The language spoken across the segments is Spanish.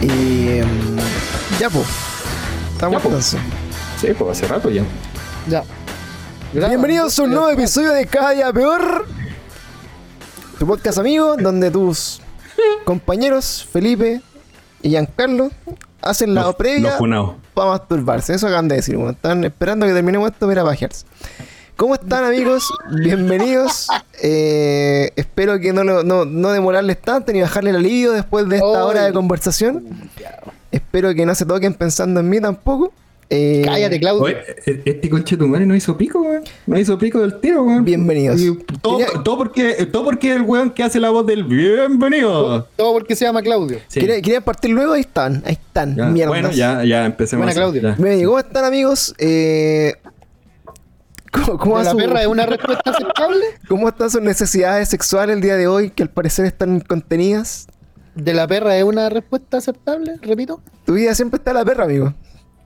Y. em, ya, pues. Estamos Ya, po. Sí, pues hace rato ya. Ya. Bienvenidos a un nuevo episodio de Cada Día Peor. Tu podcast amigo, donde tus compañeros Felipe y Giancarlo hacen la Los- previa funados. para masturbarse. Eso acaban de decir. bueno, Están esperando que terminemos esto para pajearse. ¿Cómo están amigos? Bienvenidos. Eh, espero que no, lo- no, no demorarles tanto ni bajarle el alivio después de esta Oy. hora de conversación. Espero que no se toquen pensando en mí tampoco. Eh, Cállate, Claudio. Oye, e- este conche tu madre no hizo pico, weón. No hizo pico del tiro, weón. Bienvenidos. Y todo, Quería- todo porque, todo porque el weón que hace la voz del bienvenido. Todo porque se llama Claudio. Sí. ¿Querían, querían partir luego? Ahí están, ahí están. Ya, mierdas. Bueno, ya, ya empecemos. Buena, Claudio. Ya. Bien, ¿y ¿cómo están amigos? Eh, ¿cómo, cómo ¿De va la su- perra es una respuesta aceptable? ¿Cómo están sus necesidades sexuales el día de hoy que al parecer están contenidas? ¿De la perra es una respuesta aceptable? Repito. Tu vida siempre está la perra, amigo.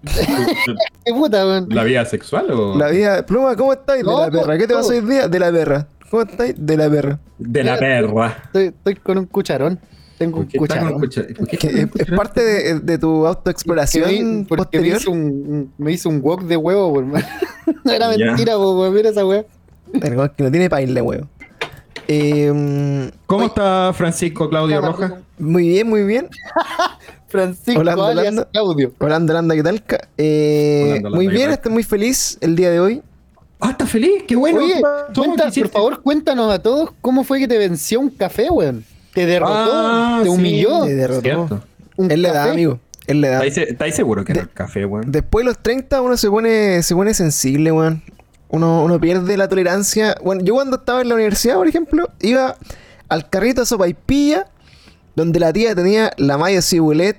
¿Qué puta, weón? ¿La vida sexual o...? La vida... Pluma, ¿cómo estáis? De la perra. ¿Qué te todo. pasó hoy día? De la perra. ¿Cómo estáis? De la perra. De la perra. Estoy, estoy con un cucharón. Tengo un ¿Por qué está con cucharón. cuchara- es, parte de, de tu autoexploración me- hizo un, me hizo un walk de huevo, por. No era Ya. mentira. Mira esa weá. Verga, que no tiene paile, huevo. Eh, ¿Cómo está Francisco Claudio Rojas? muy bien, muy bien. Francisco Holanda, alias Holanda. Claudio. Holanda, Holanda, ¿qué tal? Eh, Holanda, Holanda, muy ¿qué bien, estoy muy feliz el día de hoy. Ah, está feliz, qué bueno. Oye, ¿Cómo cuenta, por favor, cuéntanos a todos cómo fue que te venció un café, weón. Te derrotó, Ah, te sí. humilló. Me derrotó. Cierto. Un Él le da, amigo. Él le da. ¿Estáis se- estáis seguro que era De- el café, weón? Después de los 30 uno se pone, se pone sensible, weón. Uno, uno pierde la tolerancia. Bueno, yo cuando estaba en la universidad, por ejemplo, iba al carrito de sopa y pilla, donde la tía tenía la malla cibulet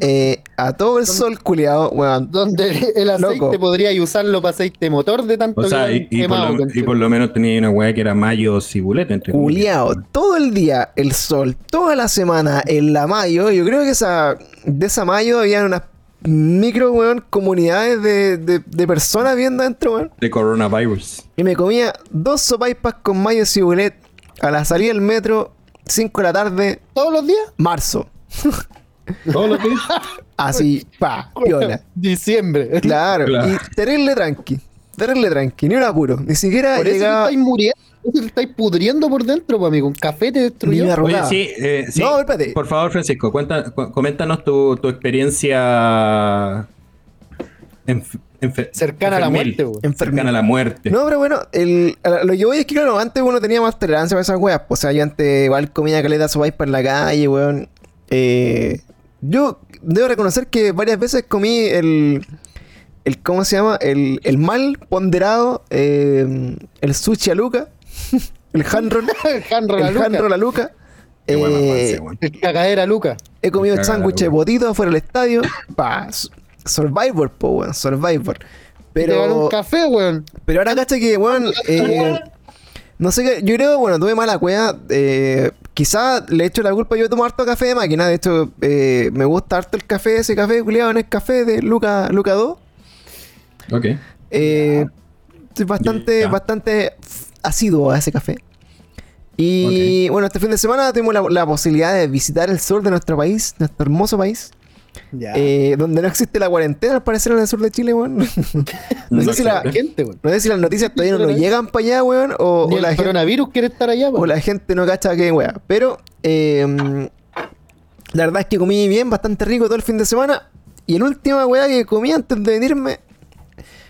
eh, a todo el sol culiado, weón. Donde el aceite Loco. podría usarlo para aceite motor de tanto O sea, que y, y por quemado, lo, y por lo menos tenía una weá que era mayo cibulete, entre Culiao, todo el día el sol, toda la semana en la mayo. Yo creo que esa de esa mayo habían unas micro, weón, comunidades de, de, de personas viendo adentro, weón. De coronavirus. Y me comía dos sopaipas con mayo cibulet a la salida del metro, 5 de la tarde, ¿Todos los días? marzo. Todo lo que Así, pa, piola. Diciembre. Claro, Claro. y terrible tranqui. Terrible tranqui, ni un apuro. Ni siquiera Por eso estáis muriendo. por eso te estáis pudriendo por dentro, pues, amigo. Un café te Ni destruyó. Oye, sí, eh, sí. No, espérate. Por favor, Francisco, cuenta, cu- coméntanos tu, tu experiencia enf- Cercana a la muerte. Cercana a la muerte. No, pero bueno, el, lo que voy es que, claro, antes uno tenía más tolerancia para esas weas. O sea, yo antes igual comía caleta sopaipa en la calle, weón. Eh, yo debo reconocer que varias veces comí el. el ¿Cómo se llama? El, el mal ponderado. eh, el sushi a Luca. el hand roll. El handroll a el Luca. hand roll a Luca. Eh. El cagadera Luca. He comido Cagada, sándwiches de botito afuera del estadio. Pa, Survivor, po, weón. Survivor. Pero. un café, weón. Pero ahora cacha que, weón, eh, no sé qué, yo creo, bueno, tuve mala cueva. Eh, quizá le echo la culpa, yo tomo harto café de máquina. De hecho, eh, me gusta harto el café, ese café culiado en el café de Luca, Luca 2. Ok. Eh, Estoy bastante, bastante asiduo a ese café. Y bueno, este fin de semana tuvimos la, la posibilidad de visitar el sur de nuestro país, nuestro hermoso país. Ya. eh, donde no existe la cuarentena, al parecer, en el sur de Chile, weón. no, No sé si la, existe. gente, weón. no sé si las noticias todavía no Pero- llegan para allá, weón, o, Ni o el la gente, coronavirus quiere estar allá, o la gente no cacha que weón. Pero eh, la verdad es que comí bien, bastante rico todo el fin de semana. Y el última weá que comí antes de venirme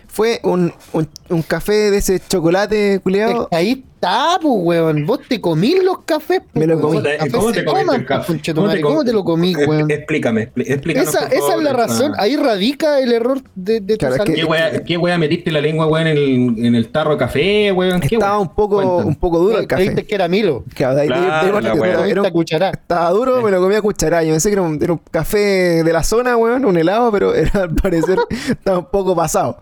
fue un, un, un café de ese chocolate culiado. Ahí está, pues, weón. Vos te comís los cafés, pues, Me lo comí. ¿Cómo te comiste coman, el café? pues, conchetumare. ¿Cómo te lo comí, Expl- weón? Explícame, expl- explícanos, Esa, por esa es la razón. Ahí radica el error de, de tu Claro, que- ¿Qué wea, ¿Qué wea metiste la lengua, weón, en el, en el tarro de café, weón? ¿Qué Estaba wea? un poco, Cuéntanos. un poco duro el café. que era Milo. Claro, ahí- la era un- cucharada. Estaba duro, me lo comía a cuchara. Yo pensé que era un, era un café de la zona, weón, un helado, pero era, al parecer estaba un poco pasado.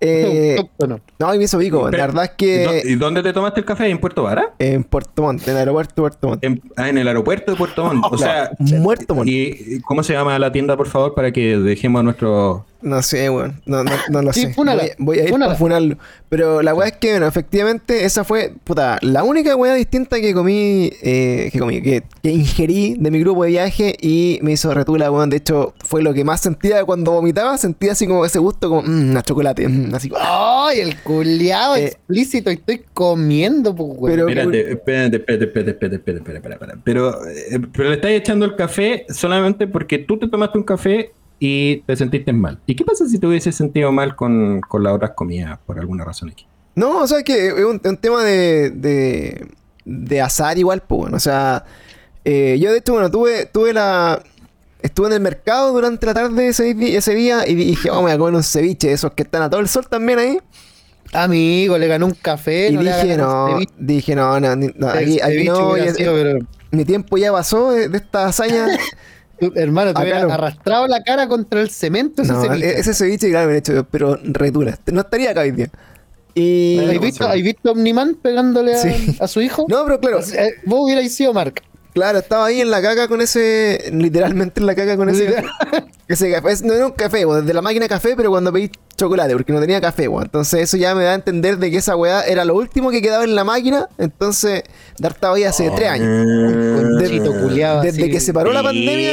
Eh, no, y me hizo pico, la verdad es ¿y dó- que ¿Y dónde te tomaste el café? ¿En Puerto Vara? en Puerto Montt, en el aeropuerto de Puerto Montt. En, ah, en el aeropuerto de Puerto Montt. O sea, Muerto Montt. ¿y cómo se llama la tienda, por favor, para que dejemos a nuestros No sé, weón. No, no, no lo Sí, sé. Voy, voy a ir para funarlo. Pero la weá es que, bueno, efectivamente, esa fue, puta, la única weá distinta que comí, eh, que comí, que, que ingerí de mi grupo de viaje y me hizo retula, weón. De hecho, fue lo que más sentía cuando vomitaba. Sentía así como ese gusto, como, mmm, a chocolate. mm, así. ¡Ay, el culiao Eh, explícito! Estoy comiendo, pues, weón. Pero- Espérate, espérate, espérate, espérate, espérate, espérate, espérate, espérate, espérate. Pero, eh, pero le estás echando el café solamente porque tú te tomaste un café y te sentiste mal. ¿Y qué pasa si te hubieses sentido mal con, con las otras comidas por alguna razón aquí? No, o sea, es que es un, tema de, de, de azar igual, pues, bueno. O sea, eh, yo de hecho, bueno, tuve, tuve la... Estuve en el mercado durante la tarde ese, día y dije, oh, me voy a comer un ceviche, esos que están a todo el sol también ahí. Amigo, le ganó un café. y no dije, no, dije, no, no, ni- no, aquí, aquí no, ya- sido, pero- mi tiempo ya pasó de, de esta hazaña. Hermano, te hubiera no. arrastrado la cara contra el cemento ese no, ceviche. e- ese ceviche, claro, me he hecho yo, pero retula. No estaría acá hoy día. Y... ¿Has visto, ¿Has visto Omniman pegándole a, Sí. a su hijo? No, pero claro, eh, vos hubierais sido Mark. Claro, estaba ahí en la caca con ese. Literalmente en la caca con ese. ese café. Es- No era un café, weón, desde la máquina de café, pero cuando pedí chocolate, porque no tenía café, weón. Entonces eso ya me da a entender de que esa weá era lo último que quedaba en la máquina. Entonces, Dar estaba ahí hace tres años. Conchito culiao, Desde así. que se paró la pandemia.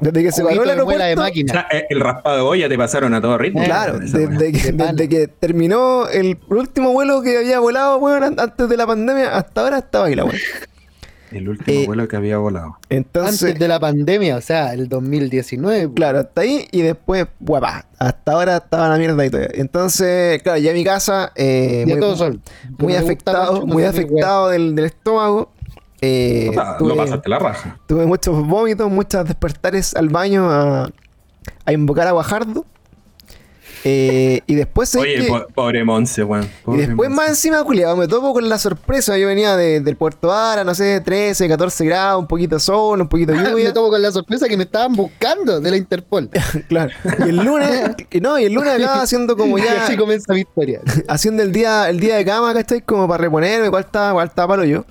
Desde que se paró el de de aeropuerto. O máquina. sea, eh, el raspado de olla te pasaron a todo ritmo. Claro, Esa weá. desde que, De desde que terminó el último vuelo que había volado, weón, an- antes de la pandemia, hasta ahora estaba ahí la weón. El último Eh, vuelo que había volado. Entonces, Antes de la pandemia, o sea, el 2019. po. Claro, hasta ahí y después, guapa, hasta ahora estaba la mierda y todo. Entonces, claro, ya en mi casa, eh, muy, todo sol. Afectado, mucho, muy afectado del, del estómago. Eh, O sea, tuve, lo pasaste la raja. tuve muchos vómitos, muchos despertares al baño a, a invocar a Guajardo. Eh, y después Oye, que- po- pobre Monse, weón. y después más encima, culiado, me topo con la sorpresa. Yo venía de- del Puerto Ara, no sé, 13, 14 grados, un poquito de sol, un poquito de Me lluvia. tomo con la sorpresa que me estaban buscando de la Interpol. claro. Y el lunes, no, y el lunes acá haciendo como Y ya, así comienza mi historia. haciendo el día, el día de cama, ¿cachai? Como para reponerme, igual estaba, igual estaba palo yo.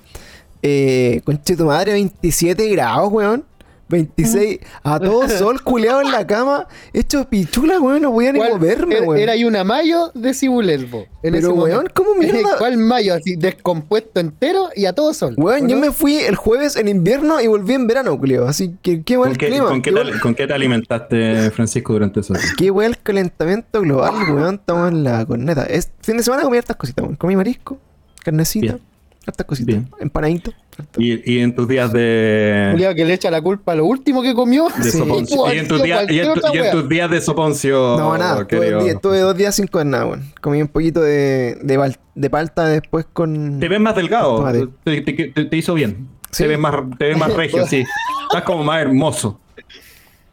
Eh, conche tu madre, 27 grados, weón. 26, a todo sol, culeado en la cama, hecho pichula, weón, no podía ni ¿Cuál- moverme, era, weón. era ahí una mayo de Cibulelbo. Pero, ese weón, momento. ¿cómo mierda? ¿Cuál mayo? Así, descompuesto entero y a todo sol. Weón, ¿o yo no? me fui el jueves en invierno y volví en verano, culiao. Así que qué buen ¿Con qué, clima. con, qué qué, tal- buen- con qué te alimentaste, Francisco, durante días? qué buen calentamiento global, weón. Estamos en la corneta. Es fin de semana comí hartas cositas, weón. Comí marisco, carnecita, Bien. hartas cositas. Empanadito. Y, y en tus días de, Culiao que le echa la culpa a lo último que comió. de Sí. soponcio. Pudo Y en tus días, y en tu- y tus días de soponcio. no, nada. Tuve, tuve dos días sin comer nada, weón. Comí un poquito de, de, de palta después con. Te ves más delgado. Te, te- te- te hizo bien. Sí. Te ves más, te ves más regio, sí. Estás como más hermoso.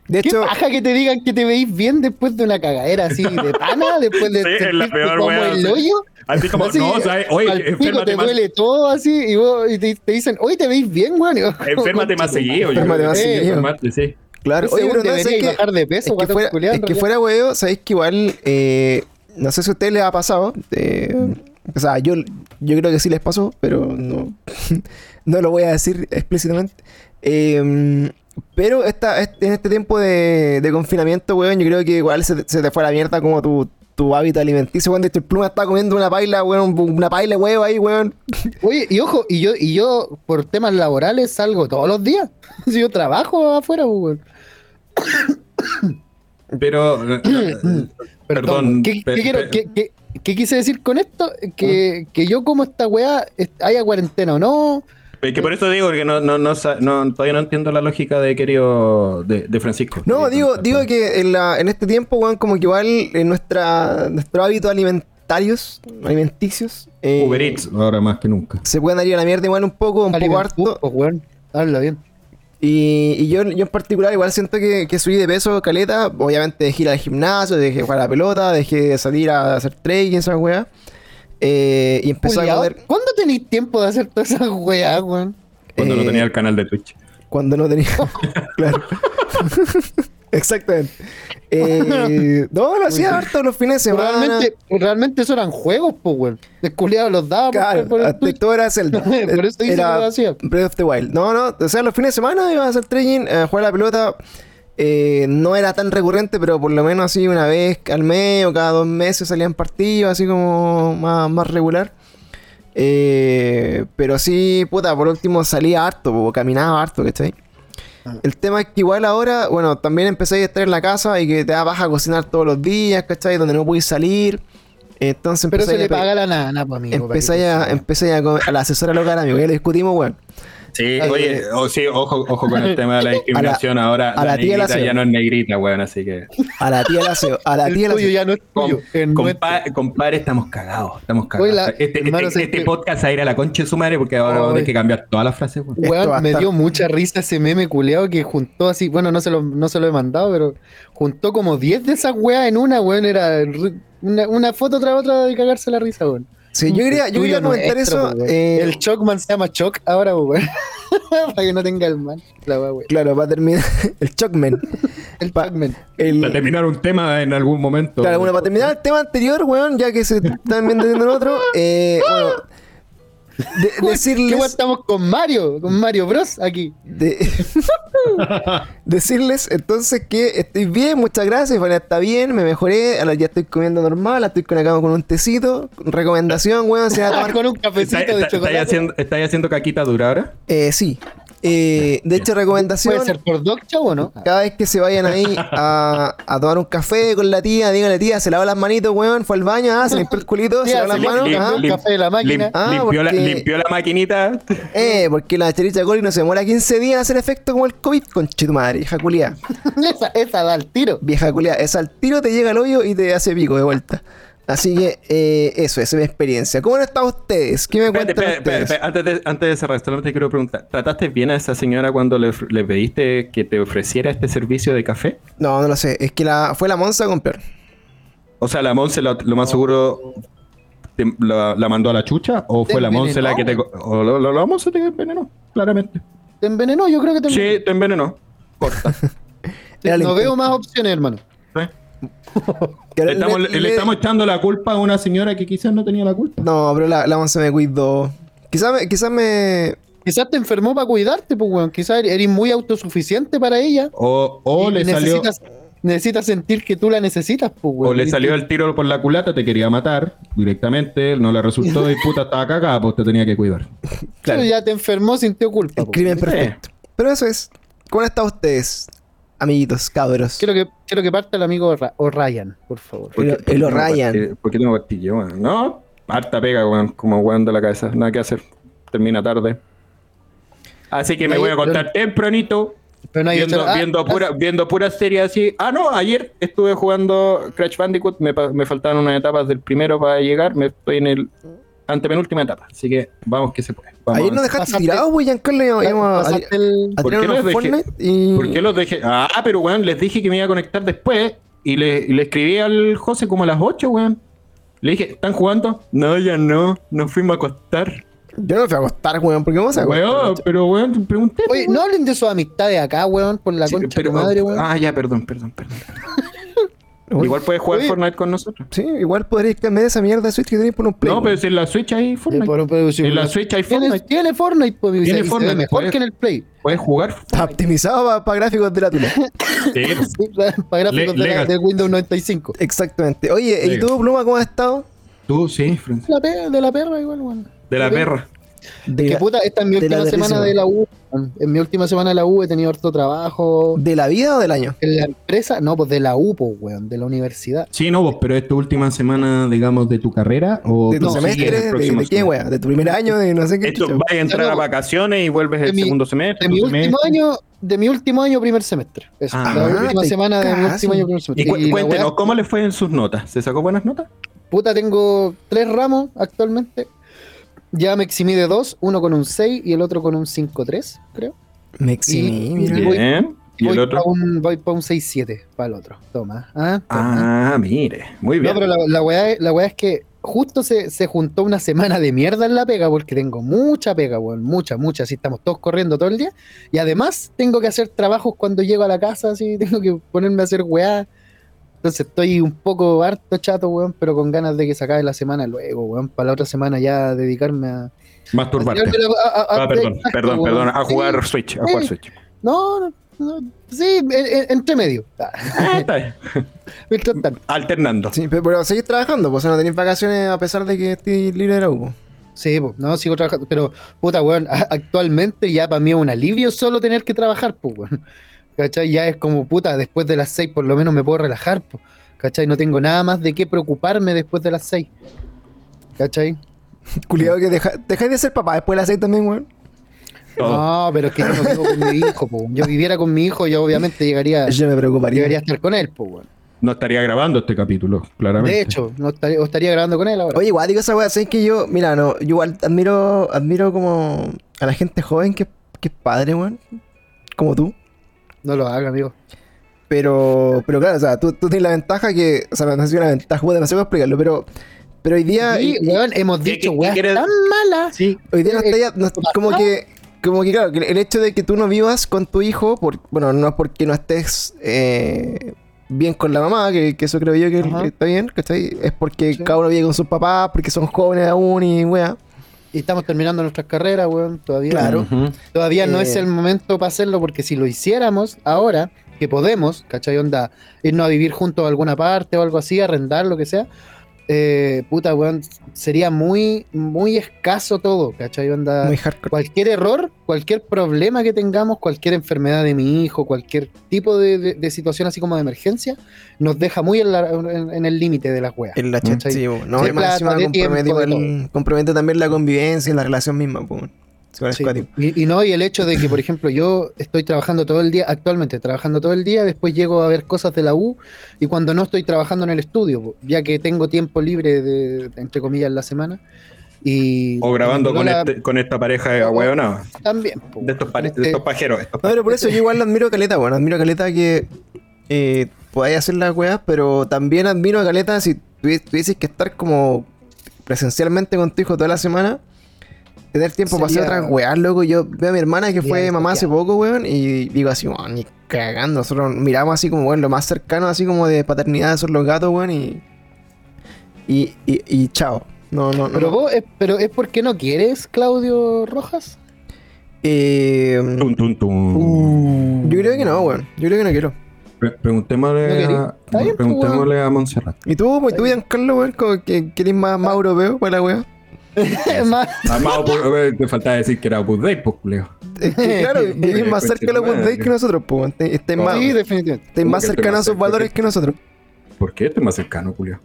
De ¿Qué hecho, paja que te digan que te veis bien después de una cagadera así de pana? Después de Sí, es la peor como wea, el sí. hoyo. Así como, Así, no, o sea, oye, al pico enférmate te más, duele todo así y, vos, y te, te dicen, oye, te veis bien, weón. Enférmate más "Concha tu seguido. Enférmate más seguido. enférmate, sí. claro. Oye, pero no que, bajar de peso, es que fuera, culiao, en es que fuera weón, sabéis que igual. eh, no sé si a ustedes les ha pasado. eh, o sea, yo, yo creo que sí les pasó, pero no, no lo voy a decir explícitamente. Eh, pero esta, este- en este tiempo de, de confinamiento, weón, yo creo que igual se, te- se te fue a la mierda como tu, tu hábito alimenticio, weón. De hecho, el pluma está comiendo una paila, weón, una paila de huevo ahí, weón. Oye, y ojo, y yo, y yo por temas laborales salgo todos los días. Si yo trabajo afuera, weón. Pero, perdón. ¿Qué, pe- qué quiero- pe- qué- qué- qué quise decir con esto? Que, que yo como esta weá, haya cuarentena o no. Es que por eso digo que no, no, no, no- todavía no entiendo la lógica de querido de, de Francisco. No, De- digo, de- digo que en, la, en este tiempo, weón, como que igual en nuestra, nuestro hábito alimentarios, alimenticios, eh, Uber Eats, ahora más que nunca. se pueden ir a la mierda igual un poco, un poco harto. pues, weón. Habla bien. Y, y yo, yo en particular igual siento que, que subí de peso caleta. Obviamente dejé ir al gimnasio, dejé jugar a la pelota, dejé salir a hacer trekking, esas weas. Eh, y empecé a comer ¿Cuándo tenéis tiempo de hacer todas esas weas, weón? Cuando no eh, tenía el canal de Twitch. cuando no tenía. claro. Exactamente. Eh, no, lo hacía harto los fines de semana. Realmente, realmente eso eran juegos, pues, weón. Desculiado los daba por- Claro, por el todo era Zelda. Por eso dice que lo hacía. Breath of the Wild. No, no, o sea, los fines de semana iba a hacer trekking, a jugar a la pelota. Eh, no era tan recurrente, pero por lo menos así una vez al mes o cada dos meses salían partidos, así como más, más regular. Eh, pero sí, puta, por último salía harto, caminaba harto, ¿cachai? Ah. El tema es que igual ahora, bueno, también empecé a estar en la casa y que te da baja a cocinar todos los días, ¿cachai? Donde no puedes salir. Entonces Pero se a le paga la nana, amigo. Empecé a, empecé a, a la asesora local, amigo, ya lo discutimos, weón. Sí, Ay, oye, o sí, ojo, ojo con el tema de la discriminación. Ahora a la la tía la negrita ya no es negrita, weón, así que. A la tía la aseo, a la El tía la tuyo ya no es tuyo, compadre, estamos cagados, estamos cagados. Oye, este este- este que- podcast a ir a la concha de su madre porque ahora vamos a tener Ay. que cambiar todas las frases, weón. Weón, me estar- dio mucha risa ese meme culeado que juntó así, bueno, no se lo, no se lo he mandado, pero juntó como 10 de esas weas en una, weón, era una, una foto tras otra de cagarse la risa, weón. Sí, yo quería, El yo quería comentar nuestro, eso. weón. eh, El Chocman se llama Choc ahora, weón. Para que no tenga el mal. La weón. Claro, para terminar, el Chocman. El Pa- Chocman. El, Para terminar un tema en algún momento. Claro, bueno, para terminar el tema anterior, weón, ya que se están viendo en otro, eh, bueno, de- ¿Qué decirles, weón estamos con Mario? Con Mario Bros. aquí. de- decirles entonces que estoy bien, muchas gracias, bueno, está bien, me mejoré, ahora ya estoy comiendo normal, estoy con la cama con un tecito, recomendación, weón, si van a tomar, con un ¿Está- cafecito está- de ¿Estáis chocolate. haciendo, estáis haciendo caquita dura ahora? eh, sí, Eh, de hecho, recomendación, ¿Puede ser por Doc o no? cada vez que se vayan ahí a, a tomar un café con la tía, díganle tía, se lavó las manitos, weón, fue al baño, ah, se limpió el culito, se lavó las se manos, limpió ah, el café de la máquina. Ah, limpió, la, porque- limpió la maquinita. Eh, porque la chericha coli no se demora 15 días en hacer efecto como el COVID, con tu madre, vieja culiá. esa, esa da al tiro. Vieja culiá, esa al tiro te llega al hoyo y te hace pico de vuelta. Así que eh, eso, esa es mi experiencia. ¿Cómo han estado ustedes? ¿Qué me cuentan espérate, ustedes? espérate, Antes, de, antes de cerrar, solamente te quiero preguntar: ¿trataste bien a esa señora cuando le, pediste que te ofreciera este servicio de café? No, no lo sé. Es que la, fue la Monza a comprar. O sea, la Monse lo, lo más seguro te- la, la mandó a la chucha o fue la Monse la que te... O lo- lo- la Monse te envenenó, claramente. ¿Te envenenó? Yo creo que te Sí, envenenó. te envenenó. Corta. No veo más opciones, hermano. Le estamos, le- le, le- estamos echando la culpa a una señora que quizás no tenía la culpa. No, pero la, la Monza me cuidó. Quizás me, quizás me. Quizás te enfermó para cuidarte, pues, weón. Quizás eres muy autosuficiente para ella. O, o le salió... necesitas, necesitas sentir que tú la necesitas, pues, weón. O le salió el tiro por la culata, te quería matar directamente, no le resultó y puta estaba cagada, pues te tenía que cuidar. Claro. Pero ya te enfermó, sintió culpa. El pues. crimen Sí. perfecto. Pero eso es. ¿Cómo han estado ustedes, amiguitos, cabros? Quiero que, quiero que parta el amigo O'Ryan, por favor. El- ¿Por qué el tengo O'Ryan. ¿Por qué tengo pastillas, weón? No, harta pega, weón, como weón de la cabeza, nada que hacer. Termina tarde. Así que me No, voy a yo- contar tempranito, Pero no hay viendo, ah, viendo, ah, pura, viendo pura serie así. Ah, no, ayer estuve jugando Crash Bandicoot, me, me faltaban unas etapas del primero para llegar, me estoy en el antepenúltima etapa, así que vamos que se puede. Vamos Ayer nos dejaste tirados, wey, Giancarlo. Íbamos a, pasaste el- a ¿Por tirar qué unos los dejé? Fortnite y. ¿Por qué los dejé? Ah, pero weón, les dije que me iba a conectar después y le, y le escribí al José como a las 8, weón. Le dije, ¿están jugando? No, ya no, nos fuimos a acostar. Yo no me fui a acostar, weón, porque vamos a Weón, pero weón, pregunté. Oye, weón. no hablen de sus amistades acá, weón, por la Sí, concha de pero- tu madre, weón. Ah, ya, perdón, perdón, perdón. Uy. Igual puedes jugar Oye. Fortnite con nosotros. Sí, igual podrías cambiar esa mierda de Switch que tenéis por un Play. no, pero si en la Switch hay Fortnite. pero- pero si- en la Switch hay Fortnite. tiene Fortnite, pues, Tiene Fortnite, mejor pues. que en el Play. Puedes jugar. Está optimizado para gráficos de la tula. Sí, pues. Sí, para, para gráficos Le- de, la- de Windows 95. Exactamente. Oye, ¿y tú, Pluma, cómo has estado? Tú, sí, Francis. De la perra, igual. De la perra. De Que puta, esta es mi de última semana de la U. weón. En mi última semana de la U he tenido harto trabajo. ¿De la vida o del año? En la empresa, no, pues de la U, pues, weón, de la universidad. Sí, no, vos, pero es tu última semana, digamos, de tu carrera o ¿De tu semestre? el ¿De, de qué, weá? ¿De tu primer año? ¿De no sé qué? Esto vas a entrar No, a vacaciones y vuelves de el mi- segundo semestre. De mi tu último semestre. año, de mi último año, primer semestre. Eso, Ah, la última semana de mi último año, primer semestre. Y cu- Y la cuéntenos, ¿cómo le fue en sus notas? ¿Se sacó buenas notas? Puta, tengo tres ramos actualmente. Ya me eximí de dos, uno con un 6 y el otro con un 5-3, creo. Me eximí, Y- mira. y voy- Bien. ¿Y voy el otro? Pa un, voy para un 6-7 para el otro. Toma. Ah, toma. Ah, mire. Muy no, bien. pero la, la, weá, es- la weá es que justo se, se juntó una semana de mierda en la pega porque tengo mucha pega, weón. Mucha, mucha. Así estamos todos corriendo todo el día. Y además tengo que hacer trabajos cuando llego a la casa, así tengo que ponerme a hacer weá. Entonces estoy un poco harto chato, weón, pero con ganas de que se acabe la semana luego, weón. Para la otra semana ya dedicarme a. Masturbarte. a- a- a- Ah, perdón, exacto, perdón, weón. perdón. A jugar Sí, Switch, a jugar sí. Switch. No, no, no, sí, en- en- entre medio. Ah, está bien. Mientras tanto. Alternando. Sí, pero, pero seguís trabajando, pues no tenéis vacaciones a pesar de que estés libre de la U. Sí, pues, no, sigo trabajando. Pero, puta, weón, actualmente ya para mí es un alivio solo tener que trabajar, pues, weón. ¿Cachai? Ya es como, puta, después de las seis por lo menos me puedo relajar. ¿Cachai? No tengo nada más de qué preocuparme después de las seis. ¿Cachai? Culiado que deja, dejáis de ser papá después de las seis también, weón. Todo. No, pero es que yo no vivo con mi hijo. Yo viviera con mi hijo, yo obviamente llegaría, Yo me preocuparía. llegaría a estar con él, pues, weón. No estaría grabando este capítulo, claramente. De hecho, no estaría grabando con él ahora. Oye, igual digo esa weá, ¿sabes que yo, mira, no, yo igual admiro, admiro como a la gente joven que, que es padre, weón. Como tú. No lo haga, amigo. Pero, pero claro, o sea, tú, tú tienes la ventaja que, o sea, no sé si una ventaja, puta, no sé cómo explicarlo, pero, pero hoy día, Sí, y- weón, hemos ¿Qué- dicho quieres? tan malas. Sí. hoy día no está ya, no- ¿Qué como que, como que claro, que el hecho de que tú no vivas con tu hijo, por, bueno, no es porque no estés eh, bien con la mamá, que, que eso creo yo que Ajá. está bien, ¿cachai? Es porque Sí. cada uno vive con sus papás, porque son jóvenes aún y weá. Y estamos terminando nuestras carreras, weón, todavía. Claro. Todavía no Eh. es el momento para hacerlo, porque si lo hiciéramos ahora, que podemos, ¿cachai? Onda, irnos a vivir juntos a alguna parte o algo así, arrendar, lo que sea. Eh, puta, weón, sería muy, muy escaso todo, ¿cachai? Onda, Muy hardcore. cualquier error, cualquier problema que tengamos, cualquier enfermedad de mi hijo, cualquier tipo de, de- de situación así como de emergencia, nos deja muy en, la- en- en el límite de las weas. En la ¿cachai? chacha, no, más plata, compromete, tiempo, compromete también la convivencia y la relación misma, pues. Sí. Y, y no, y el hecho de que, por ejemplo, yo estoy trabajando todo el día, actualmente trabajando todo el día, después llego a ver cosas de la U y cuando no estoy trabajando en el estudio, ya que tengo tiempo libre, de, entre comillas, en la semana. Y, O grabando con, este- con esta pareja de ahueonados. También. po, De estos, de este, estos pajeros. estos No, pero por eso yo igual admiro a Caleta, bueno, admiro a Caleta que eh, podáis hacer las weas, pero también admiro a Caleta si tuvi- tuvieses que estar como presencialmente con tu hijo toda la semana, tener tiempo para hacer otras weas, loco. Yo veo a mi hermana que fue mamá hace poco, weón, y digo así, weón, ni cagando. Nosotros miramos así como, weón, lo más cercano así como de paternidad son los gatos, weón, y. Y, y, y chao. No, no, no. pero no. vos, es, pero es porque no quieres, Claudio Rojas. Eh, Tum, tum, tum. Uh. yo creo que no, weón. Yo creo que no quiero. Pre- Preguntémosle, ¿No a, bien, pues, preguntémosle a Montserrat. ¿Y tú, pues, tú, Giancarlo, weón? como que ¿Querés más, más europeo para la wea? Es más, Amado, por- te faltaba decir que era Opus Dei, pues, culeo. Claro, vivís más cerca de Opus Dei que nosotros, pues. weón. Te- Estáis No. más, sí, definitivamente. estáis ¿Cómo más cercanos a sus valores que nosotros. ¿Por qué estoy más cercano, culeo?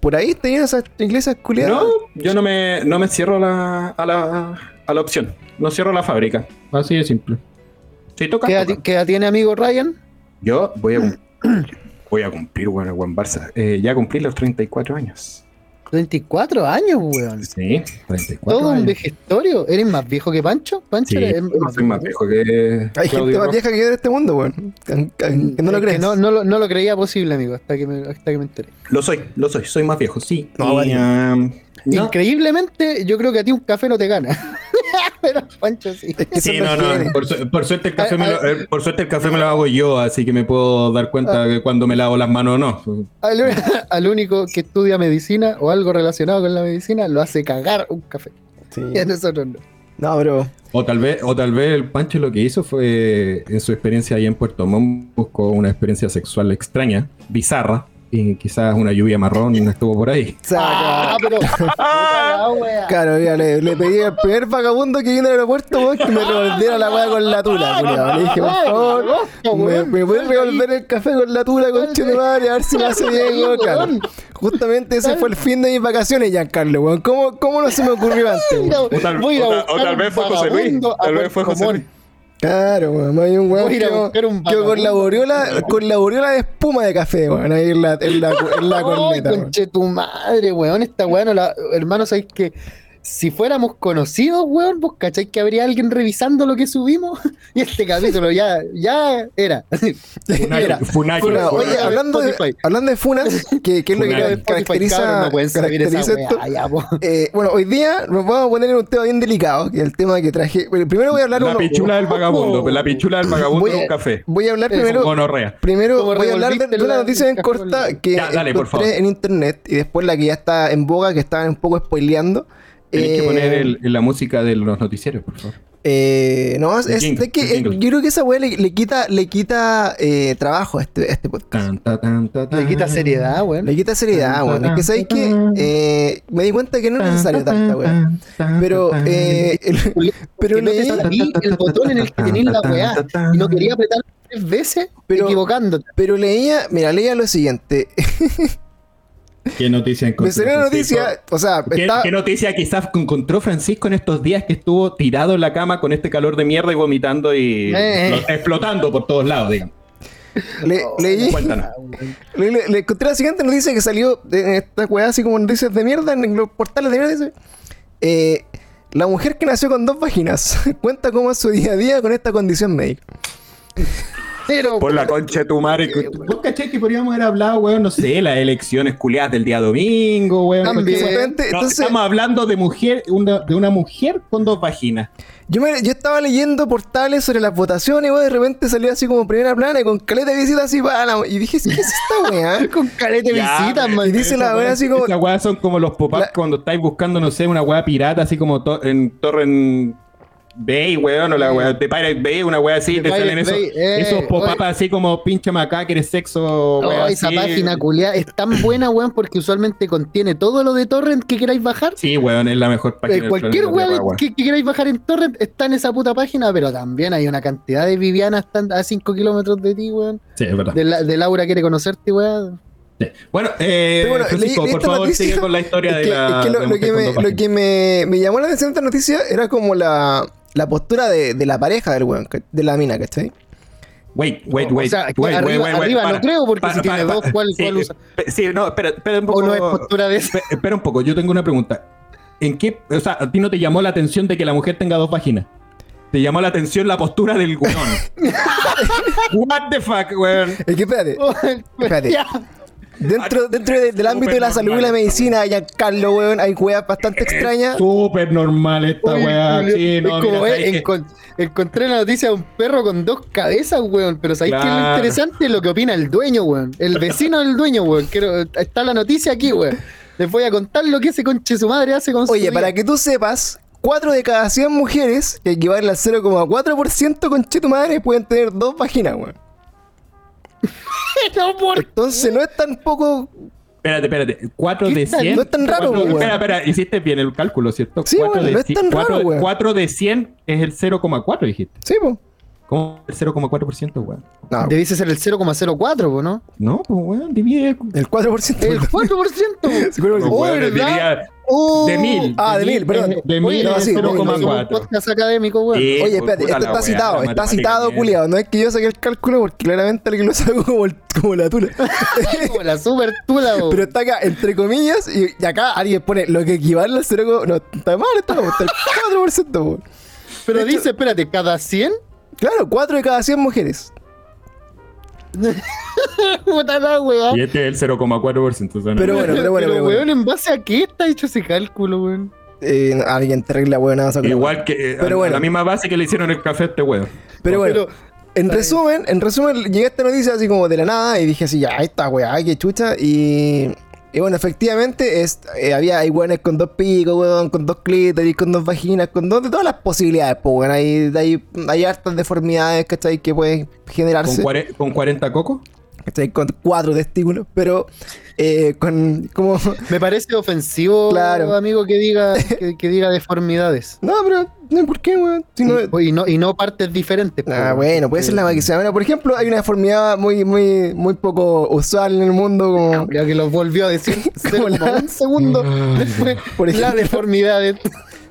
Por ahí tenían esas iglesias culiadas. No, yo no me, no me cierro la, a, la, a la opción. No cierro la fábrica. Así de simple. Si toca. ¿Qué edad, toca. qué edad tiene amigo Ryan? Yo voy a, voy a cumplir, bueno, Juan Barça. Eh, ya cumplí los 34 años. 24 años, weón. Sí, 34 Todo un años. vejestorio. ¿Eres más viejo que Pancho? Pancho Sí, eres- es no soy más viejo que Hay gente Claudio más Rojas. vieja que yo de este mundo, weón. Que, que- no lo crees. No, no, lo, no lo creía posible, amigo, hasta que me, hasta que me enteré. Lo soy, lo soy, soy más viejo, sí. No, Y, vale. um. Increíblemente, yo creo que a ti un café no te gana. Pero Pancho sí. Sí, no, no. genes. Por, su- por suerte el café Ah, me lo, ah. eh, por suerte el café me lo hago yo, así que me puedo dar cuenta de cuando me lavo las manos o no. Al, al único que estudia medicina o algo relacionado con la medicina lo hace cagar un café. Sí. Y a nosotros no. No, pero. O tal vez, o tal vez el Pancho lo que hizo fue en su experiencia ahí en Puerto Montt buscó una experiencia sexual extraña, bizarra, y quizás una lluvia marrón estuvo por ahí. Ah, Saca. pero. Claro, mira, le, le pedí al primer vagabundo que vino al aeropuerto, que me revolviera la weá con la tula, culiao. Le dije, por favor, ¿me, me puedes revolver el café con la tula, conche de madre? A ver si me hace bien, weón. Claro. Justamente ese fue el fin de mis vacaciones, Giancarlo, weón. ¿Cómo, ¿Cómo no se me ocurrió antes? O tal- o tal- o vez fue José Luis, tal vez fue José. Luis. Claro, weón. Hay un weón que, un que con la boriola, con la boriola de espuma de café, weón, ahí en la, en la, en la Ay, corneta, weón. conche tu madre, weón. Esta weón, no la... hermano, ¿sabéis que si fuéramos conocidos, weón, vos cacháis que habría alguien revisando lo que subimos? Y este capítulo ya, ya era. Funaki, Funa, Funaki. oye, hablando de, hablando de funas, que, que es lo que caracteriza, cabrón, no esa caracteriza esto. ya. Eh, bueno, hoy día nos vamos a poner en un tema bien delicado, que es el tema que traje. Bueno, primero voy a hablar La uno- pichula del vagabundo, la pichula del vagabundo Voy de un café. Voy a hablar primero. Gonorrea. Primero voy a hablar de, de una noticia en el corta que Ya, dale, por encontré favor. en internet y después la que ya está en boga, que estaban un poco spoileando. Tienes Eh, que poner el- la música de los noticieros, por favor. Eh, no, es, de que, eh, yo creo que esa weá le, le quita, le quita eh, trabajo a este, a este podcast. Tan, ta, tan, ta, Le quita seriedad, weón. Le quita seriedad, weón. Es que sabéis que eh, me di cuenta que no es necesario tanta weá. Pero, eh, el- pero no salí el botón en el que tenés la weá y no quería apretar tres veces Pero- equivocándote. pero leía, mira, leía lo siguiente. ¿Qué noticia Me encontró salió la Francisco? noticia, o sea, ¿Qué, noticia quizás encontró Francisco en estos días que estuvo tirado en la cama con este calor de mierda y vomitando y Eh. explo- explotando por todos lados, digamos? le- leí, le, le- le encontré la siguiente noticia que salió de esta weá así como noticias de mierda en los portales de mierda. dice, eh, la mujer que nació con dos vaginas cuenta cómo es su día a día con esta condición médica. Pero, Por la concha de tu madre. ¿Vos cachai que podríamos haber hablado, weón? No sé, las elecciones culiadas del día domingo, weón. También. No, entonces, estamos hablando de mujer, una- de una mujer con dos vaginas. yo, me- yo estaba leyendo portales sobre las votaciones, weón, de repente salió así como primera plana y con caleta de visitas así para la- Y dije, ¿qué es esta weá? con carete Ya, visitas, pero man. Y dice la weá weá- así como- Esas weas son como los pop-ups La- cuando estáis buscando, no sé, una weá pirata, así como to- en Torrent Bay, weón, o la weá de Pirate Bay, una weá así, De te salen esos, eh, esos así como pinche macá, que eres sexo, Oh, weá, esa así. página culiada es tan buena, weón, porque usualmente contiene todo lo de torrent que queráis bajar. Sí, weón, es la mejor página. Eh, cualquier weón que, que queráis bajar en torrent está en esa puta página, pero también hay una cantidad de Vivianas a 5 kilómetros de ti, weón. Sí, es verdad. De, la- de Laura quiere conocerte, weón. Sí. Bueno, eh, bueno, Francisco, por favor, noticia- sigue con la historia Es de que, la. es que lo, de lo que, me, lo que me, me llamó la atención de esta noticia era como la, la postura de, de la pareja del weón, de la mina, ¿cachai? Wait, wait, O wait. sea, wait, arriba- wait, wait, wait, arriba no creo, porque Para, si tiene para, dos. ¿cuál- Sí, cuál usa? eh, Sí, no, espera, espera un poco. O no es postura de eso. Espe- Espera un poco, yo tengo una pregunta. ¿En qué, o sea, a ti no te llamó la atención de que la mujer tenga dos vaginas? Te llamó la atención la postura del weón. What the fuck, weón. Es que espérate, Espérate. Dentro, dentro de- del ámbito de la salud y la medicina, ya Carlos, weón, hay weas bastante extrañas. Súper normal esta Oye, weá. Sí, es no, como, mira, eh, encontré la noticia de un perro con dos cabezas, weón. Pero ¿sabéis qué es lo Claro. interesante? Lo que opina el dueño, weón. El vecino del dueño, weón. Quiero- está la noticia aquí, weón. Les voy a contar lo que ese conche su madre hace con su Oye, para que tú sepas, 4 de cada 100 mujeres, que equivalen al 0,4% con tu madre, pueden tener dos vaginas, weón. No, por- Entonces no es tan poco. Espérate, espérate. 4 ¿Qué de tal? 100. No es tan raro, Cuatro- weón. Espera, espera, hiciste bien el cálculo, ¿cierto? Sí, Cuatro weón, de no es tan cuatro- raro, weón. cuatro de 100 es el 0,4, dijiste. Sí, po. ¿Cómo el 0,4%, weón? No, Debiese ser el 0,04, po, ¿no? No, pues weón, divide. el 4%. El 4%. Sí, creo que sí. Oh, ¿verdad? dividía Oh. de mil. Ah, de mil, perdón. es- De mil no, sí, de mil, somos un 0,4. podcast académico, weón. Sí. Oye, espérate, esto está citado, está citado, culiado. No es que yo saque el cálculo porque claramente alguien lo sacó como, el- como la tula. Como la super tula, weón. Pero está acá, entre comillas, y, y acá alguien pone lo que equivale al 0, no, está mal, está, está el 4%, po. Pero dice, espérate, cada 100. Claro, 4 de cada 100 mujeres. Puta la weá. Y este es el 0,4%. o sea, no- Pero bueno, pero bueno, pero bueno. weón, ¿en base a qué está hecho ese cálculo, weón? Eh, alguien terrible, weón, Igual que eh, Pero a- bueno. la misma base que le hicieron el café a este weón. Pero bueno, Pero- en resumen, en resumen, llegué a esta noticia así como de la nada y dije así, ya, ahí está, weá, qué chucha. Y, y bueno, efectivamente, es, eh, había hay weones con dos picos, weón, con dos clítoris, con dos vaginas, con dos, de todas las posibilidades, pues, weón. Hay, hay, hay hartas deformidades, ¿cachai? Que pueden Con, generarse, cuare- con 40 cocos. ¿Cachai? Con cuatro testículos, pero eh, con, como... Me parece ofensivo, Claro. amigo, que diga, que, que diga deformidades. No, pero, no, ¿por qué, weón? Si no- y, y no, y no partes diferentes. Ah, bueno, puede ser la que sea. Bueno, por ejemplo, hay una deformidad muy, muy, muy poco usual en el mundo, como, Ya que lo volvió a decir Como la- un segundo después. Por la ejemplo. deformidad de...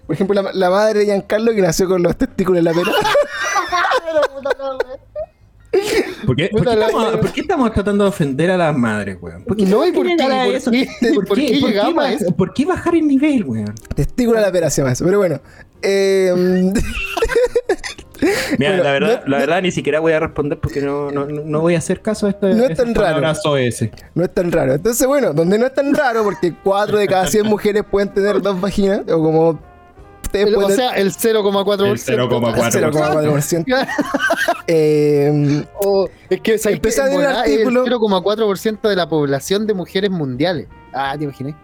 por ejemplo, la, la madre de Giancarlo que nació con los testículos en la pera. ¿Por qué, por estamos, por qué estamos tratando de ofender a las madres, weón? ¿Por qué No, ¿y por qué? llegar a ¿Por eso? qué? ¿Por ¿Por qué, qué por qué llegamos a eso? por qué bajar el nivel, weón? Testículo a la pera se llama eso. Pero bueno. Eh, Mira, Bueno, la verdad, no- la verdad ni siquiera voy a responder porque no, no, no voy a hacer caso a este No es tan raro. OS. no es tan raro. Entonces, bueno, donde no es tan raro, porque 4 de cada 100 mujeres pueden tener dos vaginas, o como ustedes El- o sea, el 0,4%. El 0,4%. 0,4%. Eh, O- es que ¿sabes leer el artículo. el 0,4% de la población de mujeres mundiales. Ah, te imaginé.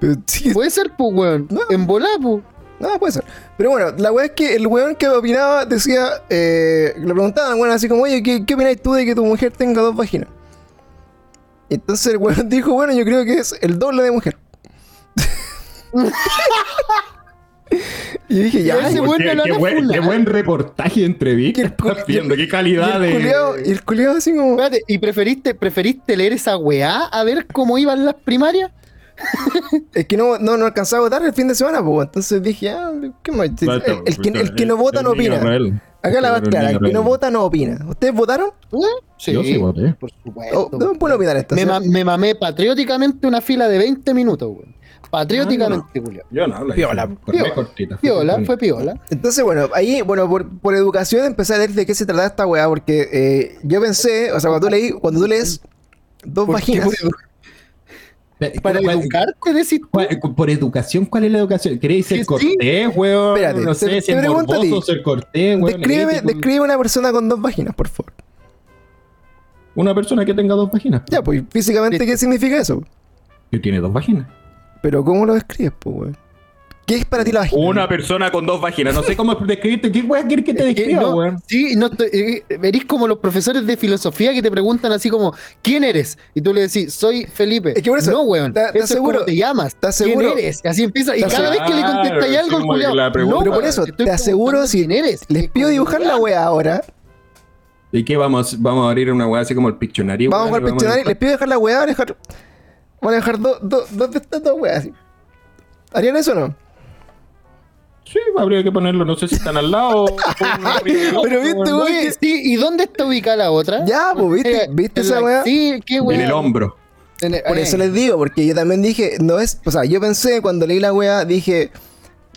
pero sí, Puede ser, pues, weón. No. En volá, pues. No, puede ser. Pero bueno, la weá es que el weón que opinaba decía, eh, le preguntaban, bueno, así como, oye, ¿qué, qué opináis tú de que tu mujer tenga dos vaginas? Entonces el weón dijo, bueno, yo creo que es el doble de mujer. y dije, ya, ese weón qué, qué buen, qué buen reportaje de entrevista estás viendo, qué y calidad culiao- de... y el culiao así como, Espérate, ¿y preferiste, preferiste leer esa weá a ver cómo iban las primarias? es que no, no, no alcanzaba a votar el fin de semana, pues. Entonces dije, ah, ¿qué más? El, el que, el que no vota no opina. Acá la va clara, el que no vota no opina. ¿Ustedes votaron? Sí, Yo sí voté. por supuesto. Oh, no puedo opinar esto. me, ¿sí? ma- me mamé patrióticamente una fila de 20 minutos, weón. Patrióticamente, Julio. Yo no, la Piola, piola, cortita. Piola, fue piola. Entonces, bueno, ahí, bueno, por, por educación empecé a leer de qué se trataba esta weá, porque eh, yo pensé, o sea, cuando tú leí, cuando tú lees dos Por- Para ¿Cuál- educarte, decís tú. cuál- Por educación, ¿cuál es la educación? ¿Queréis ser Sí, cortés, weón? Espérate, no te- sé, te ser ti. morboso, ser cortés, weón. descríbeme, descríbeme una persona con dos vaginas, por favor. Una persona que tenga dos vaginas. Ya, pues, físicamente, ¿qué significa eso? Que tiene dos vaginas. Pero, ¿cómo lo describes, pues, weón? ¿Qué es para ti la vagina? Una persona con dos vaginas. No sé cómo describirte. ¿Qué weón quieres que te describa, no, weón? Sí, no estoy, eh, verís como los profesores de filosofía que te preguntan así como, ¿quién eres? Y tú le decís, soy Felipe. Es que por eso, no, weón. ¿estás- es seguro? te llamas. ¿Estás ¿Quién seguro? eres? Y así empieza. Y ¿Estás cada vez que le contestáis algo, Sí, pregunta. no, Pero por eso, te aseguro si quién eres. les pido dibujar la weá ahora. ¿Y qué vamos? Vamos a abrir una weá así como el Pictionary. Vamos el y Pictionary. Les pido dejar la weá, a dejar. Van a dejar dos dos dos de estas dos weas. ¿Harían eso o no? Sí, habría que ponerlo. No sé si están al lado. o- Pero viste, sí, ¿y dónde está ubicada la otra? Ya, pues, ¿viste? Eh, ¿Viste esa weá? Sí, qué weá. En el hombro. En el- Por eh, eso les digo, porque yo también dije, no es, o sea, yo pensé cuando leí la weá, dije,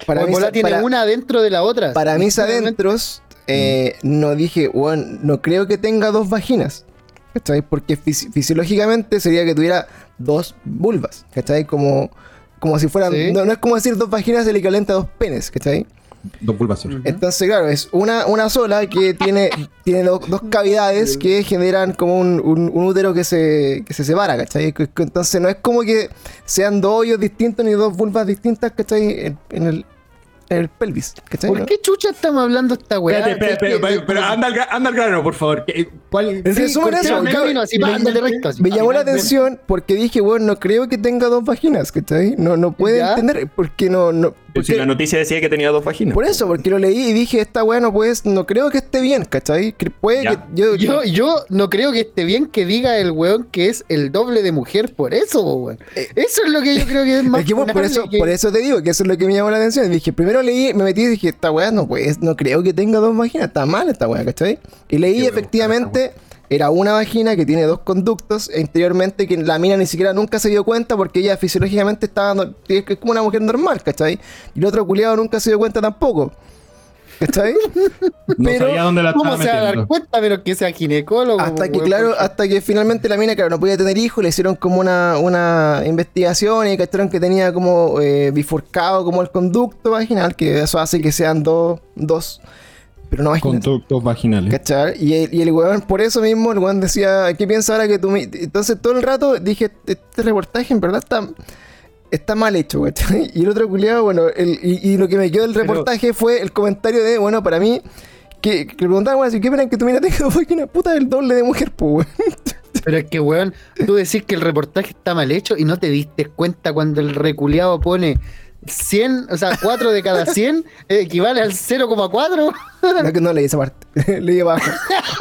para mí, tiene para, una dentro de la otra. para mis adentros, eh, no dije, weón, no creo que tenga dos vaginas, ¿cachai? Porque fisi- fisiológicamente sería que tuviera dos vulvas, ¿cachai? Como, como si fueran, Sí. no, no es como decir dos vaginas el equivalente a dos penes, ¿cachai? Dos pulvas. Entonces, claro, es una, una sola que tiene, tiene dos, dos cavidades que generan como un, un- un útero que se, que se separa, ¿cachai? Entonces no es como que sean dos hoyos distintos ni dos vulvas distintas, ¿cachai? En, en el, el pelvis, ¿cachai? ¿Por qué chucha estamos hablando esta weá? Espérate, espérate, espérate, pero anda al, anda al grano, por favor. ¿Qué- ¿Cuál? En resumen, eso, yo- camino así, me- pándale recto, así. Me llamó la atención porque dije, bueno, no creo que tenga dos vaginas, ¿cachai? No, no puede ¿Ya? entender, porque no... no Pues Si porque- la noticia decía que tenía dos vaginas. por eso, porque lo leí y dije, esta weá no puede, no creo que esté bien, ¿cachai? Que Puede que yo, Yo, yo no creo que esté bien que diga el weón que es el doble de mujer por eso, weón. Eso es lo que yo creo que es más. Es que, bueno, por, eso, que- por eso te digo que eso es lo que me llamó la atención. Dije, primero leí, me metí y dije, esta weá no pues, no creo que tenga dos vaginas, está mal esta weá, ¿cachai? Y leí efectivamente, era una vagina que tiene dos conductos e interiormente que la mina ni siquiera nunca se dio cuenta porque ella fisiológicamente estaba, es como una mujer normal, ¿cachai? Y el otro culiado nunca se dio cuenta tampoco. ¿Cachai? No pero, sabía dónde la ¿Cómo estaba se va a dar cuenta, pero que sea ginecólogo? Hasta que, weón, claro, porque- hasta que finalmente la mina, claro, no podía tener hijos, le hicieron como una, una investigación y cacharon que tenía como eh, bifurcado como el conducto vaginal, que eso hace que sean dos, dos, pero no vaginales. Conductos vaginales. ¿Cachar? Y el, y el weón, por eso mismo, el weón decía, ¿qué piensa ahora que tú me...? Entonces todo el rato dije, este reportaje en verdad está, está mal hecho, ¿cachai? Y el otro culiado, bueno, el- y, y lo que me quedó del Pero- reportaje fue el comentario de, bueno, para mí, que, que le preguntaban, bueno, si qué pena que tu mina tenga vaginas, puta, el doble de mujer, pues, weón. Pero es que, weón, tú decís que el reportaje está mal hecho y no te diste cuenta cuando el reculeado pone 100, o sea, 4 de cada 100 equivale al 0,4. No, que no leí esa parte, leí abajo.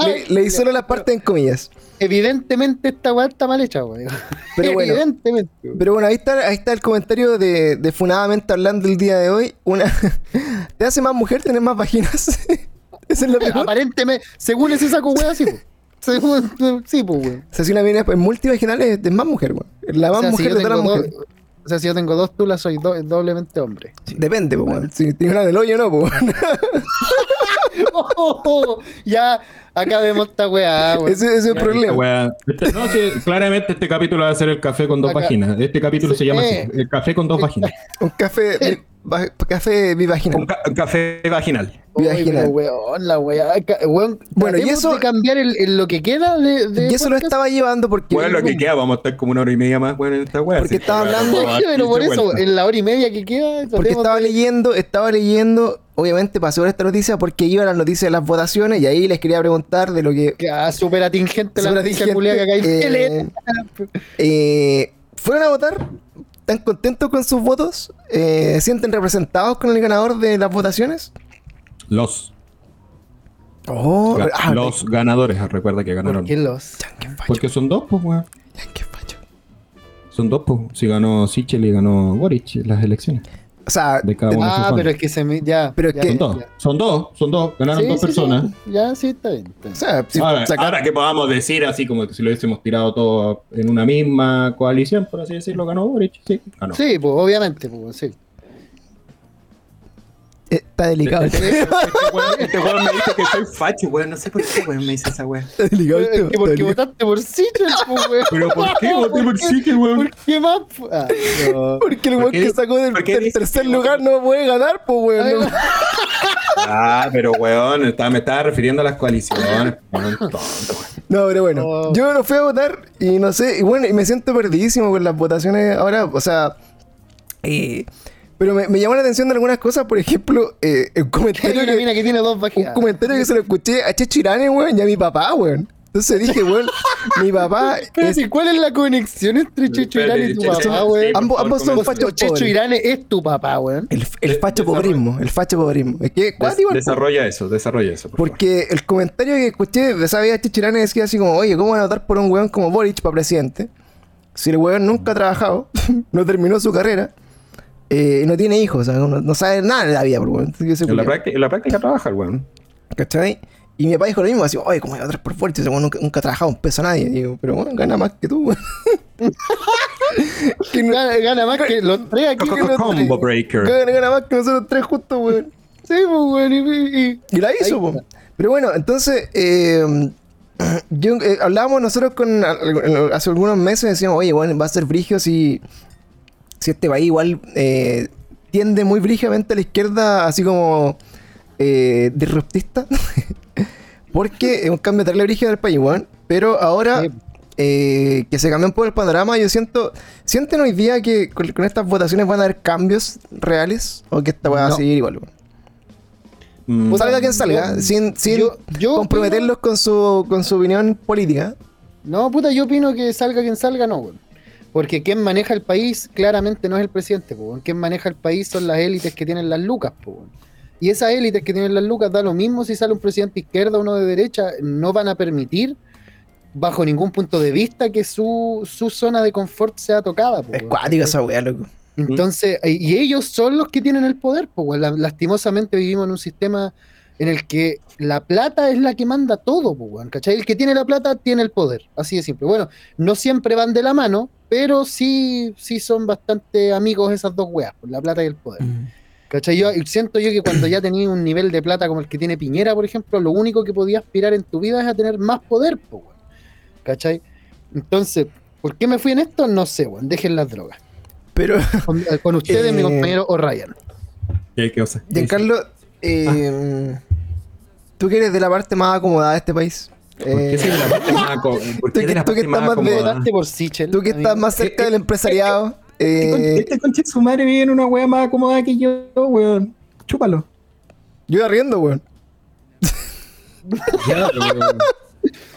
Le- leí solo la parte en comillas. Evidentemente esta weá está mal hecha, weón. Pero bueno. Evidentemente. Pero bueno, ahí está, ahí está el comentario de, de Funadamente hablando el día de hoy. Una, ¿Te hace más mujer tener más vaginas? Esa es la pregunta. Aparentemente, según ese saco weá, sí, po. Según, sí, pues, weón. O sea, si una mina es multivaginal es, es más mujer, weón. La más O sea, si mujer yo de todas las mujeres. o sea, si yo tengo dos tulas, soy do- doblemente hombre. Depende, pues, weón. Si tienes una del hoyo, no, pues. weón. Oh, ya, acabemos esta weá, weón. Ese, ese es el problema. Este- no, sí, claramente este capítulo va a ser el café con dos Acá- vaginas. Este capítulo se llama así, el café con dos vaginas. Un café, va- café Un bivaginal. ca- un café vaginal. Uy, pero weón, la weá. weón, Bueno, y eso- de cambiar el, el- lo que queda de. de Y eso lo estaba llevando porque. Bueno, lo que queda, vamos a estar como una hora y media más bueno, en esta wea. Porque estaba hablando- Pero por 15 eso, en la hora y media que queda. Porque estaba de- leyendo, estaba leyendo, obviamente pasó esta noticia porque iba a las noticias de las votaciones y ahí les quería preguntar de lo que Que, ah, súper atingente la noticia que acá hay eh, eh, fueron a votar, están contentos con sus votos, eh, sienten representados con el ganador de las votaciones. Los, Oh, ga- ah, los ganadores, recuerda que ¿Por ganaron. qué los? qué facho, Porque son dos, pues, weón. Son dos, pues. Si ganó Sichel y ganó Boric las elecciones. O sea, De cada uno. Ah, son. pero es que se me. Ya. Pero es ya, que- Son dos, ya. son dos, son dos. Ganaron Sí, dos sí, personas. sí. Ya, sí, está bien. está bien. o sea, si Ahora, sacar- ahora que podamos decir así como que si lo hubiésemos tirado todo en una misma coalición, por así decirlo, ganó Boric, sí, ganó. Sí, pues obviamente, pues sí. Está delicado. el tema, Este weón me dice que soy facho, weón. No sé por qué, weón, me dice esa weón. está delicado el Es que está porque votaste por weón. Pero ¿por qué voté por? Sichel, weón? ¿Por qué más? Ah, no. Porque el ¿Por weón qué- que sacó del, tercer lugar no puede ganar, pues weón. no. Ah, pero weón, estaba- me estaba refiriendo a las coaliciones. Weón, tonto, weón. No, pero bueno, Oh. yo no fui a votar y no sé, y bueno, y me siento perdidísimo con las votaciones ahora, o sea, eh, pero me, me llamó la atención de algunas cosas, por ejemplo, eh, un Hay comentario una que, mina que tiene dos un comentario que se lo escuché a Checho Irane, weón, y a mi papá, weón. Entonces dije, weón, mi papá es, Espérate, ¿Cuál es la conexión entre Checho Irán y tu Checho- papá, weón? ambos, ambos son fachos Checho. Irán es tu papá, weón. El, el facho Desarrolla. pobrismo, el facho pobrismo. Es que, desarrolla eso, desarrolla eso. por favor. Porque el comentario que escuché de esa vez a Chichirane decía así como, oye, ¿cómo van a votar por un weón como Boric para presidente? Si el weón nunca ha trabajado, no terminó su carrera, eh, no tiene hijos, o sea, no, no sabe nada de la vida, En la, práctica, en la práctica trabaja el weón. ¿Cachai? Y mi papá dijo lo mismo, así, oye, ¿cómo voy a votar por weón nunca, nunca ha trabajado un peso a nadie. Y digo, pero bueno, gana más que tú, weón. Que Gana, gana más que los tres aquí. que los Combo tres. breaker. gana, gana más que nosotros tres juntos, weón. Sí, pues, weón. Y, y- Y la hizo. Pero bueno, entonces, eh, yo, eh, hablábamos nosotros con hace algunos meses, decíamos, oye, bueno, va a ser brigio si, si este país igual eh, tiende muy brígidamente a la izquierda, así como eh, disruptista. Porque es un cambio terrible brígido del país, weón. Pero ahora eh, que se cambió un poco el panorama, yo siento, ¿sienten hoy día que con, con estas votaciones van a haber cambios reales? ¿O que esta va a seguir igual, weón? Mm, salga quien salga, yo- sin, sin yo- yo comprometerlos con su, con su opinión política. No, puta, yo opino que salga quien salga, no, weón. Porque quien maneja el país claramente no es el presidente, po. Quien maneja el país son las élites que tienen las lucas, po. Y esas élites que tienen las lucas da lo mismo si sale un presidente izquierda o uno de derecha, no van a permitir, bajo ningún punto de vista, que su, su zona de confort sea tocada. po, Es cuática esa weá, loco. Entonces, y ellos son los que tienen el poder, pues lastimosamente vivimos en un sistema en el que la plata es la que manda todo, pues, ¿cachai? El que tiene la plata tiene el poder, así de simple. Bueno, no siempre van de la mano, pero sí, sí son bastante amigos esas dos weas, pues, la plata y el poder. ¿Cachai? Yo siento yo que cuando ya tenías un nivel de plata como el que tiene Piñera, por ejemplo, lo único que podías aspirar en tu vida es a tener más poder, pues, weón. ¿Cachai? Entonces, ¿por qué me fui en esto? No sé, weón. Dejen las drogas. Pero, Con, con ustedes, Eh, mi compañero O'Ryan. ¿Qué, qué cosa? Giancarlo, eh, tú que eres de la parte más acomodada de este país. ¿Por qué eh, soy de la parte más aco- por qué tú la que- más estás más de- acomodada? Votaste por Sichel. tú que amigo. estás más cerca del empresariado. eh, Este conche de su madre vive en una wea más acomodada que yo, weón. Chúpalo. yo iba riendo, weón. Ya, weón.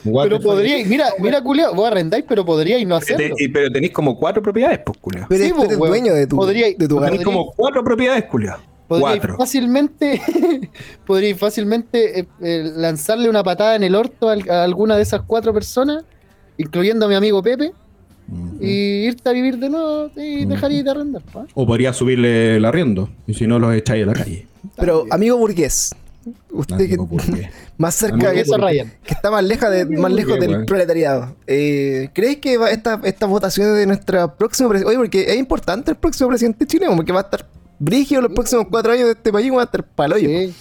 What Pero podríais, mira, mira, culiao, vos arrendáis, pero podríais no Te- hacerlo. y- pero tenéis como cuatro propiedades, pues, culiao. Pero Sí, eres, pues, eres dueño de tu, Podría- de tu Tenéis como cuatro propiedades, culiao. Podríais Cuatro. fácilmente, podríais fácilmente eh, eh, lanzarle una patada en el orto a alguna de esas cuatro personas, incluyendo a mi amigo Pepe, y irte a vivir de nuevo y dejaría de arrendar. ¿pa? O podría subirle el arriendo. Y si no, los echáis a la calle. Pero, amigo burgués, usted que Amigo burgués. más cerca de Ryan. que está más lejos, de, Amigo más lejos burgués, del proletariado. Eh, ¿Crees que va esta, estas votaciones de nuestra próxima? Oye, porque es importante el próximo presidente chileno, porque va a estar brígido los próximos cuatro años de este país, va a estar paloyo. Sí.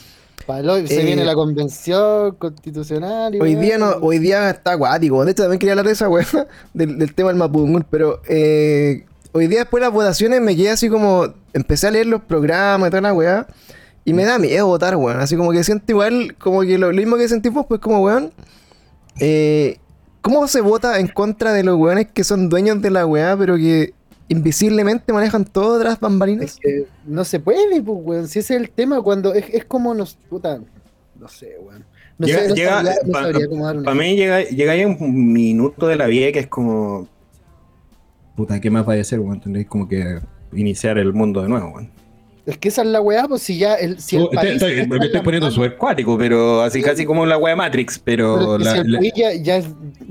Palo- se Eh, viene la convención constitucional. y Hoy día no, hoy día está acuático. De hecho, también quería hablar de esa weá, del, del tema del Mapudungun, pero eh, hoy día después de las votaciones me quedé así como. Empecé a leer los programas y toda la weá. Y me da miedo votar, weón. Así como que siento igual, como que lo, lo mismo que sentí vos, pues como weón. Eh, ¿Cómo se vota en contra de los weones que son dueños de la weá, pero que invisiblemente manejan todo tras bambalinas? Es que no se puede, pues, weón. Si ese es el tema, cuando es, es como nos. Puta, no sé, weón. No Llega- sé, no llega- sabría, no pa- Para mí llega, llega ahí un minuto de la vida que es como. Puta, ¿qué más va a ser, weón? Tendréis como que iniciar el mundo de nuevo, weón. Es que esa es la weá, pues si ya el, si el país está me estoy poniendo súper cuático, pero así casi como la wea Matrix, pero la- si el la- país ya, ya es,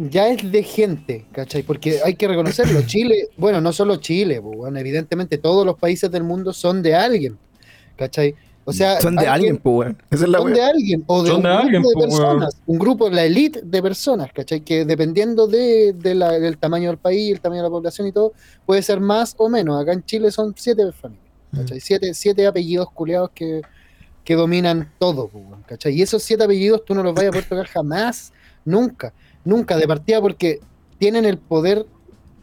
ya es de gente, ¿cachai? Porque hay que reconocerlo, Chile, bueno, no solo Chile, pues, bueno, evidentemente todos los países del mundo son de alguien, ¿cachai? O sea, Son de alguien, pues weón. Esa es la son de weá. alguien o de Son un de grupo alguien, de pues, personas, un grupo, la elite de personas, ¿cachai? Que dependiendo de, de la- del tamaño del país, el tamaño de la población y todo, puede ser más o menos. Acá en Chile son siete familias, ¿cachai? Siete, siete apellidos culeados que, que dominan todo, ¿cachai? Y esos siete apellidos tú no los vayas a poder tocar jamás, nunca, nunca, de partida porque tienen el poder,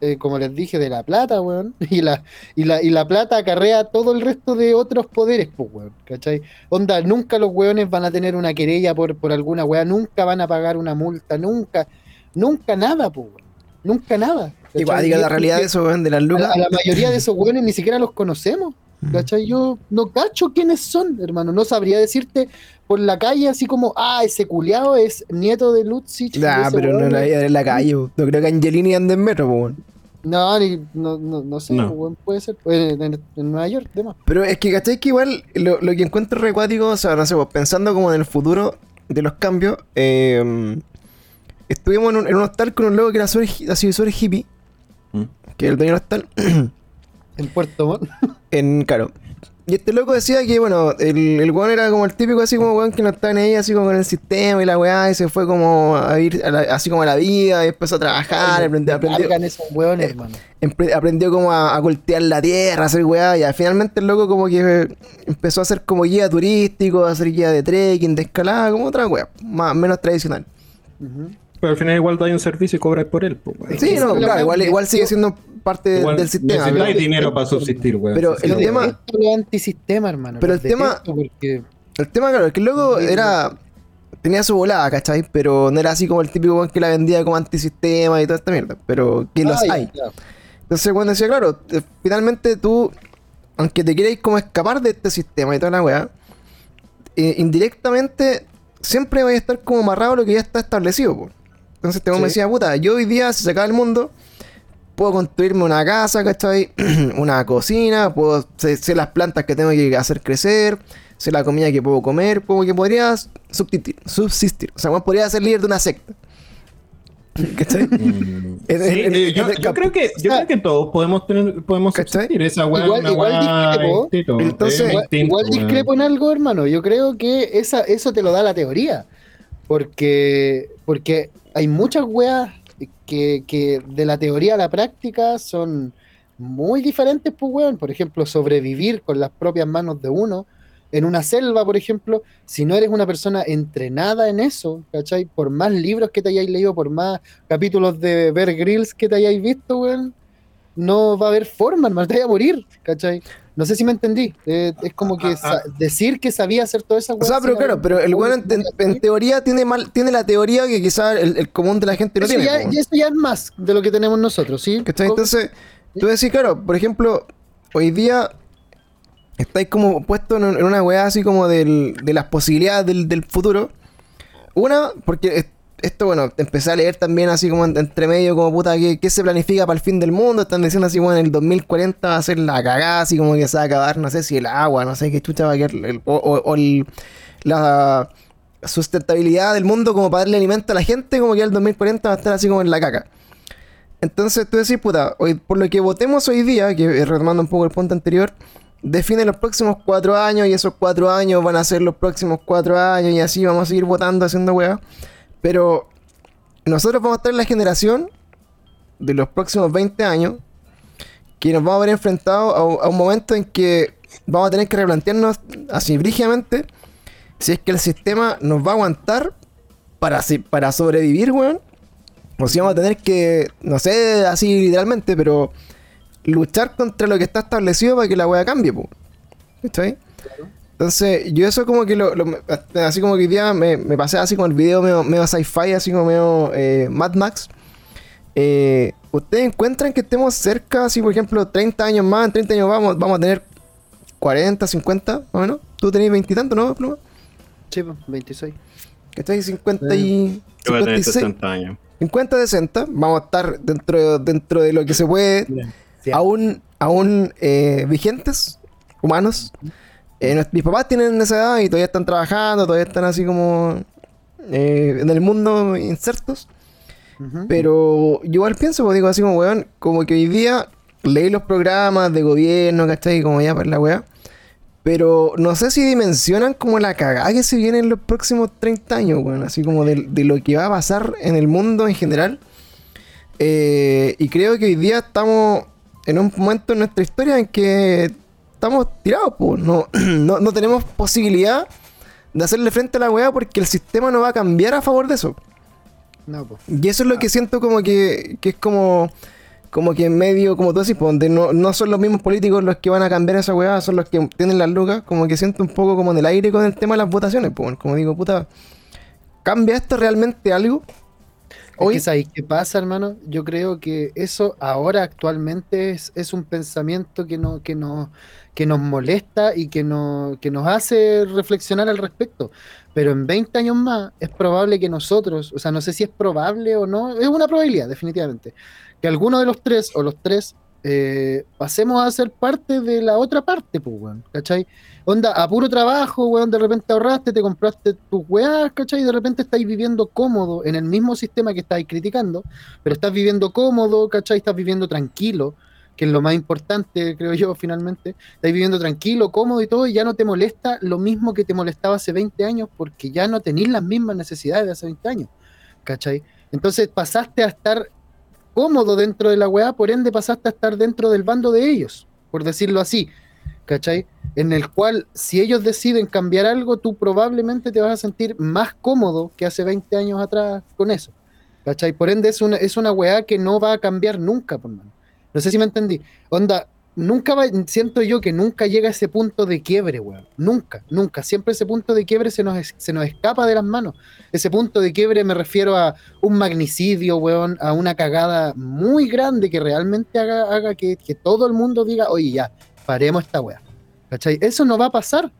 eh, como les dije, de la plata, weón, y la, y la, y la plata acarrea todo el resto de otros poderes, pues, weón, ¿cachai? Onda, nunca los weones van a tener una querella por, por alguna weá, nunca van a pagar una multa, nunca, nunca nada, pues, weón, nunca nada. Igual diga la realidad de eso, weón, de las A lucas. a la mayoría de esos weones ni siquiera los conocemos, ¿cachai? Yo no cacho quiénes son, hermano, no sabría decirte por la calle así como, ah, ese culiao es nieto de Lutzich. y Ah, ese pero no la en la calle. No creo que Angelini ande en metro, weón. No, ni- no, no, no sé, No. weón, puede ser. En, en- en Nueva York, demás. Pero es que, ¿cachai? Que igual lo, lo que encuentro recuático, o sea, no sé, pues, pensando como en el futuro de los cambios, eh, estuvimos en un, en un hostal con un loco que era hi- así súper hippie, ¿Mm? que es el dueño del hostal, En Puerto Montt. en Caro. Y este loco decía que, bueno, el, el weón era como el típico así como weón que no estaba en ahí, así como con el sistema y la weá, y se fue como a ir a la- así como a la vida, y empezó a trabajar, aprendió, aprendió, Cargan esos weones, aprendió como a, a cultivar la tierra, a hacer weá, y finalmente el loco como que empezó a hacer como guía turístico, a hacer guía de trekking, de escalada, como otra weá, más menos tradicional. Ujú. Pero al final igual da un servicio y cobras por él, pues, Sí, no, claro, igual, igual sigue siendo parte Igual del sistema. pero- dinero para subsistir, weón. Pero el tema- antisistema, hermano. Pero el tema- Porque El tema, claro, es que el loco era. Tenía su volada, ¿cachai? Pero no era así como el típico weón que la vendía como antisistema y toda esta mierda. Pero que los ya, hay. ya. Entonces, cuando decía, claro, finalmente tú, aunque te quieras como escapar de este sistema y toda la weá, eh, indirectamente siempre vas a estar como amarrado a lo que ya está establecido, po. Entonces, este weón me Sí. decía, puta, yo hoy día, si se acaba el mundo, puedo construirme una casa, ¿cachai? una cocina, puedo sé, sé las plantas que tengo que hacer crecer, sé la comida que puedo comer, como que podrías subsistir, subsistir. O sea, weón, podría ser líder de una secta. ¿Cachai? Mm, En- sí, en- eh, en- yo, creo que yo creo que todos podemos tener podemos subsistir esa weá Igual- igual discrepo. instinto, Entonces, es Igual, instinto, igual discrepo en algo, hermano. Yo creo que esa, eso te lo da la teoría. Porque, porque hay muchas weas que, de la teoría a la práctica son muy diferentes, pues, weón. Por ejemplo, sobrevivir con las propias manos de uno. En una selva, por ejemplo, si no eres una persona entrenada en eso, ¿cachai? Por más libros que te hayáis leído, por más capítulos de Bear Grylls que te hayáis visto, weón, no va a haber forma, hermano, te vaya a morir, ¿cachai? No sé si me entendí. Eh, es como que Ah, ah. decir que sabía hacer toda esa O sea, pero claro, pero el weón en, en- teoría tiene mal, tiene la teoría que quizás el, el común de la gente no eso, tiene. ya, y eso ya es más de lo que tenemos nosotros, ¿sí? ¿Cachai? Entonces, tú decís, claro, por ejemplo, hoy día estáis como puestos en, en una weá así como del- de las posibilidades del, del futuro. Una, porque esto, bueno, empecé a leer también así como en- entre medio, como puta, ¿qué, qué se planifica para el fin del mundo? Están diciendo así, bueno, en el 2040 va a ser la cagada, así como que se va a acabar, no sé si el agua, no sé qué chucha va a quedar, el- o, o- el- la sustentabilidad del mundo como para darle alimento a la gente, como que el 2040 va a estar así como en la caca. Entonces tú decís, puta, hoy, por lo que votemos hoy día, que eh, retomando un poco el punto anterior, define los próximos cuatro años y esos cuatro años van a ser los próximos cuatro años y así vamos a seguir votando, haciendo weá. Pero nosotros vamos a estar en la generación de los próximos 20 años que nos vamos a ver enfrentados a, un- momento en que vamos a tener que replantearnos así brígidamente si es que el sistema nos va a aguantar para, para sobrevivir, weón. O si vamos a tener que, no sé, así literalmente, pero luchar contra lo que está establecido para que la weá cambie, po. ¿Cachai? Entonces, yo eso como que lo, lo- así como que hoy día me, me pasé así con el video medio, medio sci-fi, así como medio eh, Mad Max. Eh, ¿Ustedes encuentran que estemos cerca, así por ejemplo, 30 años más, en 30 años vamos, vamos a tener 40, 50, más o menos? ¿Tú tenés 20 y tanto, no, Pluma? Sí, pues, 26. ¿Cachai? 50 y... Yo voy a tener 56, 60 años. 50, 60, vamos a estar dentro, dentro de lo que se puede Sí. aún, aún eh, vigentes, humanos. Eh, mis papás tienen esa edad y todavía están trabajando, todavía están así como eh, en el mundo insertos. Pero yo igual pienso, pues digo así como, weón, como que hoy día leí los programas de gobierno, ¿cachai? Como ya para la weá. Pero no sé si dimensionan como la cagada que se viene en los próximos 30 años, weón. Así como de, de lo que va a pasar en el mundo en general. Eh, y creo que hoy día estamos en un momento en nuestra historia en que estamos tirados, pues. No, no, no tenemos posibilidad de hacerle frente a la weá porque el sistema no va a cambiar a favor de eso. No, pues. Y eso es lo que siento como que, que es como, como que en medio, como tú decís, donde no, no son los mismos políticos los que van a cambiar esa weá, son los que tienen las lucas, como que siento un poco como en el aire con el tema de las votaciones, pues, como digo, puta, ¿cambia esto realmente algo? Hoy, Hoy, ¿sabéis qué pasa, hermano? Yo creo que eso ahora actualmente es, es un pensamiento que, no, que, no, que nos molesta y que, no, que nos hace reflexionar al respecto. Pero en 20 años más es probable que nosotros, o sea, no sé si es probable o no, es una probabilidad, definitivamente, que alguno de los tres o los tres eh, pasemos a ser parte de la otra parte, pues, weón, ¿cachai? Onda, a puro trabajo, weón, de repente ahorraste, te compraste tus weás, ¿cachai? Y de repente estáis viviendo cómodo en el mismo sistema que estáis criticando, pero estás viviendo cómodo, ¿cachai? Estás viviendo tranquilo, que es lo más importante, creo yo, finalmente. Estás viviendo tranquilo, cómodo y todo, y ya no te molesta lo mismo que te molestaba hace 20 años, porque ya no tenéis las mismas necesidades de hace 20 años, ¿cachai? Entonces pasaste a estar cómodo dentro de la weá, por ende pasaste a estar dentro del bando de ellos, por decirlo así, ¿cachai? En el cual si ellos deciden cambiar algo, tú probablemente te vas a sentir más cómodo que hace 20 años atrás con eso, ¿cachai? Por ende es una, es una weá que no va a cambiar nunca, por. No sé si me entendí. Onda, nunca va, siento yo que nunca llega a ese punto de quiebre, weón. Nunca, nunca. Siempre ese punto de quiebre se nos, se nos escapa de las manos. Ese punto de quiebre me refiero a un magnicidio, weón, a una cagada muy grande que realmente haga, haga que, que todo el mundo diga, oye, ya, paremos esta weá. ¿Cachai? Eso no va a pasar.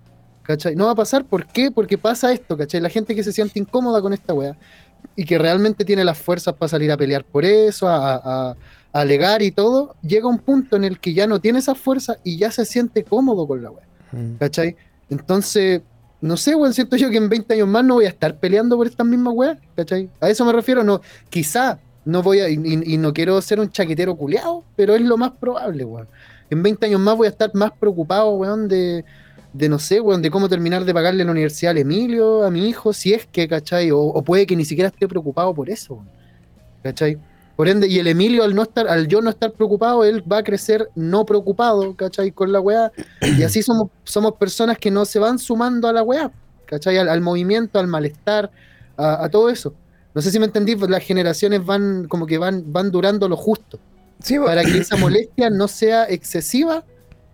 ¿Cachai? No va a pasar. ¿Por qué? Porque pasa esto, ¿cachai? La gente que se siente incómoda con esta weá y que realmente tiene las fuerzas para salir a pelear por eso, a alegar y todo, llega un punto en el que ya no tiene esa fuerza y ya se siente cómodo con la weá. ¿Cachai? Entonces, no sé, weón, siento yo que en 20 años más no voy a estar peleando por estas mismas weas, ¿cachai? A eso me refiero, no, quizá no voy a, y, no quiero ser un chaquetero culiado, pero es lo más probable, weón. En 20 años más voy a estar más preocupado, weón, de, de no sé, weón, de cómo terminar de pagarle la universidad al Emilio, a mi hijo, si es que, ¿cachai? O, o puede que ni siquiera esté preocupado por eso, weón. ¿cachai? Por ende, y el Emilio, al no estar, al yo no estar preocupado, él va a crecer no preocupado, ¿cachai? Con la weá. Y así somos, somos personas que no se van sumando a la weá, ¿cachai? Al, al movimiento, al malestar, a, a todo eso. No sé si me entendí, pues las generaciones van como que van, van durando lo justo, Sí, para que esa molestia no sea excesiva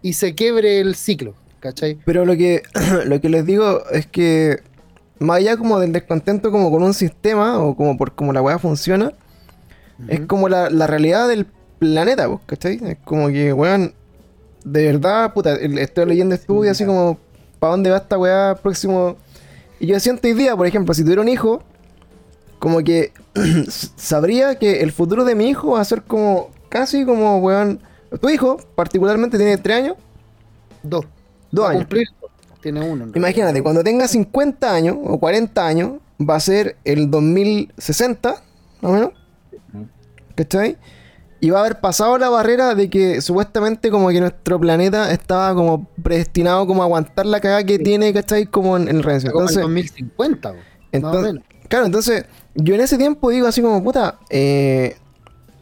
y se quiebre el ciclo, ¿cachai? Pero lo que, lo que les digo es que más allá como del descontento como con un sistema o como por cómo la weá funciona, es como la, la realidad del planeta, pues, ¿cachai? Es como que, weón, de verdad, puta, estoy leyendo estudios así como, ¿para dónde va esta weá próximo? Y yo siento hoy día, por ejemplo, si tuviera un hijo, como que sabría que el futuro de mi hijo va a ser como, casi como, weón, tu hijo particularmente tiene 3 años, Dos. 2 Va a años. cumplir dos. Tiene uno. Imagínate, cuando tenga 50 años o 40 años, va a ser el 2060, más o menos. ¿Cachai? Y va a haber pasado la barrera de que supuestamente como que nuestro planeta estaba como predestinado como a aguantar la cagada que tiene, ¿cachai? Como en, en el reinicio. Como en Entonces, 2050, weón, más o entonces, claro, entonces yo en ese tiempo digo así como, puta, eh,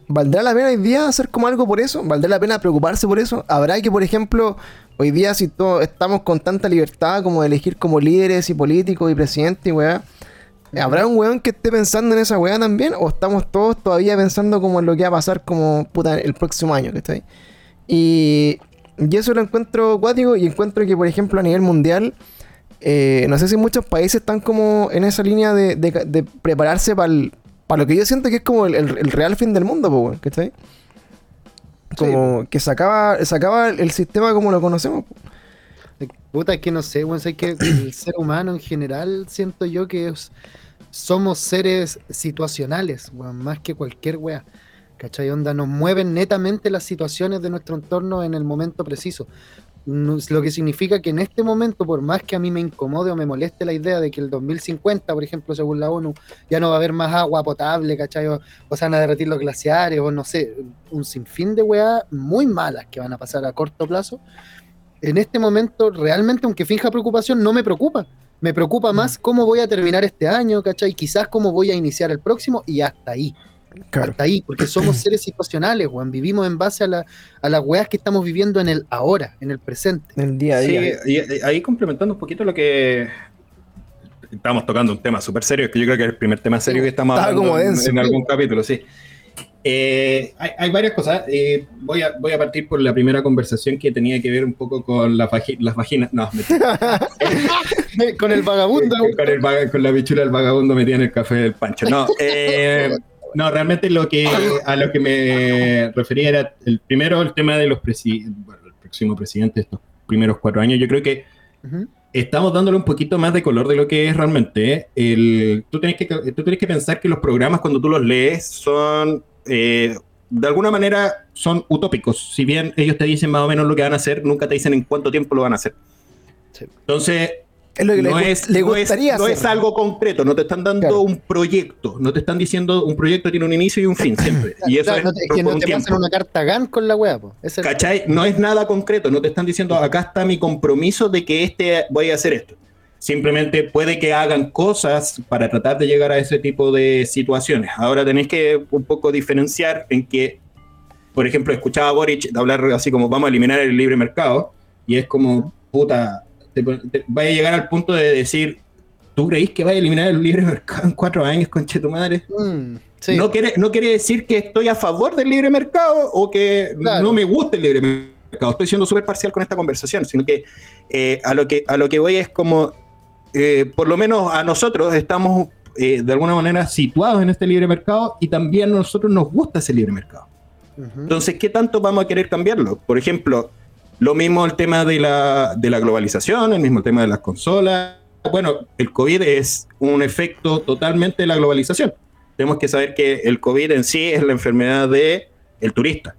¿Valdrá la pena hoy día hacer como algo por eso? ¿Valdrá la pena preocuparse por eso? ¿Habrá que, por ejemplo, hoy día si todos estamos con tanta libertad como de elegir como líderes y políticos y presidentes y weá, ¿habrá un weón que esté pensando en esa weá también? ¿O estamos todos todavía pensando como en lo que va a pasar como puta el próximo año, que está ahí? Y, y eso lo encuentro cuático y encuentro que, por ejemplo, a nivel mundial, eh, no sé si muchos países están como en esa línea de, de- de prepararse para lo que yo siento que es como el, el- el real fin del mundo, po, ¿cachai? Como que se acaba, se acaba el sistema como lo conocemos. po. Puta, es que no sé, weón, sé que el ser humano en general siento yo que es- somos seres situacionales, weón, más que cualquier wea. ¿Cachai? Onda, nos mueven netamente las situaciones de nuestro entorno en el momento preciso. Lo que significa que en este momento, por más que a mí me incomode o me moleste la idea de que el 2050, por ejemplo, según la ONU, ya no va a haber más agua potable, ¿cachai? O, o se van a derretir los glaciares, o no sé, un sinfín de weas muy malas que van a pasar a corto plazo en este momento, realmente, aunque finja preocupación, no me preocupa. Me preocupa más cómo voy a terminar este año, ¿cachai? Quizás cómo voy a iniciar el próximo y hasta ahí. Claro. Hasta ahí, porque somos seres situacionales, weón. Vivimos en base a, la, a las weas que estamos viviendo en el ahora, en el presente. En el día a Sí, día. y, y ahí complementando un poquito lo que estamos tocando un tema súper serio, que yo creo que es el primer tema serio que estamos Estaba hablando como en- denso. en, algún capítulo, sí. Eh, hay, hay varias cosas. eh, voy, a, voy a partir por la primera conversación que tenía que ver un poco con la las vaginas. No, mentira. Con el vagabundo, con, el vaga- con la bichula del vagabundo metida en el café del pancho. No, eh, no realmente lo que, a lo que me refería era el primero, el tema de los bueno, el próximo presidente de estos primeros cuatro años. Yo creo que estamos dándole un poquito más de color de lo que es realmente. ¿eh? El, tú, tienes que, tú tienes que pensar que los programas cuando tú los lees son, eh, de alguna manera, son utópicos. Si bien ellos te dicen más o menos lo que van a hacer, nunca te dicen en cuánto tiempo lo van a hacer. Sí. Entonces, Es lo que no, le, es, le no es- no algo concreto, no te están dando Claro. un proyecto, no te están diciendo un proyecto tiene un inicio y un fin siempre. Y eso Claro, es, no te- que no te pasan una carta GAN con la wea, ¿Cachai? No es nada concreto, no te están diciendo acá está mi compromiso de que este voy a hacer esto. Simplemente puede que hagan cosas para tratar de llegar a ese tipo de situaciones. Ahora tenéis que un poco diferenciar en que, por ejemplo, escuchaba a Boric hablar así como vamos a eliminar el libre mercado y es como, puta, te, te- vaya a llegar al punto de decir, ¿tú creís que vaya a eliminar el libre mercado en cuatro años, conche tu madre? Mm, sí. No, quiere, no quiere decir que estoy a favor del libre mercado o que Claro. no me guste el libre mercado. Estoy siendo súper parcial con esta conversación, sino que, eh, a, lo que a lo que voy es como, eh, por lo menos a nosotros estamos eh, de alguna manera situados en este libre mercado y también a nosotros nos gusta ese libre mercado. Entonces, ¿qué tanto vamos a querer cambiarlo? Por ejemplo, lo mismo el tema de la, de la globalización, el mismo tema de las consolas. Bueno, el COVID es un efecto totalmente de la globalización. Tenemos que saber que el COVID en sí es la enfermedad de el turista.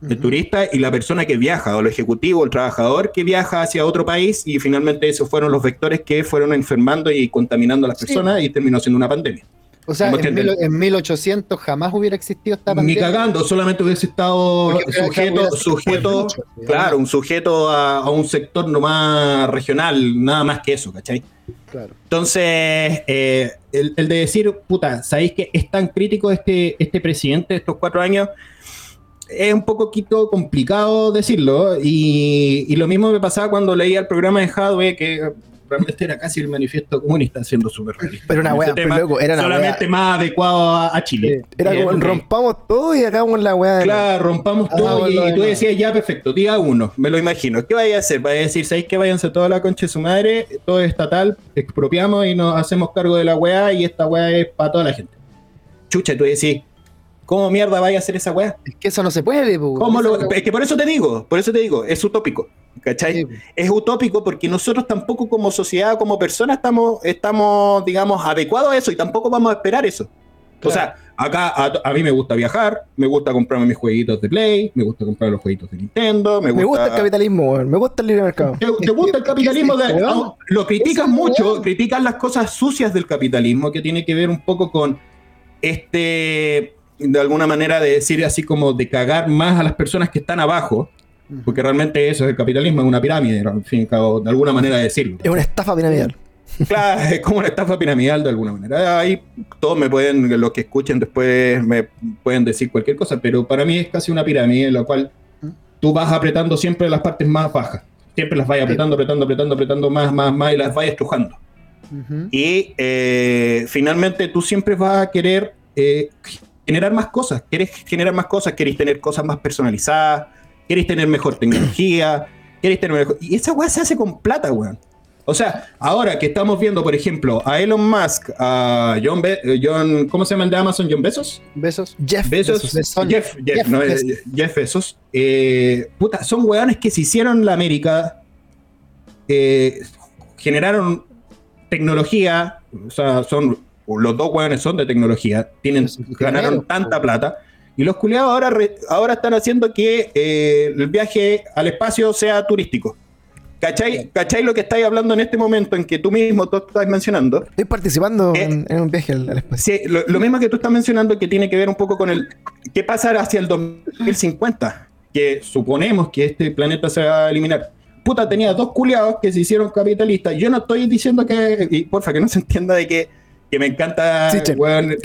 El turista y la persona que viaja, o el ejecutivo, el trabajador que viaja hacia otro país y finalmente esos fueron los vectores que fueron enfermando y contaminando a las Sí. personas y terminó siendo una pandemia. O sea, Tenemos en, mil- en 1800 jamás hubiera existido esta Ni pandemia. cagando, solamente hubiese estado Porque sujeto, sujeto, mucho, claro, un sujeto a, a un sector nomás regional, nada más que eso, ¿cachai? Claro. Entonces, eh, el, el de decir, puta, ¿sabéis que es tan crítico este, este presidente de estos cuatro años? Es un poquito complicado decirlo, y, y lo mismo me pasaba cuando leía el programa de Hadwe, que realmente era casi el manifiesto comunista, siendo súper realista. Pero una pero loco, era una solamente wea. más adecuado a, a Chile. Era como rompamos todo y hagamos la weá de Claro, rompamos Ah, todo y, y tú decías, ya, perfecto, día uno, me lo imagino. ¿Qué vaya a hacer? ¿Vaya a decir, ¿sabéis que váyanse toda la concha de su madre? Todo es estatal, expropiamos y nos hacemos cargo de la weá y esta weá es para toda la gente. Chucha, tú decís, ¿cómo mierda vaya a hacer esa weá? Es que eso no se puede. ¿Cómo lo- es que por eso te digo, por eso te digo, es utópico, ¿cachai? Sí. Es utópico porque nosotros tampoco como sociedad, como persona, estamos, estamos, digamos, adecuados a eso y tampoco vamos a esperar eso. O sea, acá a, a mí me gusta viajar, me gusta comprarme mis jueguitos de Play, me gusta comprar los jueguitos de Nintendo, me gusta... Me gusta el capitalismo, weón. Me gusta el libre mercado. ¿Te, te gusta el capitalismo? De, no, lo criticas Esa mucho, weón. criticas las cosas sucias del capitalismo, que tiene que ver un poco con este, de alguna manera, de decir así como de cagar más a las personas que están abajo, porque realmente eso es el capitalismo, es una pirámide, en fin, cabo, de alguna manera de decirlo. Es una estafa piramidal. Claro, es como una estafa piramidal de alguna manera. Ahí todos me pueden, los que escuchen después me pueden decir cualquier cosa, pero para mí es casi una pirámide en la cual tú vas apretando siempre las partes más bajas. Siempre las vas apretando, apretando, apretando, apretando más, más, más y las vas estrujando. Y eh, finalmente tú siempre vas a querer eh, generar más cosas. Quieres generar más cosas, querés tener cosas más personalizadas, querés tener mejor tecnología, querés tener mejor... Y esa weá se hace con plata, weón. O sea, ahora que estamos viendo, por ejemplo, a Elon Musk, a John, Be- eh, John ¿cómo se llama el de Amazon? John Bezos. Besos. Jeff Bezos. Jeff, Jeff, Jeff no, eh, Bezos. Jeff Bezos. Eh, puta, son weones que se hicieron la América, eh, generaron tecnología, o sea, son los dos weones son de tecnología, tienen, ganaron tanta po. plata. Y los culiados ahora, re- ahora están haciendo que eh, el viaje al espacio sea turístico. ¿Cachai? ¿Cachai lo que estáis hablando en este momento en que tú mismo tú estás mencionando? Estoy participando Eh, en, en un viaje al, al espacio. Sí, lo, lo mismo que tú estás mencionando que tiene que ver un poco con el qué pasará hacia el 2050, que suponemos que este planeta se va a eliminar. Puta, tenía dos culiados que se hicieron capitalistas. Yo no estoy diciendo que, y porfa, que no se entienda de que, que me encanta Sí, che. weón, el,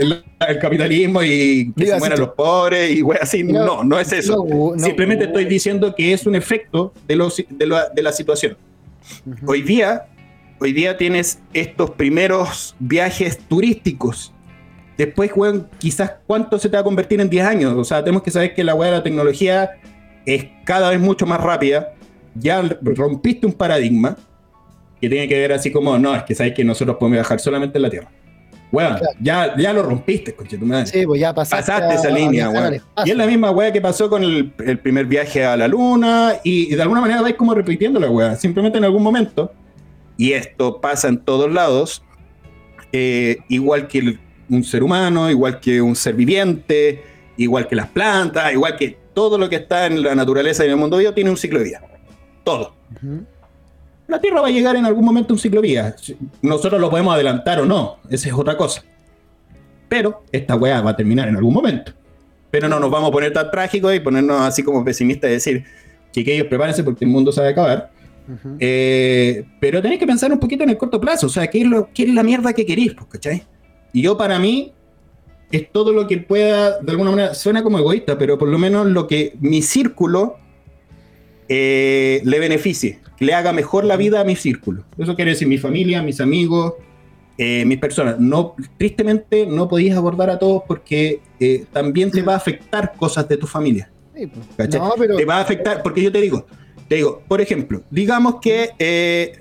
el- el capitalismo y que se mueran sí, los pobres y weón, así. No, No, no es eso. No, no, Simplemente estoy diciendo que es un efecto de, los, de, la, de la situación. Hoy día, hoy día tienes estos primeros viajes turísticos. Después, weón, quizás cuánto se te va a convertir en 10 años. O sea, tenemos que saber que la weá de la tecnología es cada vez mucho más rápida. Ya rompiste un paradigma que tiene que ver así como, no, es que sabes que nosotros podemos viajar solamente en la Tierra. Weón, Claro. ya, ya lo rompiste, conche tu madre. Sí, pues ya pasaste, Pasaste esa a- línea, weón. Y es la misma weá que pasó con el, el primer viaje a la luna y, y de alguna manera vais como repitiendo la weá, simplemente en algún momento. Y esto pasa en todos lados, eh, igual que el- un ser humano, igual que un ser viviente, igual que las plantas, igual que todo lo que está en la naturaleza y en el mundo vivo tiene un ciclo de vida. Todo. Ujú. La Tierra va a llegar en algún momento a un ciclo de vida. Nosotros lo podemos adelantar o no, esa es otra cosa. Pero esta weá va a terminar en algún momento. Pero no nos vamos a poner tan trágicos y ponernos así como pesimistas y decir, chiquillos, prepárense porque el mundo se va a acabar. Ujú. Eh, pero tenéis que pensar un poquito en el corto plazo. O sea, ¿qué es, lo, qué es la mierda que queréis? Pues, ¿cachai? Y yo, para mí, es todo lo que pueda, de alguna manera, suena como egoísta, pero por lo menos lo que mi círculo eh, le beneficie, le haga mejor la vida a mi círculo. Eso quiere decir mi familia, mis amigos, eh, mis personas. No, tristemente, no podéis abordar a todos porque eh, también te va a afectar cosas de tu familia. Pues. No, pero te va a afectar, porque yo te digo, te digo, por ejemplo, digamos que, eh,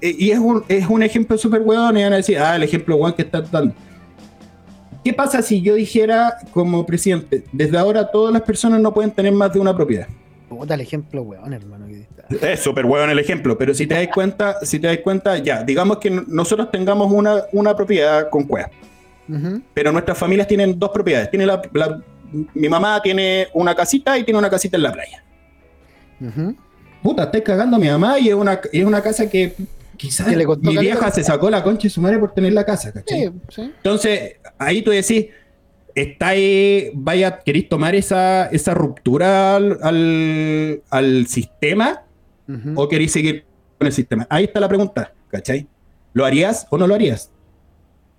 y es un, es un ejemplo súper hueón, y van a decir, ah, el ejemplo hueón que estás dando. ¿Qué pasa si yo dijera como presidente, desde ahora todas las personas no pueden tener más de una propiedad? Puta el ejemplo, weón, hermano. Es súper hueón el ejemplo, pero si te das cuenta, si te das cuenta, ya, digamos que nosotros tengamos una, una propiedad con cueva, pero nuestras familias tienen dos propiedades. Tiene la, la- mi mamá tiene una casita y tiene una casita en la playa. Ujú. puta, estáis cagando a mi mamá y es una, es una casa que quizás Que le costó mi vieja se sacó la concha de su madre por tener la casa, ¿cachai? Sí, sí. Entonces, ahí tú decís, está ahí, vaya, ¿queréis tomar esa, esa ruptura al, al, al sistema o queréis seguir con el sistema? Ahí está la pregunta, ¿cachai? ¿Lo harías o no lo harías?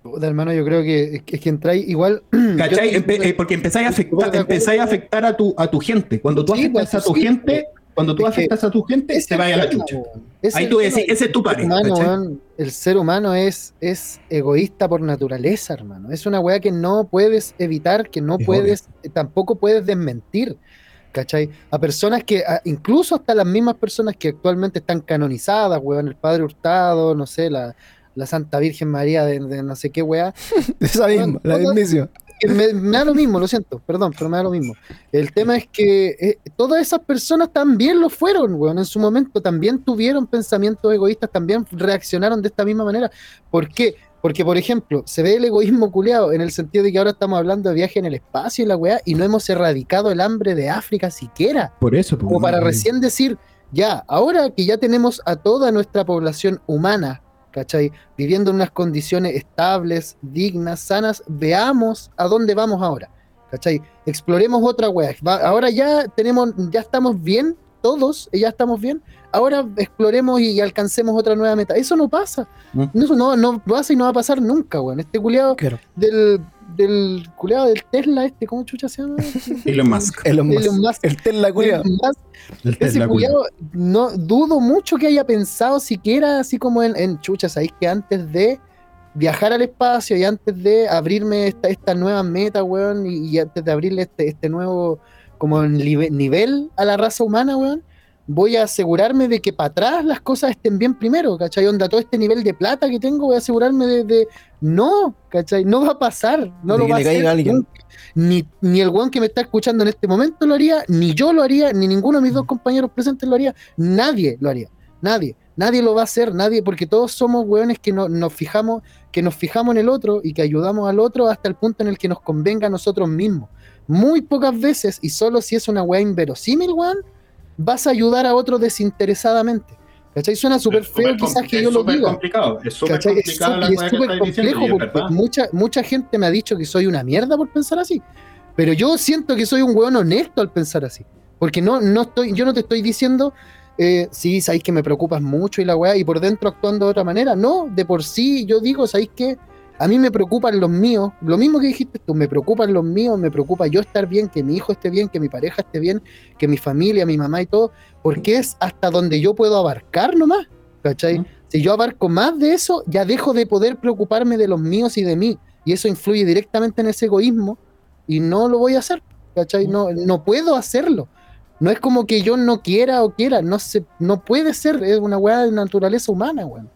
Puta, hermano, yo creo que es que, entráis igual. ¿Cachai? Empe- eh, porque empezáis a afectar, empezáis a afectar a tu, a tu gente. Cuando tú Sí, afectas pues, a tu sí, gente, cuando tú afectas a tu gente, se vaya a la chucha. Ahí tú decís, ese es tu El pare, humano, el ser humano es, es egoísta por naturaleza, hermano. Es una weá que no puedes evitar, que no Es puedes, eh, tampoco puedes desmentir. ¿Cachai? A personas que, a- incluso hasta las mismas personas que actualmente están canonizadas, weón, el Padre Hurtado, no sé, la, la Santa Virgen María de, de no sé qué weá, Esa misma, la mismísima. Que me, me da lo mismo, lo siento, perdón, pero me da lo mismo. El tema es que eh, todas esas personas también lo fueron, weón, en su momento, también tuvieron pensamientos egoístas, también reaccionaron de esta misma manera. ¿Por qué? Porque, por ejemplo, se ve el egoísmo culeado en el sentido de que ahora estamos hablando de viaje en el espacio y la weá, y no hemos erradicado el hambre de África siquiera. Por eso, pues, Como para recién decir, ya, ahora que ya tenemos a toda nuestra población humana, ¿cachai? Viviendo en unas condiciones estables, dignas, sanas, veamos a dónde vamos ahora, ¿cachai? Exploremos otra wea. Ahora ya tenemos, ya estamos bien todos y ya estamos bien, ahora exploremos y, alcancemos otra nueva meta. Eso no pasa. Mm. Eso no, no pasa y no va a pasar nunca, weón. Este culiado Claro. del, del culiado del Tesla, este, ¿cómo chucha se llama? Elon Musk. Elon Musk. Elon Musk. El Tesla culiao. Elon Musk, El ese culiao, no dudo mucho que haya pensado siquiera así como en, en chucha, ¿sabéis que antes de viajar al espacio y antes de abrirme esta, esta nueva meta, weón, y, y antes de abrirle este, este nuevo como nive- nivel a la raza humana, weón, voy a asegurarme de que para atrás las cosas estén bien primero, ¿cachai? Onda, todo este nivel de plata que tengo, voy a asegurarme de, de- no, ¿cachai? No va a pasar, no De lo que va a le hacer alguien. Ni, ni el weón que me está escuchando en este momento lo haría, ni yo lo haría, ni ninguno de mis dos compañeros presentes lo haría, nadie lo haría, nadie, nadie lo va a hacer, nadie, porque todos somos weones que no- nos fijamos, que nos fijamos en el otro y que ayudamos al otro hasta el punto en el que nos convenga a nosotros mismos. Muy pocas veces, y solo si es una weá inverosímil, weón, vas a ayudar a otro desinteresadamente. ¿Cachai? Suena súper feo quizás que yo lo diga. complicado. Es súper complicado es súper diciendo, complejo porque mucha, mucha gente me ha dicho que soy una mierda por pensar así. Pero yo siento que soy un weón honesto al pensar así. Porque no, no estoy, yo no te estoy diciendo, eh, sí, sabéis que me preocupas mucho y la weá, y por dentro actuando de otra manera. No, de por sí yo digo, sabéis que a mí me preocupan los míos. Lo mismo que dijiste tú, me preocupan los míos, me preocupa yo estar bien, que mi hijo esté bien, que mi pareja esté bien, que mi familia, mi mamá y todo, porque es hasta donde yo puedo abarcar nomás. ¿Cachai? Si yo abarco más de eso, ya dejo de poder preocuparme de los míos y de mí. Y eso influye directamente en ese egoísmo y no lo voy a hacer. ¿Cachai? No, no puedo hacerlo. No es como que yo no quiera o quiera, no se, no puede ser, es una weá de naturaleza humana, weón.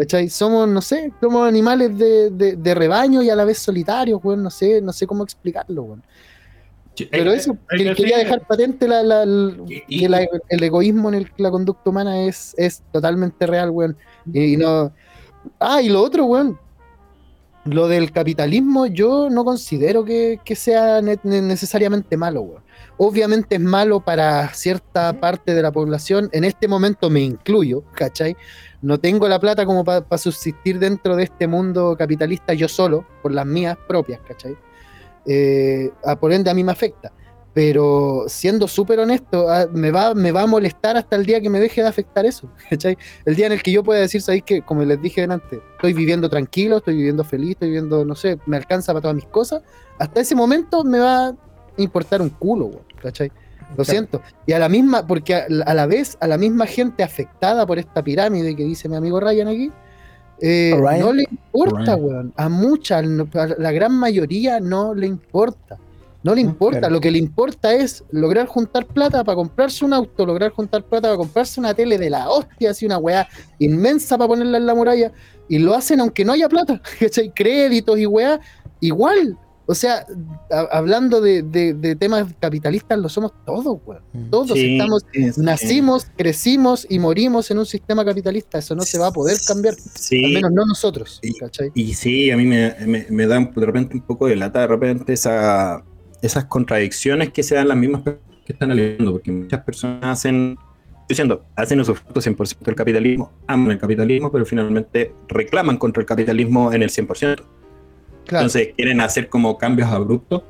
¿Cachai? Somos, no sé, somos animales de, de- de rebaño y a la vez solitarios, weón, no sé, no sé cómo explicarlo, weón. Pero hay- eso, hay que- que quería dejar patente la, que el egoísmo en el, la conducta humana es, es totalmente real, weón. Y, y no. Ah, y lo otro, weón. Lo del capitalismo, yo no considero que, que sea ne- ne- necesariamente malo. Obviamente es malo para cierta parte de la población. En este momento me incluyo, ¿cachai? No tengo la plata como para subsistir dentro de este mundo capitalista yo solo, por las mías propias, ¿cachai? Eh, a- por ende a mí me afecta. Pero siendo súper honesto, ah, me va, me va a molestar hasta el día que me deje de afectar eso. ¿cachai? El día en el que yo pueda decir, ¿sabéis que Como les dije delante, estoy viviendo tranquilo, estoy viviendo feliz, estoy viviendo, no sé, me alcanza para todas mis cosas. Hasta ese momento me va a importar un culo, weón, ¿cachai? Lo siento. Y a la misma, porque a, a la vez, a la misma gente afectada por esta pirámide que dice mi amigo Ryan aquí, eh, no le importa, weón. A muchas, no- a la gran mayoría no le importa. No le importa. claro. Lo que le importa es lograr juntar plata para comprarse un auto, lograr juntar plata para comprarse una tele de la hostia, así una weá inmensa para ponerla en la muralla. Y lo hacen aunque no haya plata, ¿cachai? Créditos y weá, igual. O sea, a- hablando de, de- de temas capitalistas, lo somos todos, weón. Todos Sí, estamos, sí, sí. nacimos, crecimos y morimos en un sistema capitalista. Eso no se va a poder cambiar. Sí. Al menos no nosotros, Y- ¿cachai? Y sí, a mí me, me, me da de repente un poco de lata, de repente esa, esas contradicciones que se dan las mismas personas que están aliando, porque muchas personas hacen, estoy diciendo, hacen usufructo 100% del capitalismo, aman el capitalismo, pero finalmente reclaman contra el capitalismo en el 100%. Claro. Entonces quieren hacer como cambios abruptos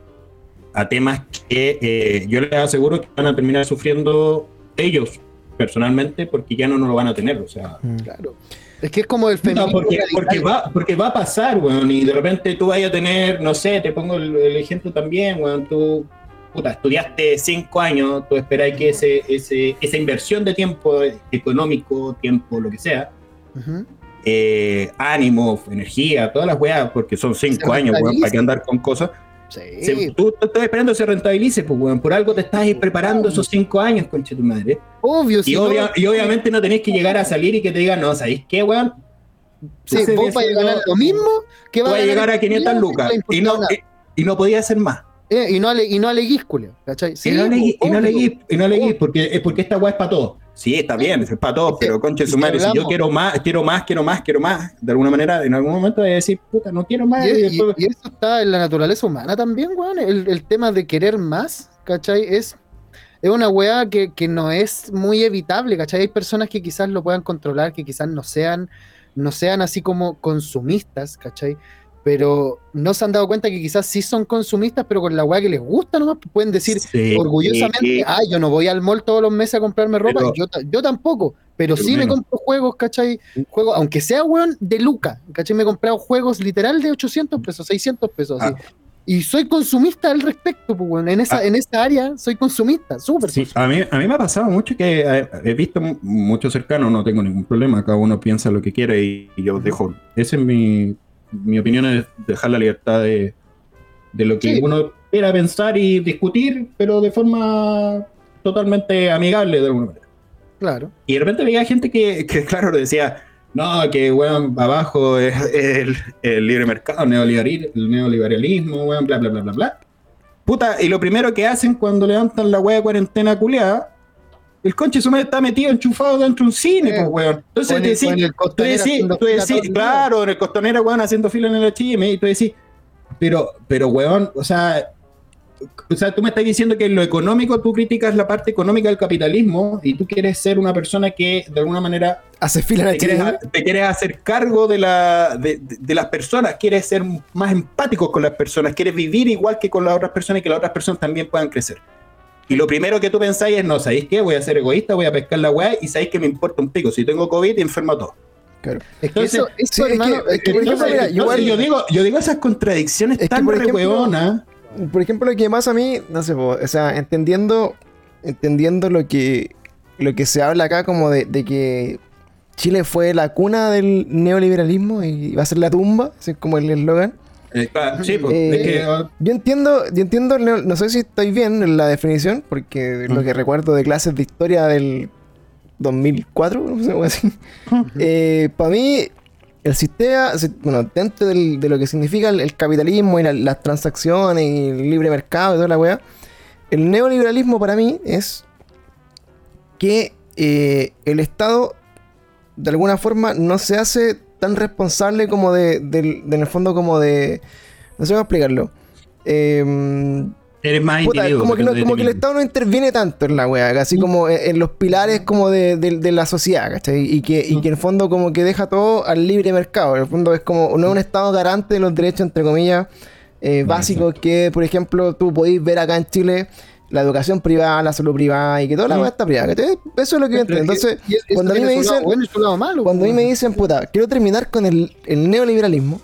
a temas que eh, yo les aseguro que van a terminar sufriendo ellos personalmente porque ya no, no lo van a tener. O sea, Mm. claro. Es que es como el feminismo porque, radical. porque, va, porque va a pasar, weón, y de repente tú vayas a tener, no sé, te pongo el, el ejemplo también, weón, tú puta, estudiaste cinco años, tú esperas que ese, ese, esa inversión de tiempo económico, tiempo, lo que sea, Ujú. eh, ánimo, energía, todas las weas, porque son cinco años, weón, para que andar con cosas. Sí. Se- tú estás esperando que se rentabilice, pues, weón, por algo te estás preparando esos cinco años, conche tu madre. Obvio, Y, si no- y obviamente no tenés que llegar a salir y que te digan, no, ¿sabéis qué, weón? sí, vos ganar lo mismo que va Voy a llegar a 500 el lucas y no y, y no podía hacer más. Eh, y no ale, y no aleguís, ¿cachai? Sí, y no leí, y no y porque, es porque esta weá es para todos. Sí, está bien, es para todos, pero conche su madre, si yo quiero más, quiero más, quiero más, quiero más, de alguna manera, en algún momento voy a decir, puta, no quiero más. Y, y y- después- y eso está en la naturaleza humana también, weón. El, el tema de querer más, ¿cachai? Es, es una weá que, que no es muy evitable, ¿cachai? Hay personas que quizás lo puedan controlar, que quizás no sean, no sean así como consumistas, ¿cachai? Pero no se han dado cuenta que quizás sí son consumistas, pero con la weá que les gusta nomás, pues pueden decir Sí, orgullosamente, sí. ah, yo no voy al mall todos los meses a comprarme ropa, Pero- yo, yo tampoco, pero Pero sí me compro juegos, ¿cachai? Juegos, aunque sea weón de Luca, ¿cachai? Me he comprado juegos literal de 800 pesos, 600 pesos, así. Y soy consumista al respecto, pues. En esa, Ah. en esa área soy consumista, súper. Sí, a mí, a mí me ha pasado mucho que eh, he visto mu- muchos cercanos, no tengo ningún problema, cada uno piensa lo que quiere y, y yo dejo, esa es mi, mi opinión, es dejar la libertad de, de lo que Sí. uno quiera pensar y discutir, pero de forma totalmente amigable de alguna manera. Claro. Y de repente veía gente que, que claro, decía, no, que weón, abajo es, es el, el libre mercado, el neoliberalismo, el neoliberalismo, weón, bla, bla, bla, bla, bla. Puta, y lo primero que hacen cuando levantan la weá de cuarentena culeada, el conche su madre está metido, enchufado dentro de un cine, Eh, pues weón. Entonces Con decís, tú costanera decís, tú decís, claro, en el costonera, weón, haciendo fila en el HM, y tú decís, pero, pero weón, o sea, o sea, tú me estás diciendo que en lo económico tú criticas la parte económica del capitalismo y tú quieres ser una persona que de alguna manera Hace fila en te quieres, te quieres hacer cargo de, la, de, de- de las personas, quieres ser más empático con las personas, quieres vivir igual que con las otras personas y que las otras personas también puedan crecer. Y lo primero que tú pensáis es, no, ¿sabéis qué? Voy a ser egoísta, voy a pescar la weá y sabéis que me importa un pico. Si tengo COVID, enfermo a todos. Claro. Es que Entonces, eso, yo, digo, yo digo esas contradicciones Es tan por ejemplo, rehueonas. Por ejemplo, lo que me pasa a mí, no sé, o sea, entendiendo, entendiendo lo que, lo que se habla acá como de, de que Chile fue la cuna del neoliberalismo y va a ser la tumba, así es como el eslogan. Eh, claro, sí, pues, Eh, es que, ah, Yo entiendo, yo entiendo, no sé si estoy bien en la definición, porque lo que recuerdo de clases de historia del 2004, no sé, algo así. Para mí, el sistema, si- bueno, dentro del- de lo que significa el, el capitalismo y la- las transacciones y el libre mercado y toda la weá, el neoliberalismo para mí es que eh, el Estado, de alguna forma, no se hace tan responsable como de, del- de- en el fondo, como de. No sé cómo explicarlo. Em, eres más Puta, como, que no- de como que el. Estado no interviene tanto en la wea, así como en, en los pilares como de, de- de la sociedad, ¿cachai? Y que, y que en el fondo como que deja todo al libre mercado. En el fondo es como, no es un Estado garante de los derechos, entre comillas, eh, básicos que, por ejemplo, tú podéis ver acá en Chile la educación privada, la salud privada y que toda la wea está privada. Eso es lo que yo entiendo. Entonces, y cuando a mí me dicen... bueno malo, Cuando a mí pues. me dicen, puta, quiero terminar con el, el neoliberalismo,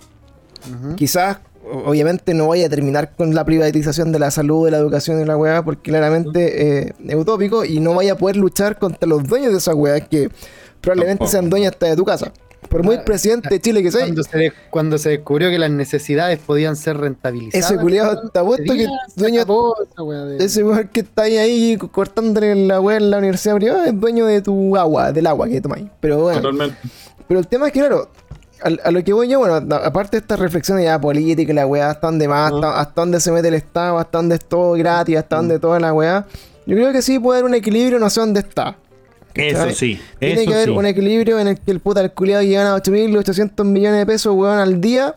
quizás, obviamente, no vaya a terminar con la privatización de la salud, de la educación y la weá, porque claramente eh, es utópico y no vaya a poder luchar contra los dueños de esa weá que probablemente Tampoco. sean dueños hasta de tu casa. Por muy presidente de Chile que sea, Cuando se, de- cuando se descubrió que las necesidades podían ser rentabilizadas. ese culiado te apuesto que dueño de- ese weón que está ahí, ahí cortándole la weá en la universidad privada es dueño de tu agua, del agua que tomáis. Pero bueno. Totalmente. Pero el tema es que, claro, a, lo que voy yo, bueno, aparte de estas reflexiones ya políticas, la weá, hasta dónde más, hasta, hasta dónde se mete el Estado, hasta dónde es todo gratis, hasta dónde toda la weá. Yo creo que sí puede haber un equilibrio, no sé dónde está. Eso ¿Cachai? sí. Tiene eso que haber sí. un equilibrio en el que el puta el culiado que gana 8.800 millones de pesos, weón, al día,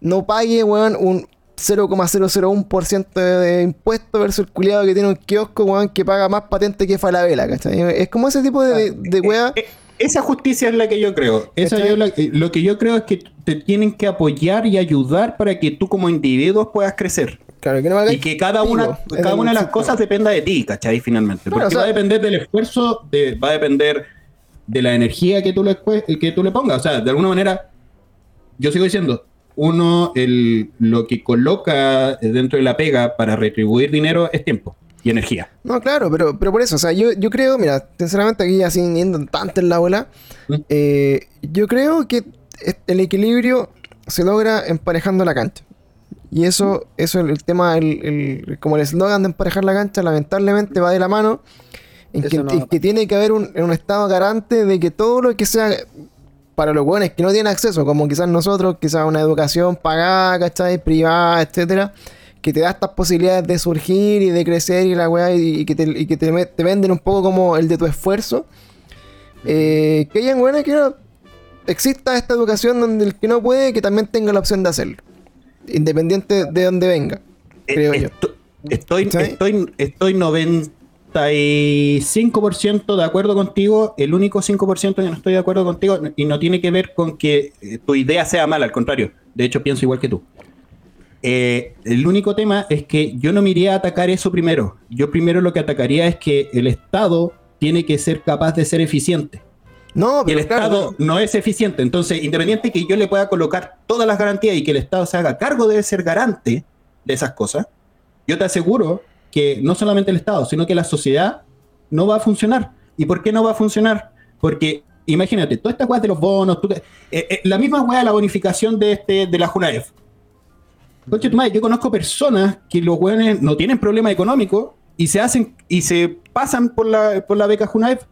no pague, weón, un 0,001% de, de impuesto versus el culiado que tiene un kiosco, weón, que paga más patente que Falabella, ¿cachai? Es como ese tipo de, de weá. Eh, Esa justicia es la que yo creo. Esa yo la- eh, lo que yo creo es que te tienen que apoyar y ayudar para que tú como individuo puedas crecer. Claro, que no me hagáis Y que cada una, cada una de las cosas dependa de ti, ¿cachai? Finalmente. Claro, Porque o sea- va a depender del esfuerzo, de- va a depender de la energía que tú, le, que tú le pongas. O sea, de alguna manera, yo sigo diciendo, uno, el, lo que coloca dentro de la pega para retribuir dinero es tiempo y energía. No, claro, pero, pero por eso, o sea, yo, yo creo, mira, sinceramente aquí ya sin yendo tanto en la bola, ¿Mm? eh, yo creo que el equilibrio se logra emparejando la cancha. Y eso, eso el, el tema, el, el- como el eslogan de emparejar la cancha, lamentablemente va de la mano en que, Eso no- en que tiene que haber un, un estado garante de que todo lo que sea para los buenos que no tienen acceso, como quizás nosotros, quizás una educación pagada, ¿cachai? Privada, etcétera, que te da estas posibilidades de surgir y de crecer y la weá, y, y que, te, y que te, venden un poco como el de tu esfuerzo. Eh, que hayan weones que no exista esta educación donde el que no puede, que también tenga la opción de hacerlo. Independiente de donde venga, creo Eh, yo. esto- Estoy, ¿Sí? estoy, estoy noven- 95% de acuerdo contigo, el único 5% que no estoy de acuerdo contigo, y no tiene que ver con que eh, tu idea sea mala, al contrario, de hecho pienso igual que tú. Eh, el único tema es que yo no me iría a atacar eso primero. Yo primero lo que atacaría es que el Estado tiene que ser capaz de ser eficiente. No, pero el claro, Estado no es eficiente. Entonces, independiente que yo le pueda colocar todas las garantías y que el Estado se haga cargo de ser garante de esas cosas, yo te aseguro que no solamente el Estado, sino que la sociedad no va a funcionar. ¿Y por qué no va a funcionar? Porque imagínate, todas estas weas de los bonos, tú eh, eh, la misma wea de la bonificación de, este, de la JUNAEF. Conche tu madre, yo conozco personas que los weones no tienen problema económico y se hacen y se pasan por la, por la beca JUNAEF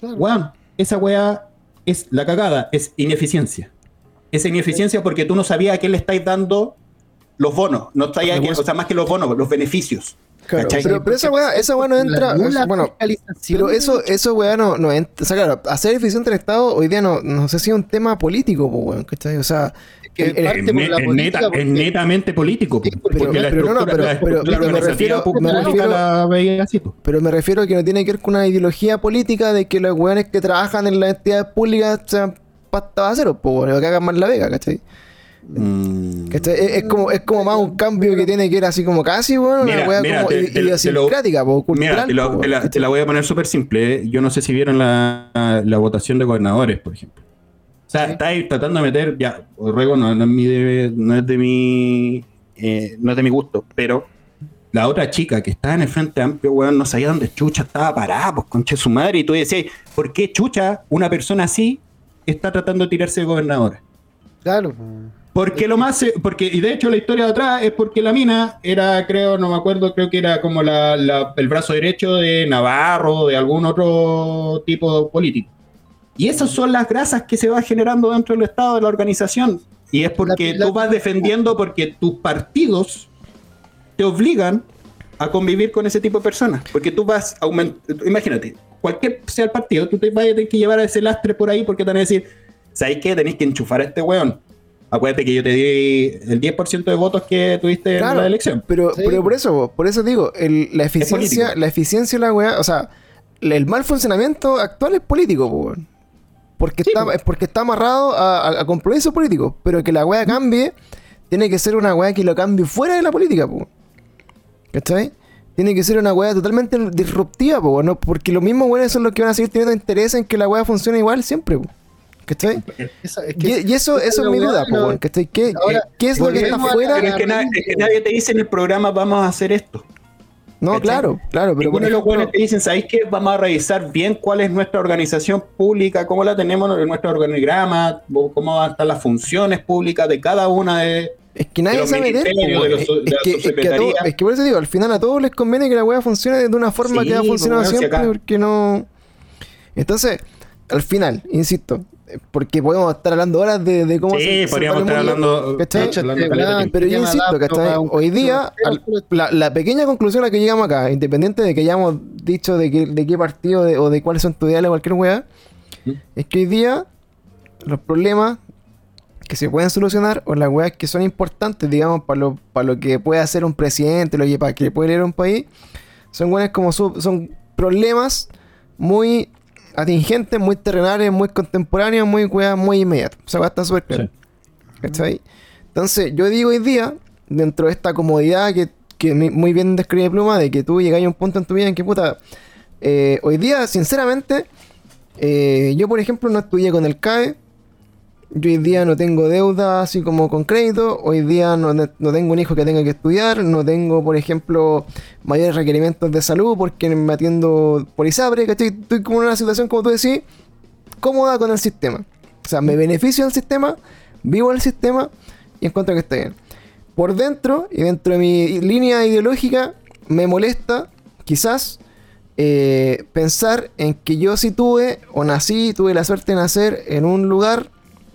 Claro. Weón, esa weá es la cagada, es ineficiencia. Es ineficiencia porque tú no sabías a quién le estáis dando los bonos. No estáis a quién- o sea, más que los bonos, los beneficios. pero, pero esa weá, esa weá no entra. bueno, pero eso, eso weá no, no entra. O sea, claro, hacer eficiente el Estado hoy día no, no sé si es un tema político, pues weón, ¿cachai? O sea, que el- el- parte Es, por ne- la es política, neta- porque- es netamente político. Sí, po, porque- porque la pero no, no, estructura, pero- la pero- estructura pero me refiero- pública me refiero- la veía así. po. Pero me refiero a que no tiene que ver con una ideología política de que los weones que trabajan en las entidades públicas sean pasta baseros, pues que hagan más la vega, ¿cachai? Mm. Es, es como, es como más un cambio que tiene que ir así como casi, una Mira, weá mira, como te- lo- idiosincrática, po, cultural. Mira, te, lo- po, te la, weón, te la voy a poner súper simple. ¿eh? Yo no sé si vieron la, la votación de gobernadores, por ejemplo. O sea, Sí. estáis tratando de meter, ya, Orrego no, no es, mi de, no es de mi eh, no es de mi gusto, pero la otra chica que estaba en el Frente Amplio, weón, no sabía dónde Chucha estaba parada, pues concha de su madre, y tú decías, ¿por qué Chucha, una persona así, está tratando de tirarse de gobernadora? Claro. Porque lo más, eh, porque, y de hecho la historia de atrás es porque la mina era, creo, no me acuerdo, creo que era como la, la- el brazo derecho de Navarro, de algún otro tipo político. Y esas son las grasas que se va generando dentro del Estado, de la organización. Y es porque La- la- tú vas defendiendo porque tus partidos te obligan a convivir con ese tipo de personas. Porque tú vas aumentando, imagínate, cualquier sea el partido, tú te vas a tener que llevar a ese lastre por ahí porque te van a decir, ¿sabes qué? Tenéis que enchufar a este weón. Acuérdate que yo te di el 10% de votos que tuviste Claro, en la elección. Pero, Sí. pero por eso, po, por eso digo, el- la eficiencia, la eficiencia de la weá, o sea, el mal funcionamiento actual es político, po, weón. Porque, Sí, está, po. es porque está amarrado a, a- a compromisos políticos. Pero que la weá cambie, tiene que ser una weá que lo cambie fuera de la política, po. ¿Cachai? Tiene que ser una weá totalmente disruptiva, po, ¿no? Porque los mismos weones son los que van a seguir teniendo interés en que la weá funcione igual siempre, po. ¿Cachai? Esa- es que Y, y eso, eso es mi duda, po, ¿cachai? ¿Qué, Ahora, qué es lo que está fuera? Es que, na- es que nadie te dice en el programa vamos a hacer esto. No, ¿cachai? claro, claro, pero de los buenos te dicen, ¿sabéis qué? Vamos a revisar bien cuál es nuestra organización pública, cómo la tenemos en nuestro organigrama, cómo van a estar las funciones públicas de cada una de... Es que nadie sabe de su- es, que, por eso digo, al final a todos les conviene que la weá funcione de una forma Sí, que ha funcionado si siempre, porque no. Entonces, al final, insisto, porque podemos estar hablando horas de, de cómo Sí, se- se podríamos estar mundo, hablando... Pero yo insisto, ¿cachai? Hoy día, al- la, la pequeña conclusión a la que llegamos acá, independiente de que hayamos dicho de, qué- de qué partido de- o de cuáles son tus ideales o cualquier weá, ¿Mm? es que hoy día los problemas que se pueden solucionar o las weas que son importantes, digamos, para lo, para lo que puede hacer un presidente, lo que, para que puede leer un país, son weas como su- son problemas muy atingentes, muy terrenales, muy contemporáneos, muy muy inmediatas. O sea, están súper claras. Sí. ¿Cachai? Entonces, yo digo hoy día, dentro de esta comodidad que, que muy bien describe Pluma, de que tú llegas a un punto en tu vida en que, puta, eh, hoy día, sinceramente, eh, yo, por ejemplo, no estudié con el CAE. Yo hoy día no tengo deuda así como con crédito. Hoy día no, no tengo un hijo que tenga que estudiar. No tengo, por ejemplo, mayores requerimientos de salud porque me atiendo por ISAPRE. ¿cachai? Estoy como en una situación, como tú decís, cómoda con el sistema. O sea, me beneficio del sistema, vivo el sistema y encuentro que está bien. Por dentro y dentro de mi línea ideológica, me molesta, quizás, eh, pensar en que yo sí tuve o nací, tuve la suerte de nacer en un lugar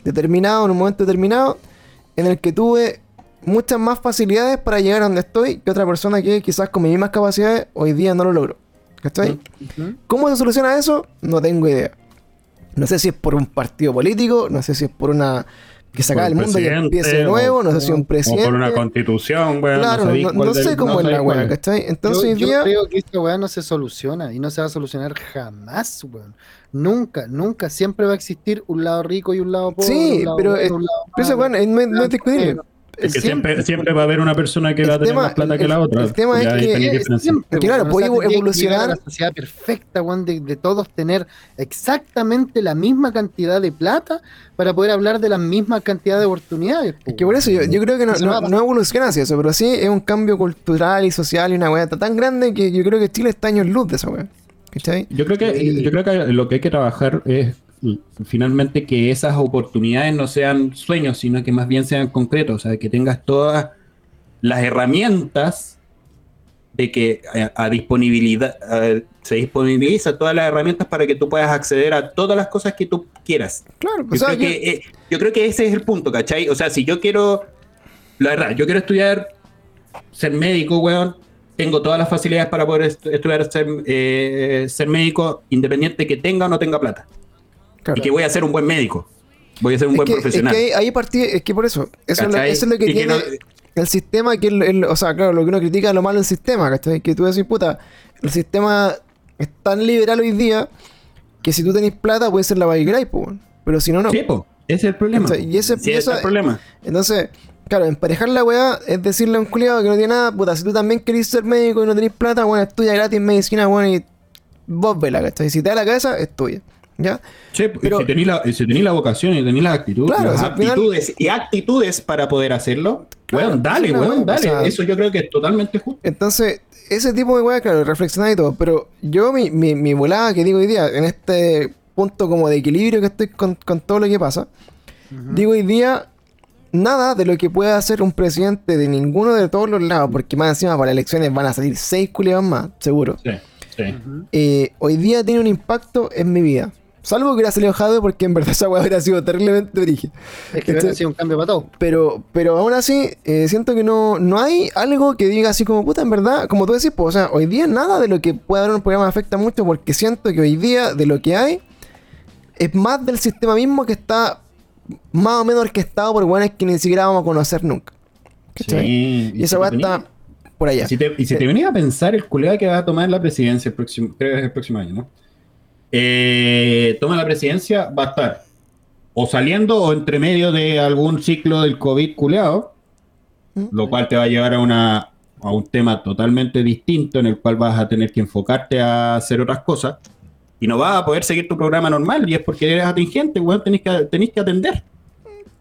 determinado, en un momento determinado, en el que tuve muchas más facilidades para llegar a donde estoy que otra persona que quizás con mis mismas capacidades hoy día no lo logró. ¿Cachai? Ujú. ¿Cómo se soluciona eso? No tengo idea. No sé si es por un partido político, no sé si es por una que se acabe el Por un mundo y empiece de nuevo, no sé si un O presidente. por una constitución, weón. Claro, no, no del- sé cómo no es la weá. ¿cachai? Entonces yo, hoy yo día. creo que esta weá no se soluciona y no se va a solucionar jamás, weón. Nunca, nunca. Siempre va a existir un lado rico y un lado pobre. Sí, lado pero, bueno, lado Pero bueno, no, es- no es discutible. Es que Siempre- siempre, siempre va a haber una persona que va a tener tema- más plata que la otra. el tema es que- Es siempre, Claro, puede tendría que evolucionar. la sociedad perfecta, weón, de, de todos tener exactamente la misma cantidad de plata para poder hablar de la misma cantidad de oportunidades. Es que por eso yo, yo creo que no, no evoluciona hacia eso, pero sí es un cambio cultural y social y una weá tan grande que yo creo que Chile está años luz de esa weá. ¿Cachai? Yo creo que Sí. yo creo que lo que hay que trabajar es mm, finalmente que esas oportunidades no sean sueños, sino que más bien sean concretos, o sea, que tengas todas las herramientas de que a, a disponibilidad a- se disponibiliza todas las herramientas para que tú puedas acceder a todas las cosas que tú quieras. Claro, Yo, sea, creo yo- que, eh, yo creo que ese es el punto, ¿cachai? O sea, si yo quiero, la verdad, yo quiero estudiar, ser médico, weón, tengo todas las facilidades para poder est- estudiar, ser, eh, ser médico, independiente que tenga o no tenga plata. claro. Y que voy a ser un buen médico. Voy a ser un es buen que, profesional. Es que ahí, partí, es que por eso, eso, es lo, ¿cachai? eso es lo que Y tiene no- el sistema, que el- el- o sea, claro, lo que uno critica es lo malo del sistema, ¿cachai? Que tú decís, puta, el sistema es tan liberal hoy día que si tú tenés plata puedes ser la weón. pero si no, no. Sí, po, ese es el problema. Y ese- Sí, es el problema. Entonces, claro, emparejar la weá es decirle a un culiado que no tiene nada, puta, si tú también querés ser médico y no tenés plata, bueno, estudia gratis medicina, bueno, y vos vela, ¿cachai? Si te da la cabeza, es tuya, ¿ya? Pero- y si tenéis la, si la vocación y tenéis las actitudes, Claro, las o sea, final- aptitudes y actitudes para poder hacerlo, Claro, weón, dale, weón, o dale. sea- Eso yo creo que es totalmente justo. Entonces, ese tipo de weá, claro, reflexionar y todo, pero yo mi, mi, mi volada que digo hoy día, en este punto como de equilibrio que estoy con, con todo lo que pasa, digo hoy día, nada de lo que pueda hacer un presidente de ninguno de todos los lados, porque más encima para elecciones van a salir seis culiados más, seguro. Sí, sí. eh, hoy día tiene un impacto en mi vida. Salvo que hubiera salido Jadwe porque en verdad esa weá hubiera sido terriblemente brígida. Es que hubiera sido un cambio para todo. Pero, pero aún así, eh, siento que no, no hay algo que diga así como puta, en verdad, como tú decís, pues, o sea, hoy día nada de lo que pueda haber en un programa me afecta mucho porque siento que hoy día de lo que hay es más del sistema mismo que está más o menos orquestado por weones que ni siquiera vamos a conocer nunca. ¿Cachai? Sí, Y esa si weá está por allá. Y si te, y si te venís a pensar, el culiado que va a tomar la presidencia el próximo, creo que es el próximo año, ¿no? Eh, toma la presidencia, va a estar o saliendo o entre medio de algún ciclo del COVID culeado, ¿Mm? lo cual te va a llevar a, una, a un tema totalmente distinto en el cual vas a tener que enfocarte a hacer otras cosas y no vas a poder seguir tu programa normal y es porque eres atingente, weón, tenés que, tenés que atender.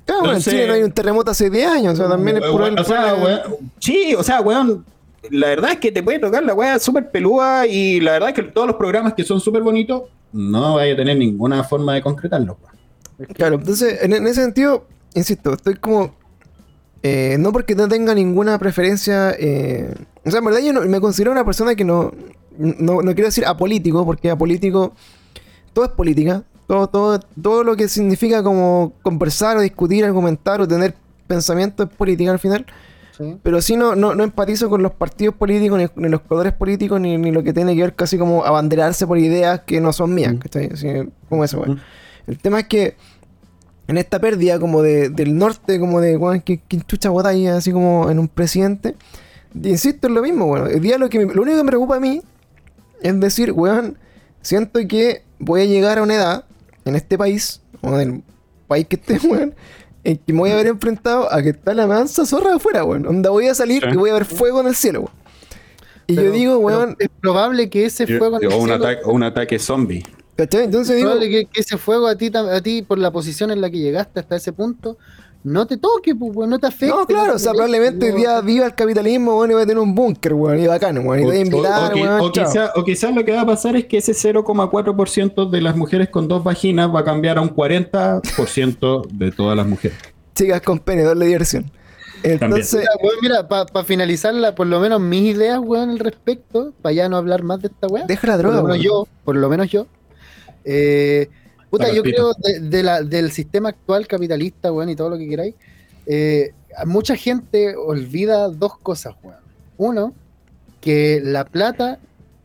Claro, bueno, en entonces- Chile no hay un terremoto hace 10 años, o sea, también es puro... o sea, weón, sí, o sea, weón, la verdad es que te puede tocar la weá súper pelúa y la verdad es que todos los programas que son súper bonitos no vaya a tener ninguna forma de concretarlos. weón. Claro, entonces, en, en ese sentido, insisto, estoy como. eh, no porque no tenga ninguna preferencia. eh, o sea, en verdad, yo no- me considero una persona que no, no. No quiero decir apolítico, porque apolítico. Todo es política. Todo, todo, todo lo que significa como conversar o discutir, argumentar o tener pensamiento es política al final. ¿sí? Pero sí no, no, no empatizo con los partidos políticos, ni, ni los colores políticos, ni, ni lo que tiene que ver casi como abanderarse por ideas que no son mías. Mm. ¿cachai? Así, como eso, weón. Mm. El tema es que en esta pérdida como de, del norte, como de, weón, que, que chucha botalla, así como en un presidente, insisto en lo mismo, bueno, el día lo, que me- lo único que me preocupa a mí es decir, weón, siento que voy a llegar a una edad en este país, o en el país que esté, weón, en que me voy a ver enfrentado a que está la mansa zorra afuera, weón. Onda voy a salir Sí. y voy a ver fuego en el cielo, weón. Y Pero- yo digo, weón, Es probable que ese fuego en el o, un cielo- ataque, o un ataque zombie. ¿cachai? Entonces es digo, probable que, que ese fuego a ti, a ti, por la posición en la que llegaste hasta ese punto, no te toque, pues, weón, no te afecte. no, claro, te o sea, probablemente hoy día viva el capitalismo, weón, y voy a tener un búnker, weón, y bacano, weón, y O, voy a o- invitar, o weón, o chao. quizá- o quizás lo que va a pasar es que ese 0,4% de las mujeres con dos vaginas va a cambiar a un 40% de todas las mujeres. Chicas con pene, doble diversión. Entonces, Mira, weón, mira, para finalizarla, por lo menos mis ideas, weón, al respecto, para ya no hablar más de esta weá. deja la por droga, lo menos weón. yo, por lo menos yo. Eh, puta, yo creo de, de la- del sistema actual capitalista, weón, y todo lo que queráis. eh, mucha gente olvida dos cosas, weón. Uno, que la plata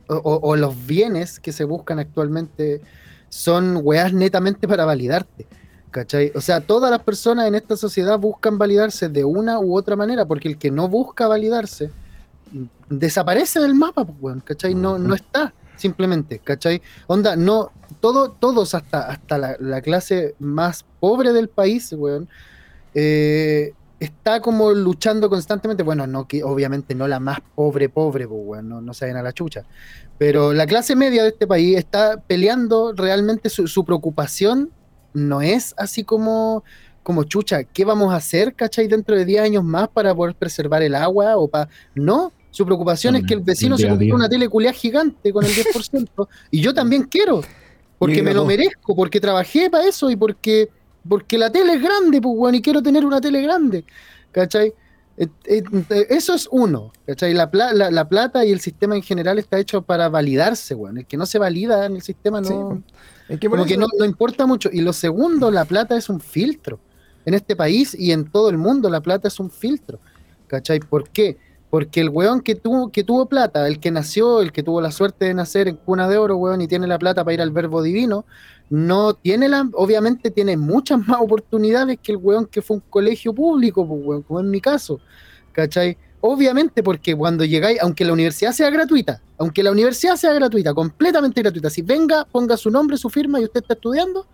o, o- o los bienes que se buscan actualmente son weas netamente para validarte. ¿Cachai? O sea, todas las personas en esta sociedad buscan validarse de una u otra manera, porque el que no busca validarse mm, desaparece del mapa, pues, weón, ¿cachai? No, no está, simplemente, ¿cachai? Onda, no, todo, todos, hasta, hasta la, la clase más pobre del país, weón, eh, está como luchando constantemente, bueno, no que obviamente no la más pobre, pobre, pues, weón, no, se vayan a la chucha, pero la clase media de este país está peleando realmente su, su preocupación no es así como, como chucha, ¿qué vamos a hacer, cachai, dentro de 10 años más para poder preservar el agua? o para No, su preocupación es que el vecino se Día a compró una tele culiá gigante con el 10%, y yo también quiero, porque me lo merezco, porque trabajé para eso y porque, porque la tele es grande, pues, weón, y quiero tener una tele grande, ¿cachai? Eso es uno, ¿cachai? La, pla- la, la plata y el sistema en general está hecho para validarse, weón. El que no se valida en el sistema Sí, no, Es que como que no, no importa mucho. Y lo segundo, la plata es un filtro. En este país y en todo el mundo, la plata es un filtro. ¿Cachai? ¿Por qué? Porque el weón que tuvo, que tuvo plata, el que nació, el que tuvo la suerte de nacer en cuna de oro, weón, y tiene la plata para ir al verbo divino, no tiene la, obviamente tiene muchas más oportunidades que el weón que fue un colegio público, pues, weón, como en mi caso. ¿Cachai? Obviamente, porque cuando llegáis, aunque la universidad sea gratuita, aunque la universidad sea gratuita, completamente gratuita, si venga, ponga su nombre, su firma y usted está estudiando,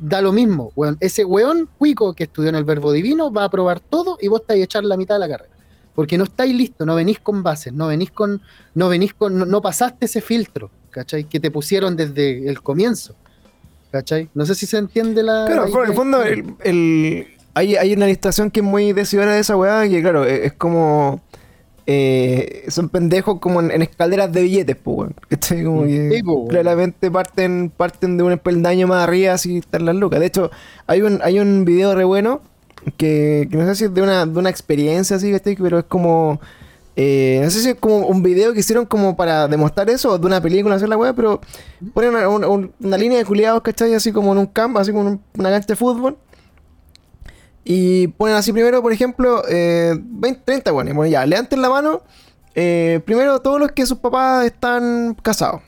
da lo mismo, weón. Ese weón cuico que estudió en el verbo divino va a aprobar todo y vos estáis a echar la mitad de la carrera. Porque no estáis listos, no venís con bases, no venís con, no venís con, no, no pasaste ese filtro, ¿cachai? Que te pusieron desde el comienzo. ¿Cachai? No sé si se entiende la. Claro, la en el fondo, el, el- hay, hay una ilustración que es muy decidora de esa weá, que claro, es, es como. eh, son pendejos como en, en escaleras de billetes, pues, weón. ¿Cachai? Como que Sí, po, weón. claramente parten, parten de un peldaño más arriba, así están las lucas. De hecho, hay un, hay un video re bueno que, que no sé si es de una, de una experiencia así, ¿cachai? Pero es como. eh, no sé si es como un video que hicieron como para demostrar eso, o de una película, hacer la weá, pero ponen una, una- un- una línea de culiados, ¿cachai? Así como en un campo, así como en un- una cancha de fútbol. Y ponen así primero, por ejemplo, eh, 20, 30 bueno, y bueno, ya, levanten la mano. eh, primero, todos los que sus papás están casados.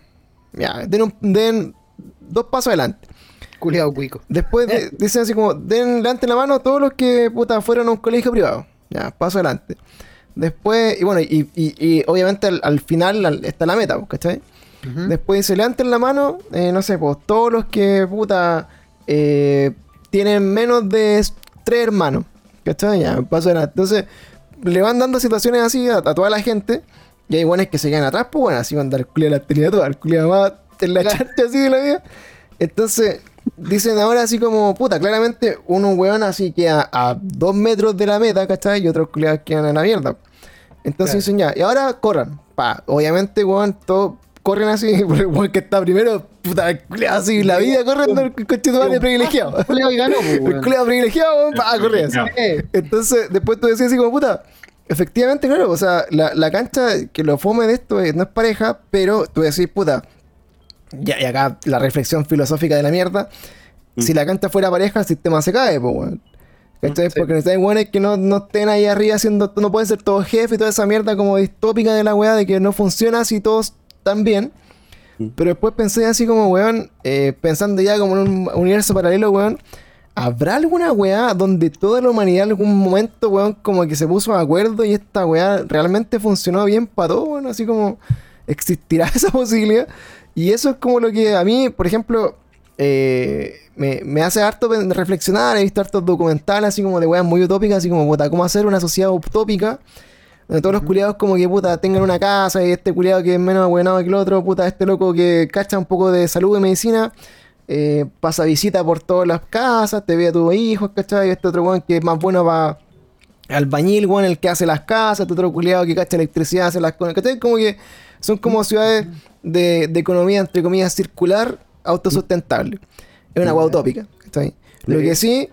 Ya, den, un- den dos pasos adelante. Culeado cuico. Después de- dicen así como, den levanten la mano todos los que puta fueron a un colegio privado. Ya, paso adelante. Después, y bueno, y, y- y obviamente al, al final al- está la meta, pues, ¿cachai? Ujú. Después dice, levanten la mano, eh, no sé, pues todos los que, puta, eh, tienen menos de tres hermanos. ¿Cachai? Ya, paso adelante. Entonces, le van dando situaciones así a, a toda la gente. Y hay buenos que se quedan atrás, pues bueno, así van a dar culia la actividad toda, el culia más en la Claro. charcha así de la vida. Entonces, dicen ahora así como, puta, claramente uno weón así queda a dos metros de la meta, ¿cachai? Y otros culiados quedan en la mierda. Entonces Claro. dicen ya, y ahora corran. Pa, obviamente, weón, todos corren así, porque el weón que está primero, puta, así, la vida corriendo, el madre privilegiado. Ganó, pues, El culiao privilegiado, weón, pa, corre así. Entonces, después tú decías así como, puta, efectivamente, claro, o sea, la, la cancha que lo fome de esto es- no es pareja, pero tú decís, puta, ya, y acá la reflexión filosófica de la mierda, si la cancha fuera pareja, el sistema se cae, pues, weón. ¿Cachai? Sí. Porque necesitan weones que no, no estén ahí arriba haciendo, no pueden ser todos jefes y toda esa mierda como distópica de la weá de que no funciona si todos están bien. Pero después pensé así como, weón, eh, pensando ya como en un universo paralelo, weón, ¿habrá alguna weá donde toda la humanidad en algún momento, weón, como que se puso de acuerdo y esta weá realmente funcionó bien para todo, weón? Así como, ¿existirá esa posibilidad? Y eso es como lo que a mí, por ejemplo, eh, me, me hace harto reflexionar. He visto hartos documentales así como de weas muy utópicas, así como, puta, ¿cómo hacer una sociedad utópica? Donde todos los culiados como que, puta, tengan una casa y este culiado que es menos abuenado que el otro, puta, este loco que cacha un poco de salud y medicina, eh, pasa visita por todas las casas, te ve a tus hijos, ¿cachai? Este otro weón que es más bueno para albañil, weón, el que hace las casas, este otro culiado que cacha electricidad, hace las cosas, ¿cachai? Como que son como ciudades de, de economía, entre comillas, circular, autosustentable. Es una hueá utópica, ¿cachai? Lo que sí,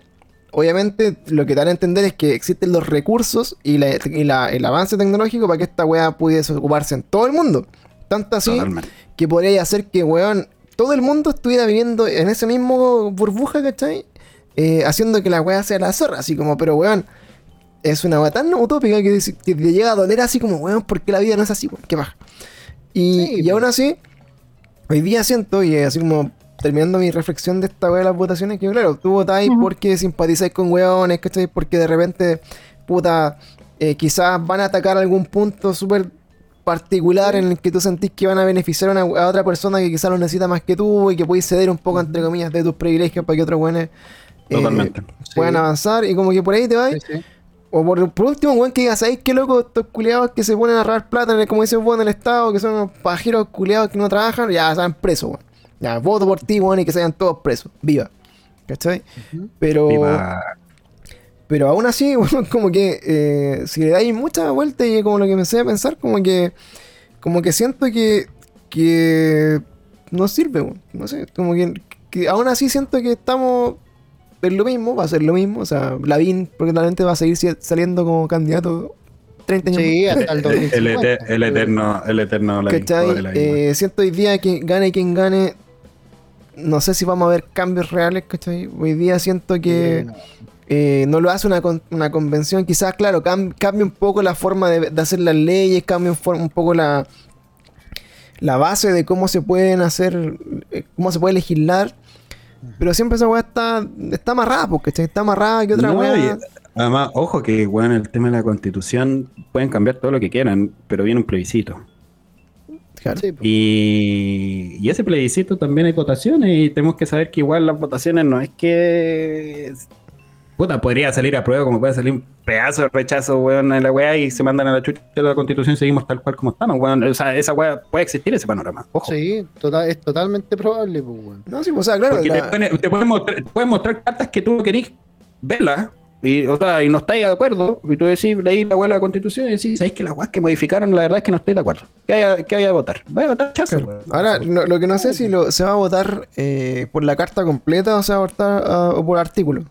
obviamente, lo que dan a entender es que existen los recursos y, la- y la- el avance tecnológico para que esta weá pudiese ocuparse en todo el mundo. Tanto así Totalmente. que podría hacer que, weón, todo el mundo estuviera viviendo en ese mismo burbuja, ¿cachai? Eh, haciendo que la weá sea la zorra, así como, pero weón, es una weá tan utópica que, te llega a doler así como, weón, ¿por qué la vida no es así, weón? ¿Qué baja? Y, Sí, y aún así, hoy día siento, y así como terminando mi reflexión de esta weá de las votaciones, que claro, tú votáis Ujú. porque simpatizáis con weones, ¿cachai? Porque de repente, puta, eh, quizás van a atacar algún punto súper particular en el que tú sentís que van a beneficiar a, una- a otra persona que quizás lo necesita más que tú y que podéis ceder un poco, entre comillas, de tus privilegios para que otros weones eh, puedan Sí. avanzar y como que por ahí te vas. Sí, sí. O por, por último, weón, que digas, ¿sabéis qué loco estos culiados que se ponen a robar plata, como dice vos, en el Estado, que son pajeros culiados que no trabajan? Ya, van presos, weón. Ya, voto por ti, weón, y que se vayan todos presos. Viva. ¿Cachai? Ujú. Pero, Viva. pero aún así, weón, como que eh, si le dais mucha vuelta y como lo que me sé a pensar, como que, como que siento que, que no sirve, weón. No sé, como que, que aún así siento que estamos es lo mismo, va a ser lo mismo. O sea, Lavín probablemente va a seguir saliendo como candidato 30 años Sí, hasta el El, 2050. eter- el eterno, el eterno. Lavín, Eh, siento hoy día que gane quien gane. No sé si vamos a ver cambios reales, ¿cachai? Hoy día siento que eh, no lo hace una, con- una convención. Quizás, claro, cam- cambia un poco la forma de, de hacer las leyes, cambia un, un poco la, la base de cómo se pueden hacer, eh, cómo se puede legislar. Pero siempre esa weá está, está amarrada, porque está amarrada que otra No, weá. además, ojo que, weón, el tema de la constitución pueden cambiar todo lo que quieran, pero viene un plebiscito. Claro. Sí, pues. Y, y ese plebiscito también hay votaciones y tenemos que saber que igual las votaciones no es que... Puta, podría salir a prueba como puede salir un pedazo de rechazo, weón, en la weá y se mandan a la chucha de la constitución y seguimos tal cual como estamos, weón. O sea, esa weá puede existir ese panorama, ojo. Sí, total, es totalmente probable, pues, weón. No, sí, pues, o sea, claro. Porque la- te, pueden, te pueden mostrar, te pueden mostrar cartas que tú no querís verlas. Y, o sea, y no estáis de acuerdo. Y tú decís, leí la weá de la constitución y decís, ¿sabéis que las weas que modificaron, la verdad es que no estoy de acuerdo? ¿Qué hay, qué hay a votar? Voy a votar chazo, Claro. weón. Ahora, lo, lo que no sé es si lo, se va a votar eh, por la carta completa o se va a votar ah, o por artículo.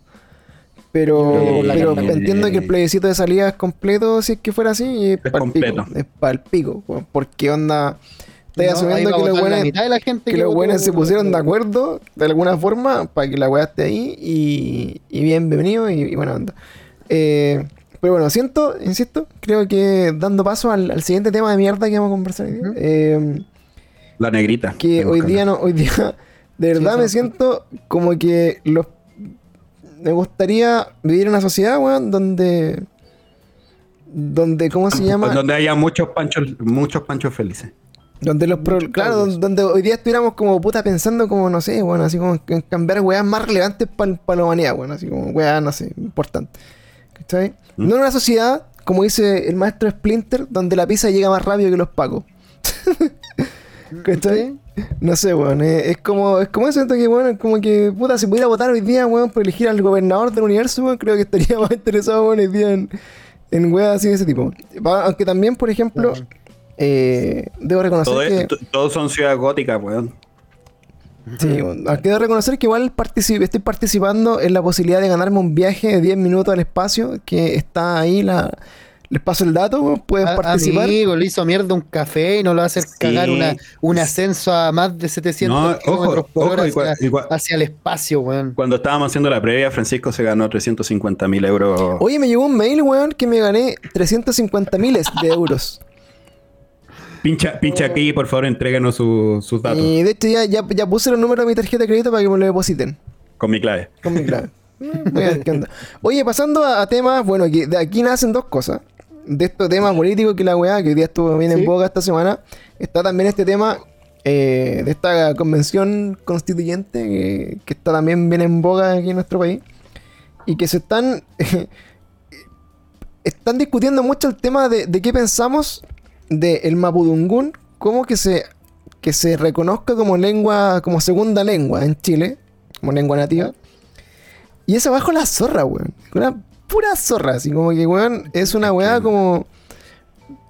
Pero, que pero entiendo que el plebiscito de salida es completo si es que fuera así. Y es, Es pa'l completo. Pico, es para el pico. Porque onda. Estáis No, asumiendo que los buenos mitad de la gente que los buenos se pusieron de acuerdo de alguna forma para que la weá esté ahí y, y bienvenido y, y buena onda. Eh, pero bueno, siento, insisto, creo que dando paso al, al siguiente tema de mierda que vamos a conversar hoy día, eh, La negrita. que hoy que día no, hoy día de verdad Sí, me siento como que los me gustaría vivir en una sociedad, weón, donde donde ¿cómo se llama? Donde haya muchos panchos, muchos panchos felices. Donde los pro- claro, donde, donde hoy día estuviéramos como puta pensando como, no sé, bueno, así como en cambiar weas más relevantes para la humanidad, bueno, así como weas, no sé, importantes. ¿Cachai? ¿Mm? No en una sociedad, como dice el maestro Splinter, donde la pizza llega más rápido que los pacos. ¿Cachai? No sé, weón, eh, es como, es como eso, que, bueno, es como que, puta, si pudiera votar hoy día, weón, por elegir al gobernador del universo, weón, creo que estaría más interesado, weón, hoy día en, en weas así de ese tipo. Aunque también, por ejemplo, eh, debo reconocer Todo que... es- todos son ciudades góticas, weón. Sí, bueno, ah, quiero reconocer que igual estoy participando en la posibilidad de ganarme un viaje de 10 minutos al espacio, que está ahí, la, les paso el dato, pueden A- participar. Amigo, le hizo mierda un café y no lo va a hacer Sí. cagar una, un ascenso a más de 700 No, kilómetros ojo, por ojo, hora igual- hacia, igual- hacia el espacio, weón. Cuando estábamos haciendo la previa, Francisco se ganó 350 mil euros. Oye, me llegó un mail, weón, que me gané 350 miles de euros. Pincha, pincha aquí, por favor, entréganos su- sus datos Y de hecho ya, ya, ya puse los números de mi tarjeta de crédito para que me lo depositen. con mi clave. Con mi clave. Voy a ver qué onda. Oye, pasando a, a temas, bueno, que de aquí nacen dos cosas. De estos temas políticos que la weá, que hoy día estuvo bien en Sí. boga esta semana, está también este tema eh, de esta convención constituyente que, que está también bien en boga aquí en nuestro país. Y que se están. están discutiendo mucho el tema de, de qué pensamos del mapudungún, como que se, que se reconozca como lengua, como segunda lengua en Chile, como lengua nativa. Y esa bajo la zorra, weón. Una pura zorra, así como que, weón, es una weá como.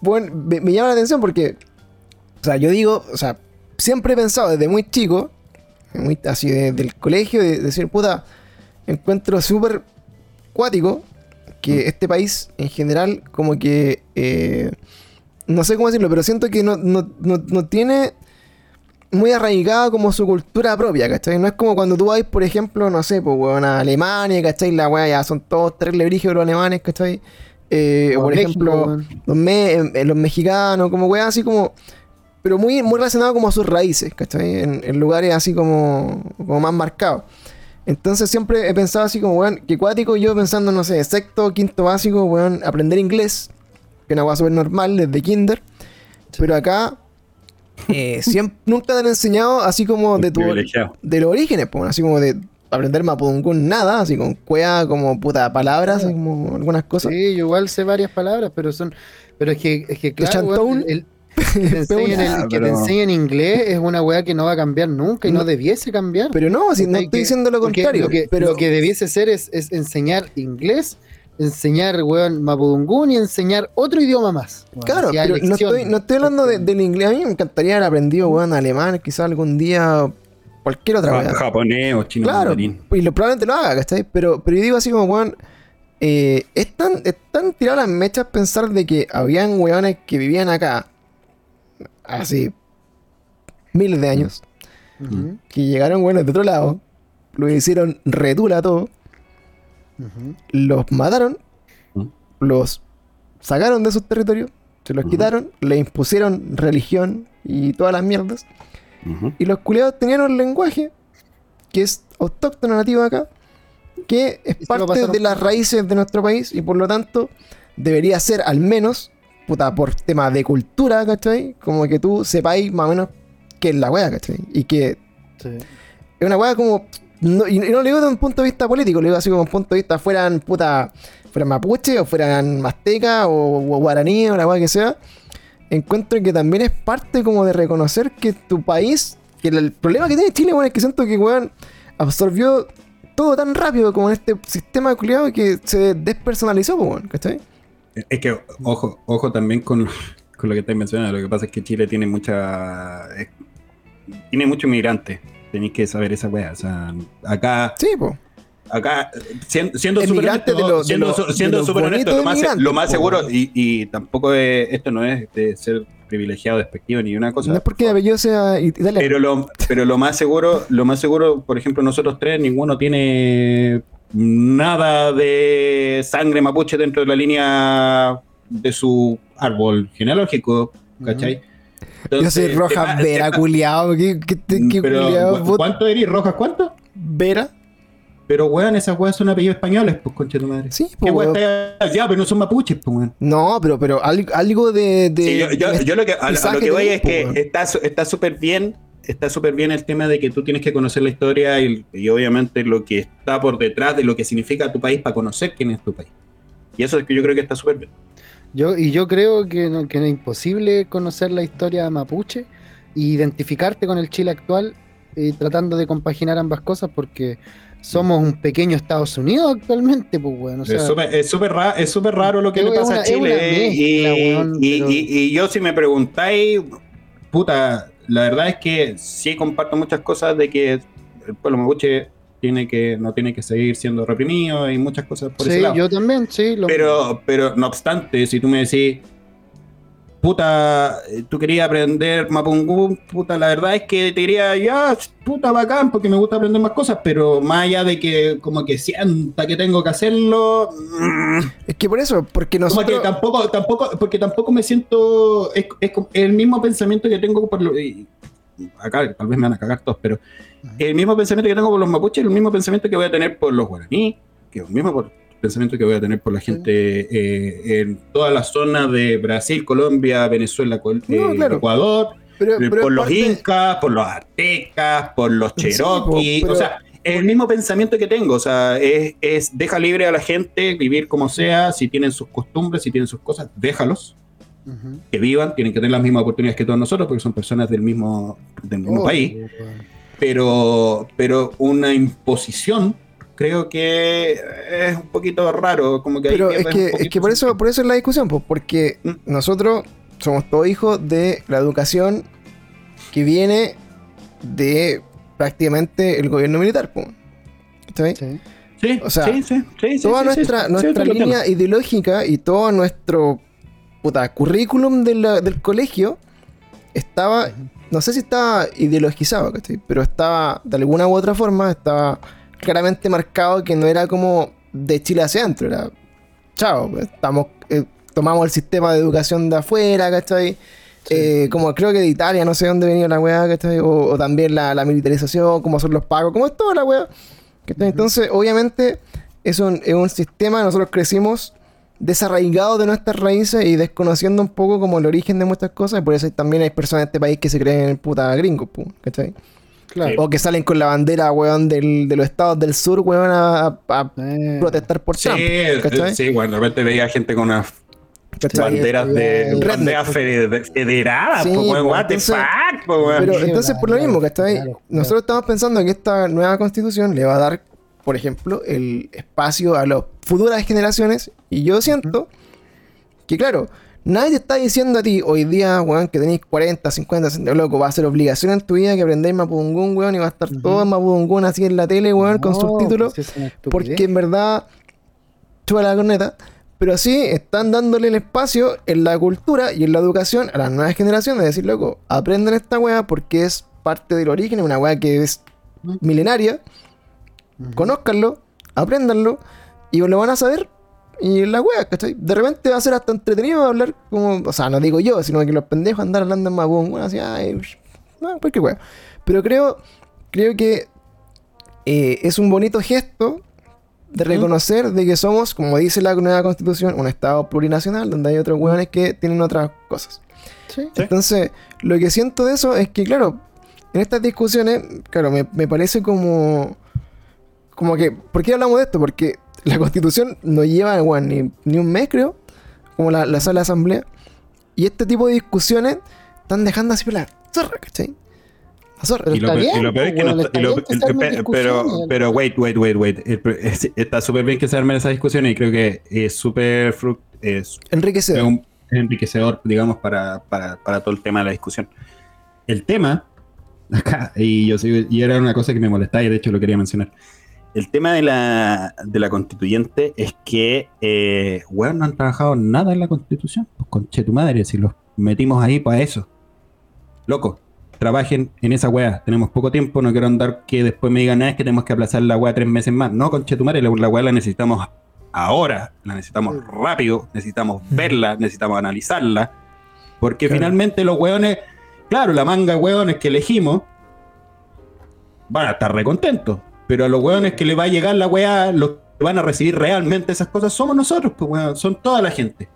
Bueno, me, me llama la atención porque. O sea, yo digo, o sea, siempre he pensado desde muy chico, muy, así de- del colegio, de, de decir, puta, encuentro súper cuático que este país en general, como que. eh, no sé cómo decirlo, pero siento que no, no, no, no tiene muy arraigada como su cultura propia, ¿cachai? No es como cuando tú vas, por ejemplo, no sé, pues, weón, a Alemania, ¿cachai? La weá ya son todos tres brígidos los alemanes, ¿cachai? Eh, O por ejemplo, los, me- eh, los mexicanos, como weá, así como pero muy, muy relacionado como a sus raíces, ¿cachai? En, en lugares así como, como más marcados. Entonces siempre he pensado así como, weón, que cuático yo pensando, no sé, sexto, quinto básico, weón, aprender inglés, que es una cosa súper normal desde kinder. Pero acá eh, siempre, nunca te han enseñado así como de tu, de los orígenes, pues, así como de aprender mapudungún nada, así con cuea como puta palabras, así como algunas cosas. Sí, yo igual sé varias palabras, pero son. Pero es que, es que claro, weón, el, el que te enseñen, el- Ah, que te pero- enseñen inglés es una weá que no va a cambiar nunca y no, No. debiese cambiar. Pero no, si no estoy que- diciendo lo contrario. Lo que, pero lo que debiese ser es, es enseñar inglés, enseñar, weón, mapudungún y enseñar otro idioma más. weón, Claro, pero no estoy, no estoy hablando de- del inglés. A mí me encantaría haber aprendido, weón, alemán, quizás algún día, cualquier otra weá. japonés o chino Claro, mandarín. y lo, probablemente lo haga, ¿cachai? Pero, pero yo digo así como, weón, eh, es tan, es tan tirado las mechas pensar de que habían weones que vivían acá, así, miles de años, que llegaron, weones de otro lado, lo hicieron retula todo, los mataron, los sacaron de sus territorios, se los quitaron, le impusieron religión y todas las mierdas. Y los culiados tenían un lenguaje que es autóctono nativo de acá, que es parte de las raíces de nuestro país y por lo tanto debería ser al menos, puta, por tema de cultura, ¿cachai? Como que tú sepáis más o menos qué es la wea, ¿cachai? Y que Sí. es una weá como. Y no lo digo desde un punto de vista político, lo digo así como un punto de vista fueran puta. fueran mapuche o fueran mazteca o, o guaraní o la weá que sea. Encuentro que también es parte como de reconocer que tu país. Que el, problema que tiene Chile, weón, es que siento que weón absorbió todo tan rápido como en este sistema culiado que se despersonalizó, weón, ¿cachai? Es que, ojo, ojo también con, con lo que estáis mencionando. Lo que pasa es que Chile tiene mucha. tiene mucho inmigrante. Tenéis que saber esa weá. O sea, acá. Sí, pues. Acá, siendo, súper honesto, de lo- de siendo, lo- siendo lo honesto, más, migrante, lo más po. seguro, y, y tampoco es, esto no es de ser privilegiado, despectivo ni una cosa. No es porque el apellido sea italiano. Pero lo, pero lo más seguro, lo más seguro, por ejemplo, nosotros tres, ninguno tiene nada de sangre mapuche dentro de la línea de su árbol genealógico, ¿cachai? Yo soy Entonces, Roja te va- Vera, te culiao. ¿Qué, qué, qué pero, culiao, ¿cu- puta? ¿Cuánto eres? ¿Rojas cuánto? Vera? Pero weón, esas weas son apellidos españoles, pues concha de tu madre. Sí, ¿Qué pues, weón weón. está Ya, pero no son mapuches, pues weón. No, pero, pero al- algo de. de Sí, yo, yo- yo lo que, a, a lo que voy es que weón. está súper bien, está súper bien el tema de que tú tienes que conocer la historia y, y obviamente lo que está por detrás de lo que significa tu país para conocer quién es tu país. Y eso es que yo creo que está súper bien. Yo, y yo creo que, no, que es imposible conocer la historia mapuche e identificarte con el Chile actual eh, tratando de compaginar ambas cosas porque somos un pequeño Estados Unidos actualmente, pues bueno. O sea, es súper es súper ra- es súper raro lo que le pasa una- a Chile. y, weón, y- pero- y- y yo si me preguntáis, puta, la verdad es que sí comparto muchas cosas de que el pueblo mapuche tiene que, no tiene que seguir siendo reprimido y muchas cosas por ese sí, lado. yo también, sí. lo- Pero, pero no obstante, si tú me decís, puta, tú querías aprender Mapungún, puta, la verdad es que te diría, ya, puta, bacán, porque me gusta aprender más cosas, pero más allá de que como que sienta que tengo que hacerlo, mm, Es que por eso, porque como nosotros. que tampoco, tampoco, porque tampoco me siento, es, es como el mismo pensamiento que tengo por lo, acá tal vez me van a cagar todos, pero el mismo pensamiento que tengo por los mapuches, el mismo pensamiento que voy a tener por los guaraní, que es el mismo por- pensamiento que voy a tener por la gente eh, en toda la zona de Brasil, Colombia, Venezuela, No, eh, claro. Ecuador, pero- eh, pero por los parte- incas, por los aztecas, por los Sí, cherokee, po, pero- o sea, es el mismo pensamiento que tengo, o sea, es, es deja libre a la gente vivir como sea, si tienen sus costumbres, si tienen sus cosas, déjalos, Que vivan, tienen que tener las mismas oportunidades que todos nosotros, porque son personas del mismo, del mismo Oh, país, pero, pero una imposición creo que es un poquito raro, como que Pero es que, es que por eso, por eso es la discusión, pues, porque Mm. nosotros somos todos hijos de la educación que viene de prácticamente el gobierno militar, pues. ¿Cachai? Sí. Sí, O sea, sí, Toda nuestra, nuestra línea ideológica y todo nuestro puta, currículum de la- del colegio estaba, no sé si estaba ideologizado, ¿cachai? pero estaba de alguna u otra forma, estaba claramente marcado que no era como de Chile hacia adentro, era chao, pues, estamos, eh, tomamos el sistema de educación de afuera, ¿cachai? eh, como creo que de Italia, no sé dónde venía la weá, ¿cachai? O, o también la, la militarización, cómo son los pagos, como es toda la weá. ¿cachai? Entonces, obviamente, es un, es un sistema, nosotros crecimos desarraigados de nuestras raíces y desconociendo un poco como el origen de muchas cosas, y por eso también hay personas en este país que se creen puta gringos, pu, ¿cachai? Claro. O que salen con la bandera, weón, del, de los estados del sur, weón, a, a Eh, protestar por Sí, Trump, eh, ¿cachai? sí, bueno, de repente veía gente con unas ¿cachai? banderas de Redneck. banderas fede- federadas, Sí, weón, what the fuck, weón. Pero entonces por lo mismo, ¿cachai? claro, claro. Nosotros estamos pensando que esta nueva constitución le va a dar, por ejemplo, el espacio a las futuras generaciones. Y yo siento que, claro, nadie te está diciendo a ti hoy día, weón, que tenéis 40, 50, 60, loco, va a ser obligación en tu vida que aprendáis Mapudungún, weón, y va a estar todo en Mapudungún así en la tele, weón, con subtítulos. pues es estupidez. Porque en verdad, chupa la corneta. Pero sí están dándole el espacio en la cultura y en la educación a las nuevas generaciones. De decir, loco, aprendan esta weá porque es parte del origen, es una weá que es milenaria. Ujú. Conózcanlo, apréndanlo y lo van a saber. Y la weá, ¿cachai? De repente va a ser hasta entretenido hablar como. O sea, no digo yo, sino que los pendejos andar hablando en mapón, weón, así, ay, no, pues qué. Pero creo, creo que eh, es un bonito gesto de reconocer de que somos, como dice la nueva constitución, un estado plurinacional donde hay otros hueones que tienen otras cosas. Sí. Entonces, lo que siento de eso es que, claro, en estas discusiones, claro, me, me parece como. Como que. ¿Por qué hablamos de esto? Porque la constitución no lleva weón, ni, ni un mes, creo, como la, la sala de asamblea. Y este tipo de discusiones están dejando así la zorra, ¿cachai? La zorra. Y lo, está peor- y bien, lo peor es que no weón, está- lo- bien que el- se armen pe- pero, pero wait, wait, wait, wait. Está súper bien que se armen esas discusiones y creo que es súper fruct- es, es Enriquecedor. un- es enriquecedor, digamos, para, para, para todo el tema de la discusión. El tema, acá, y yo y era una cosa que me molestaba y de hecho lo quería mencionar. El tema de la, de la constituyente es que, eh, weón, no han trabajado nada en la constitución. Pues conche tu madre, si los metimos ahí para eso. Loco, trabajen en esa weá. Tenemos poco tiempo, no quiero andar que después me digan, nada, es que tenemos que aplazar la weá tres meses más. No, conche tu madre, la, la weá la necesitamos ahora, la necesitamos rápido, necesitamos verla, necesitamos analizarla. Porque Claro. finalmente los weones, claro, la manga de weones que elegimos van a estar recontentos. Pero a los weones que le va a llegar la weá, los que van a recibir realmente esas cosas somos nosotros, pues weón, son toda la gente.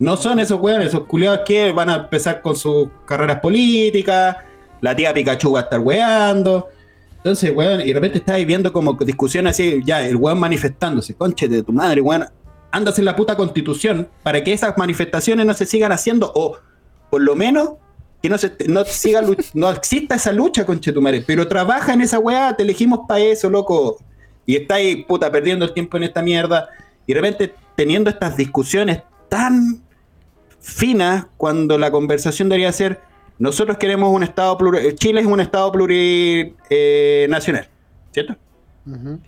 No son esos weones, esos culiados que van a empezar con sus carreras políticas, la tía Pikachu va a estar weando. Entonces, weón, y de repente estás viendo como discusiones así, ya, el weón manifestándose, conche de tu madre, weón, andas en la puta constitución para que esas manifestaciones no se sigan haciendo, o por lo menos que no se no siga no exista esa lucha, conche tu madre, pero trabaja en esa weá, te elegimos para eso, loco. Y estáis, puta, perdiendo el tiempo en esta mierda. Y de repente teniendo estas discusiones tan finas cuando la conversación debería ser nosotros queremos un estado pluri- Chile es un estado plurinacional, ¿cierto? Ujú.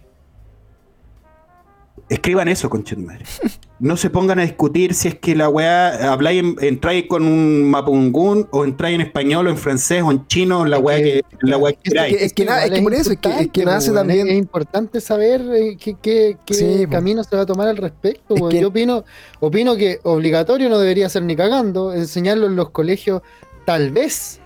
Escriban eso, conche tu madre. No se pongan a discutir si es que la weá habláis, en- entráis con un mapungún, o entráis en español, o en francés, o en chino, la weá que, la weá que Es queráis. que- es que nada- es que por eso, es que- es que importante, nace también- Es, es importante saber eh, qué, qué- qué Sí, camino se va a tomar al respecto. Es que- Yo opino, opino que obligatorio no debería ser ni cagando. Enseñarlo en los colegios, tal vez,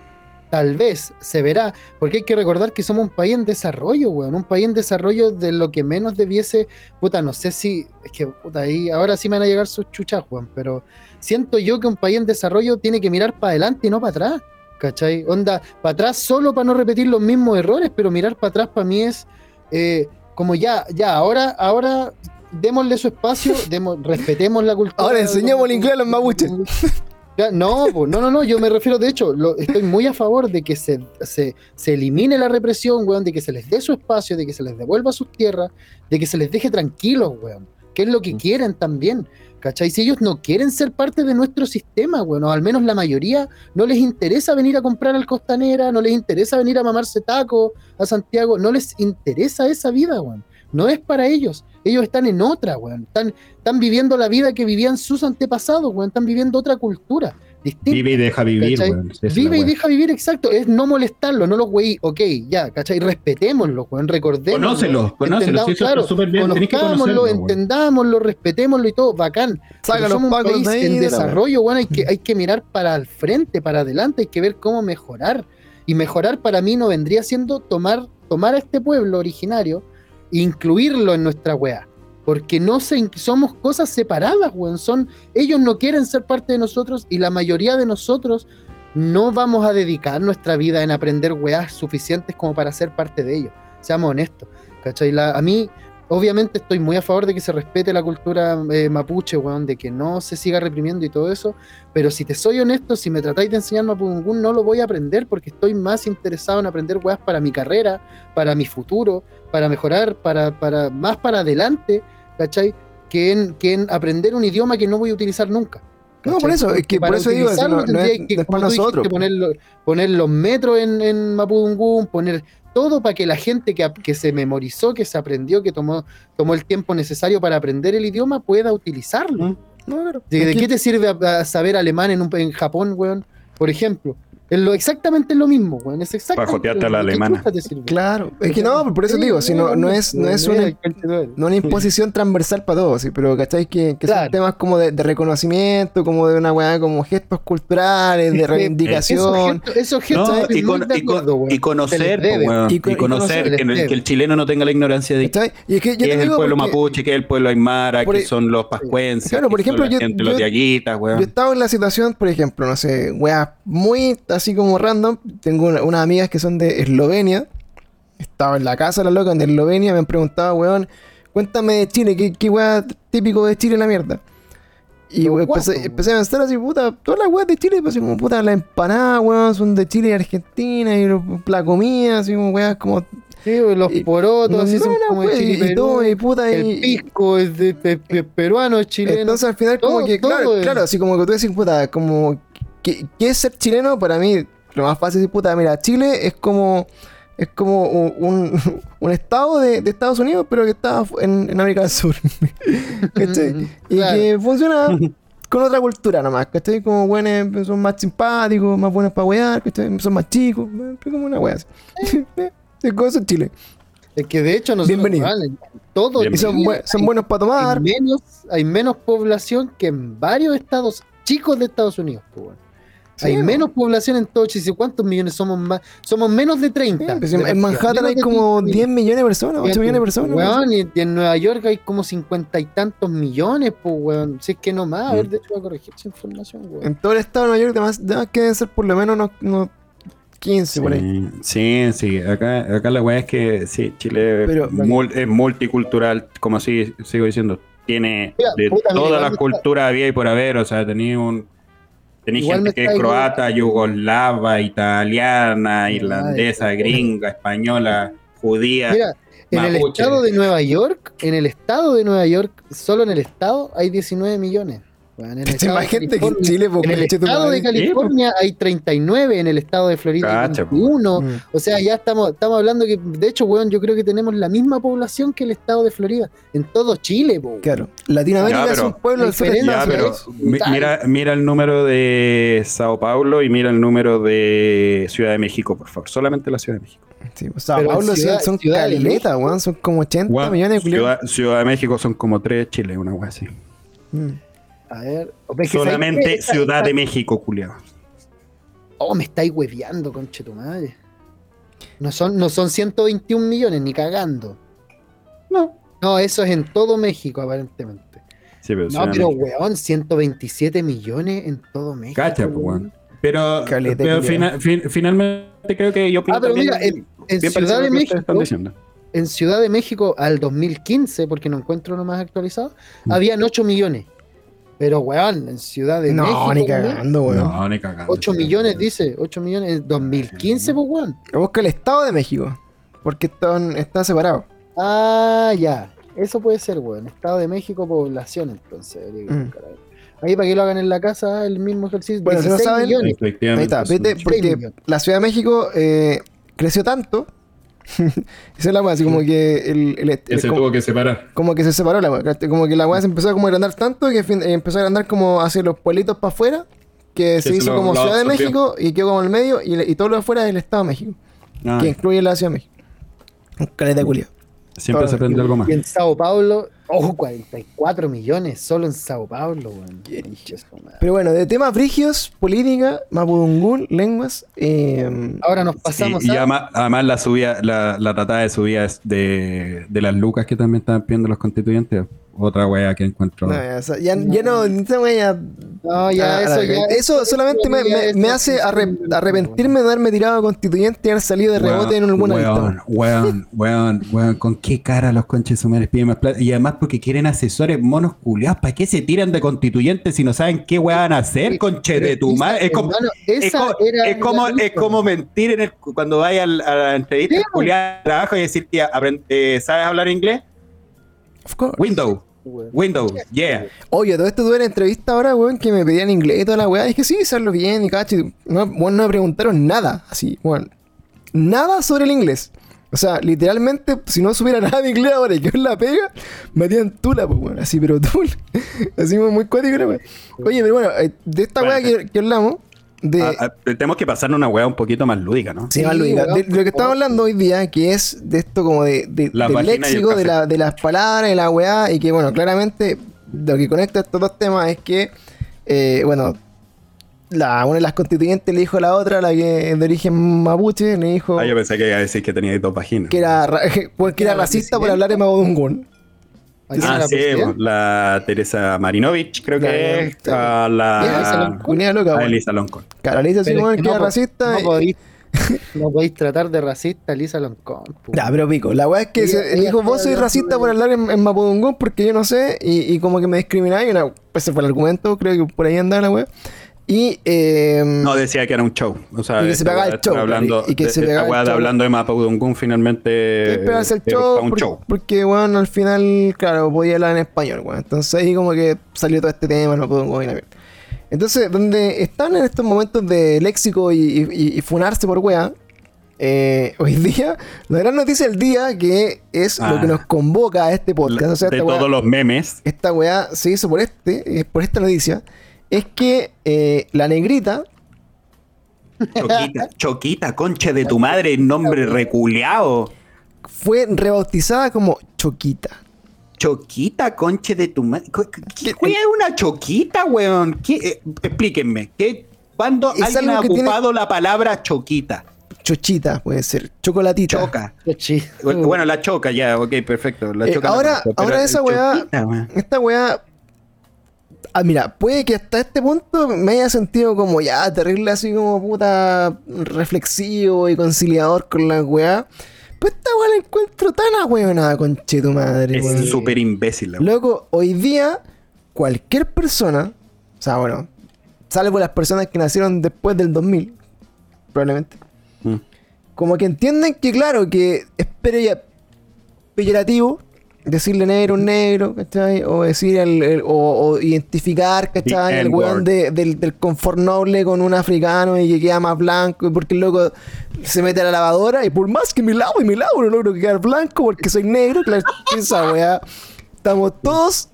tal vez se verá, porque hay que recordar que somos un país en desarrollo, weón. Un país en desarrollo de lo que menos debiese, puta, no sé si, es que, puta, ahí, ahora sí me van a llegar sus chuchas, weón, pero siento yo que un país en desarrollo tiene que mirar para adelante y no para atrás. ¿Cachai? Onda, para atrás solo para no repetir los mismos errores, pero mirar para atrás para mí es eh, como ya, ya, ahora, ahora démosle su espacio, demos, respetemos la cultura. Ahora enseñémosle inglés a los mapuches. Ya, no, po, no, no, no, yo me refiero, de hecho, lo- estoy muy a favor de que se, se, se elimine la represión, weón, de que se les dé su espacio, de que se les devuelva sus tierras, de que se les deje tranquilos, weón, que es lo que quieren también, ¿cachai? Si ellos no quieren ser parte de nuestro sistema, weón, o al menos la mayoría, no les interesa venir a comprar al Costanera, no les interesa venir a mamarse taco a Santiago, no les interesa esa vida, weón. No es para ellos. Ellos están en otra, weón. Están, están viviendo la vida que vivían sus antepasados, weón. Están viviendo otra cultura. Distinta. Vive y deja vivir, ¿Cachai? weón. Vive y deja vivir, exacto. Es no molestarlo, no los güey, ok, ya, ¿cachai? Respetémoslo, weón, recordémoslo. Conócelos, conócelos, súper bien, que conozcámoslo, weón. entendámoslo, respetémoslo y todo, bacán. Saca Pero los somos un país de en desarrollo, bueno, hay que, hay que mirar para el frente, para adelante, hay que ver cómo mejorar. Y mejorar para mí no vendría siendo tomar, tomar a este pueblo originario incluirlo en nuestra weá. Porque no se, somos cosas separadas, weón. Son, ellos no quieren ser parte de nosotros y la mayoría de nosotros no vamos a dedicar nuestra vida en aprender weas suficientes como para ser parte de ellos. Seamos honestos. ¿Cachai? La- a mí, obviamente, estoy muy a favor de que se respete la cultura eh, mapuche, weón, de que no se siga reprimiendo y todo eso. Pero si te soy honesto, si me tratáis de enseñar mapudungún, no lo voy a aprender porque estoy más interesado en aprender weas para mi carrera, para mi futuro, para mejorar, para, para más para adelante, ¿cachai? Que en, que en aprender un idioma que no voy a utilizar nunca. No, por eso, es que Para por eso digo, no, no es, que, como dijiste, nosotros. poner, lo- poner los metros en, en Mapudungún, poner todo para que la gente que, que se memorizó, que se aprendió, que tomó, tomó el tiempo necesario para aprender el idioma, pueda utilizarlo. Mm. No. ¿De, qué te sirve a- a saber alemán en, un, en Japón, weón? Por ejemplo. Es lo, exactamente lo mismo, weón. Es exactamente jotearte a la mismo. ¿De qué alemana. Claro, es que no, por eso Sí, digo, si no, no es, no es una, no una imposición transversal para todos, sí, pero ¿cachai? Que, que Claro. son temas como de, de reconocimiento, como de una weá, como gestos culturales, de Esos reivindicación. gestos, esos gestos No, y, muy con- de y con- acuerdo, weón. y conocer, weón, Y y, con- y conocer que, el- debe. que el chileno no tenga la ignorancia de ¿Cachai? Y es que yo es el pueblo porque mapuche, que es el pueblo aymara, Por que e- son los pascuenses, Claro, por ejemplo, yo- yo- los diaguitas, Yo weón. he estado en la situación, por ejemplo, no sé, weas muy así como random. Tengo una- unas amigas que son de Eslovenia. Estaba en la casa la loca de Eslovenia, me han preguntado, weón, cuéntame de Chile, ¿qué, qué wea típico de Chile la mierda? Y Lo weón, guapo, empecé, empecé a pensar así, puta, todas las weas de Chile, pues así como puta, la empanada, weón, son de Chile y Argentina, y la comida, así como weas como. Sí, los porotos, así no, son no, como de pues, Chile, y Perú. todo, y puta, El y- pisco es de, de- de peruano, chileno. Entonces al final como que, claro, es- claro, así como que tú decís, puta, como, ¿qué, qué es ser chileno? Para mí, lo más fácil es, puta, mira, Chile es como, es como un, un- estado de, de Estados Unidos, pero que está en, en América del Sur. ¿Cachai? Y Claro. que funciona con otra cultura nomás, ¿cachai? Como buenos, son más simpáticos, más buenos para wear, ¿cachai? Son más chicos, es como una wea así. Es como eso es Chile. Es que de hecho nosotros Bienvenido. vale, todo Bienvenido. Son, hay- buenos para tomar. hay menos, hay menos población que en varios estados chicos de Estados Unidos. pues, bueno. Sí, hay ¿no? menos población en todo Chile. ¿Cuántos millones somos más? Somos menos de 30. Sí, pues, de en, en Manhattan hay como 30. 10 millones de personas, 8 millones de personas. Weón, y, y en Nueva York hay como cincuenta y tantos millones, pues, weón. Si es que no más, a ver, Mm. de hecho voy a corregir esa información, weón. En todo el estado de Nueva York, además, además que deben ser por lo menos unos, unos 15 por ahí. Sí, sí, sí. Acá, acá la weá es que sí, Chile Pero- es, mul- es multicultural, como sí, sigo diciendo. Tiene Mira, de puta, todas las culturas había y por haber. O sea, tenía un. Igual gente que es croata, yugoslava, italiana, irlandesa, gringa, española, judía. Mira, en el estado de Nueva York, en el estado de Nueva York, solo en el estado hay 19 millones. Weón, en el Hay estado más de gente que en Chile, el estado de. California hay 39, en el estado de Florida hay Cacha, po. 21. Mm. O sea, ya estamos, estamos hablando que, de hecho, weón, yo creo que tenemos la misma población que el estado de Florida, en todo Chile, po. Claro, Latinoamérica Ya, es un pueblo Brutal. mira, mira el número de Sao Paulo y mira el número de Ciudad de México, por favor. Solamente la Ciudad de México. Sí, o sea, Pero Pablo, Ciudad- son Ciudad México. weón, son como 80 Gua- millones de culiados. Ciudad, Ciudad de México son como tres Chile, una wea así. Mm. A ver. Solamente Ciudad de México, culiado. Oh, me estáis hueveando, conche tu madre. No son, no son 121 millones, ni cagando. No. No, eso es en todo México, aparentemente. Sí, pero No, pero weón, 127 millones en todo México. Cacha, pues, weón. Pero, Caleta, pero culiao. fina- fin- finalmente creo que yo Ah, pero mira, en, en Ciudad de México, diciendo. en Ciudad de México al 2015, porque no encuentro uno más actualizado, Mm. habían 8 millones. Pero weón, en Ciudad de No, México. ni cagando, weón. No, ni cagando. 8 millones, dice, 8 millones en 2015, pues weón. Busca el estado de México, porque están, está separado. Ah, ya. Eso puede ser, weón. Estado de México, población, entonces. Mm. Ahí para que lo hagan en la casa, el mismo ejercicio. Bueno, si no 16 saben- millones. Ahí Efectivamente. está, vete, porque millones. la Ciudad de México eh, creció tanto Esa es la weá, así como que el, el- el- se como, tuvo que separar. como que se separó la weá. Como que la weá se empezó a como agrandar tanto que fin- eh, empezó a agrandar como hacia los pueblitos para afuera. Que se se hizo lo- como lo Ciudad de. México y quedó como el medio y, y todo lo de afuera es el Estado de México. Ah, Que incluye la Ciudad de México. Un caleta culiao. siempre se aprende algo más. Y en Sao Paulo, oh, 44 millones solo en Sao Paulo, weón. Pero bueno, de temas frigios, política, mapudungún, lenguas. Eh, Ahora nos Sí, pasamos y a. además, además la subida, la, la tratada de subida es de, de las lucas que también están pidiendo los constituyentes. Otra wea que encuentro. no, ya, no, esa weá ya No, ya, Ah, eso ya. eso solamente me, me- me hace arre- arrepentirme de haberme tirado constituyente y haber salido de rebote en alguna weón, weón, weón, weón, con qué cara los conches sumares piden más plata. Y además porque quieren asesores monos culiados. ¿Para qué se tiran de constituyentes si no saben qué weón van a hacer, conche de tu madre? Es como, Hermano, es como, es como, la es como mentir en el, cuando vayas al- a la entrevista culiada de trabajo y decir, tía, aprend- eh, ¿sabes hablar inglés? Of course. Windows, weón. Windows, yeah. Oye, todo esto tuve una entrevista ahora, weón, que me pedían inglés y toda la weá. Dije, sí, hacerlo bien y cacho. y No, weón, no me preguntaron nada, así, weón. Nada sobre el inglés. O sea, literalmente, si no supiera nada de inglés ahora y que la pega, me metían tula, pues, weón. Así, pero tula. Así muy cuático weá. Oye, pero bueno, eh, de esta Bueno, weá que, que hablamos, de. Ah, ah, tenemos que pasar una weá un poquito más lúdica, ¿no? Sí, Sí, más lúdica. De, de lo que estamos hablando hoy día, que es de esto como de, de- La del léxico, de, la, de las palabras, de la weá, y que bueno, claramente lo que conecta estos dos temas es que, eh, bueno, la, una de las constituyentes le dijo a la otra, la que es de origen mapuche, le dijo Ah, yo pensé que iba a decir que tenía dos vaginas. que era, ra- pues, que era ¿La racista por hablar de Mabudungún. Ah, la sí, pues, la Teresa Marinovich, creo La- que es. la- a Elisa la. Loncón. Cuñada loca, a weón. Elisa Loncón. Es weón, que no racista. No y- podéis, no podéis tratar de racista a Lisa Loncón. pero pico. La weá es que se- dijo, vos sois racista de- por hablar en, en Mapudungún porque yo no sé, y, y como que me discrimináis. y Una, ese fue el argumento, creo que por ahí andaba la weá. Y, eh, No, decía que era un show. O sea, Y que se pegaba el show, hablando, claro, y que de- se pegaba el show. hablando de Mapudungun finalmente. es pegarse el eh, show, un por- show. porque, bueno, al final, claro, podía hablar en español, weón. Entonces ahí como que salió todo este tema, no puedo y la. Entonces, donde están en estos momentos de léxico y, y- y funarse por weá, eh, hoy día, la gran noticia del día que es lo Ah. que nos convoca a este podcast. o sea, de esta todos los memes. esta weá se hizo por este, eh, por esta noticia, es que eh, la negrita, Choquita, choquita, concha de tu madre, nombre reculeado. fue rebautizada como Choquita. Choquita, conche de tu madre. ¿Qué, qué es una choquita, weón? ¿Qué, eh, explíquenme. ¿qué, ¿Cuándo Es alguien ha tiene- ocupado la palabra choquita? Chochita, puede ser. Chocolatita. Choca. Sí. Bueno, la choca ya, ok, perfecto. La Eh, choca ahora- ahora esa weá- choquita, weón. Esta weá. Ah, mira, puede que hasta este punto me haya sentido como ya terrible, así como puta reflexivo y conciliador con la weá. Pues esta weá la encuentro tan ahueonada, conche tu madre. Es súper imbécil. la weá. Loco, hoy día, cualquier persona, o sea, bueno, salvo las personas que nacieron después del 2000, probablemente, Mm. como que entienden que, claro, que es peyo- peyorativo decirle negro a un negro, ¿cachai? O decir el, el- o, o identificar, ¿cachai? El weón de- del, del confort noble con un africano y que queda más blanco, y porque el loco se mete a la lavadora y por más que me lavo y me lavo, no logro quedar blanco porque soy negro, claro, esa weá. Estamos todos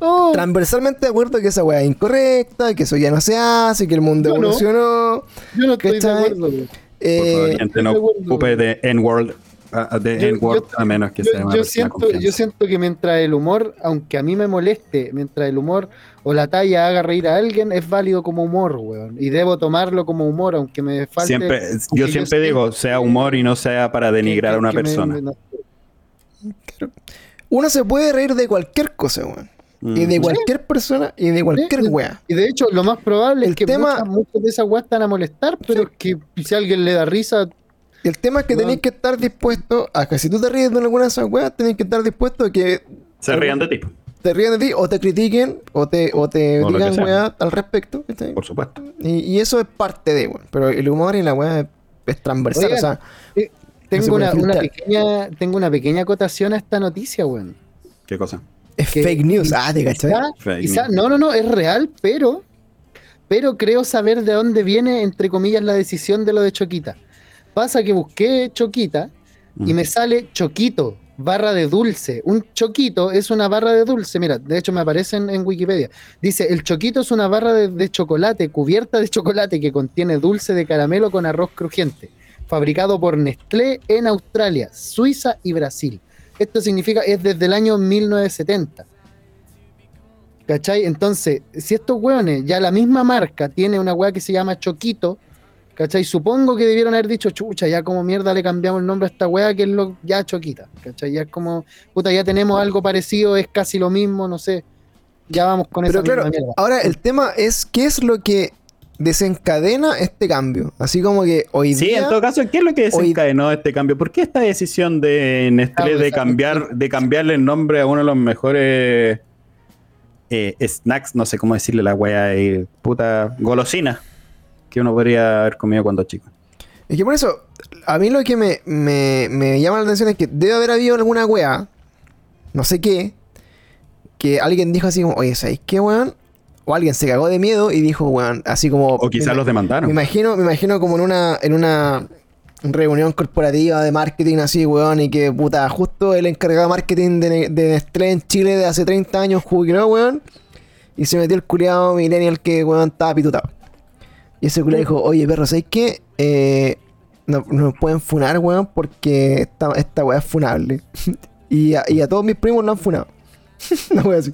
Oh, transversalmente de acuerdo que esa weá es incorrecta, que eso ya no se hace, que el mundo Yo no. evolucionó. yo no estoy de ¿cachai? acuerdo. güey. Por Eh, favor, gente, no de ocupe de N-word. De Yo- N-word, yo- a menos que Yo, sea una yo persona siento, yo siento que mientras el humor, aunque a mí me moleste, mientras el humor o la talla haga reír a alguien, es válido como humor, weón. Y debo tomarlo como humor, aunque me falte. Siempre, yo siempre digo, sea humor y no sea para denigrar a una me- persona. me- no- uno se puede reír de cualquier cosa, weón. Y Mm. de cualquier persona y de cualquier Sí. weá. Y de hecho, lo más probable El es que tema- muchas, muchas de esas weas están a molestar, pero es que si a alguien le da risa, El tema es que tenéis que estar dispuesto a que si tú te ríes de alguna de esas weas, tenéis que estar dispuesto a que Se rían de ti, te rían de ti o te critiquen o te, o te digan weá al respecto. por supuesto. Y, y eso es parte de, weón. Pero el humor y la weá es, es transversal. Oigan, o sea, eh, tengo, una, pequeña, tengo una pequeña acotación a esta noticia, weón. ¿Qué cosa? es que fake news. Ah, te cachai. Quizá- no, no, no, es real, pero, pero creo saber de dónde viene, entre comillas, la decisión de lo de Choquita. Pasa que busqué Choquita y me sale choquito, barra de dulce. Un choquito es una barra de dulce. Mira, de hecho me aparece en, en Wikipedia. Dice, el choquito es una barra de, de chocolate cubierta de chocolate que contiene dulce de caramelo con arroz crujiente, fabricado por Nestlé en Australia, Suiza y Brasil. Esto significa, es desde el año 1970. ¿Cachai? Entonces, si estos hueones, ya la misma marca tiene una hueá que se llama Choquito, ¿cachai? Supongo que debieron haber dicho, chucha, ya como mierda le cambiamos el nombre a esta hueá que es lo, ya Choquita, ¿cachai? Ya es como, puta, ya tenemos algo parecido, es casi lo mismo, no sé. Ya vamos con Pero esa claro, mierda. ahora el tema es qué es lo que desencadena este cambio. Así como que hoy Sí, día... en todo caso, ¿qué es lo que hoy- desencadenó este cambio? ¿Por qué esta decisión de Nestlé Claro, de cambiar, de cambiarle el nombre a uno de los mejores eh, snacks, no sé cómo decirle la wea, eh, puta golosina que uno podría haber comido cuando chico? Es que por eso, a mí lo que me, me, me llama la atención es que debe haber habido alguna wea, no sé qué, que alguien dijo así como, oye, ¿sabéis qué, weón? O alguien se cagó de miedo y dijo, weón, así como... O quizás me- los Me demandaron. imagino, me imagino como en una, en una reunión corporativa de marketing así, weón, y que puta, justo el encargado de marketing de, de Nestlé en Chile de hace 30 años jubiló, weón, y se metió el culiado millennial que, weón, estaba pitutado. Y ese culiado dijo, oye, perro, ¿sabes qué? Eh, no, no nos pueden funar, weón, porque esta, esta weá es funable. y, a, todos mis primos lo han funado. Una wea así.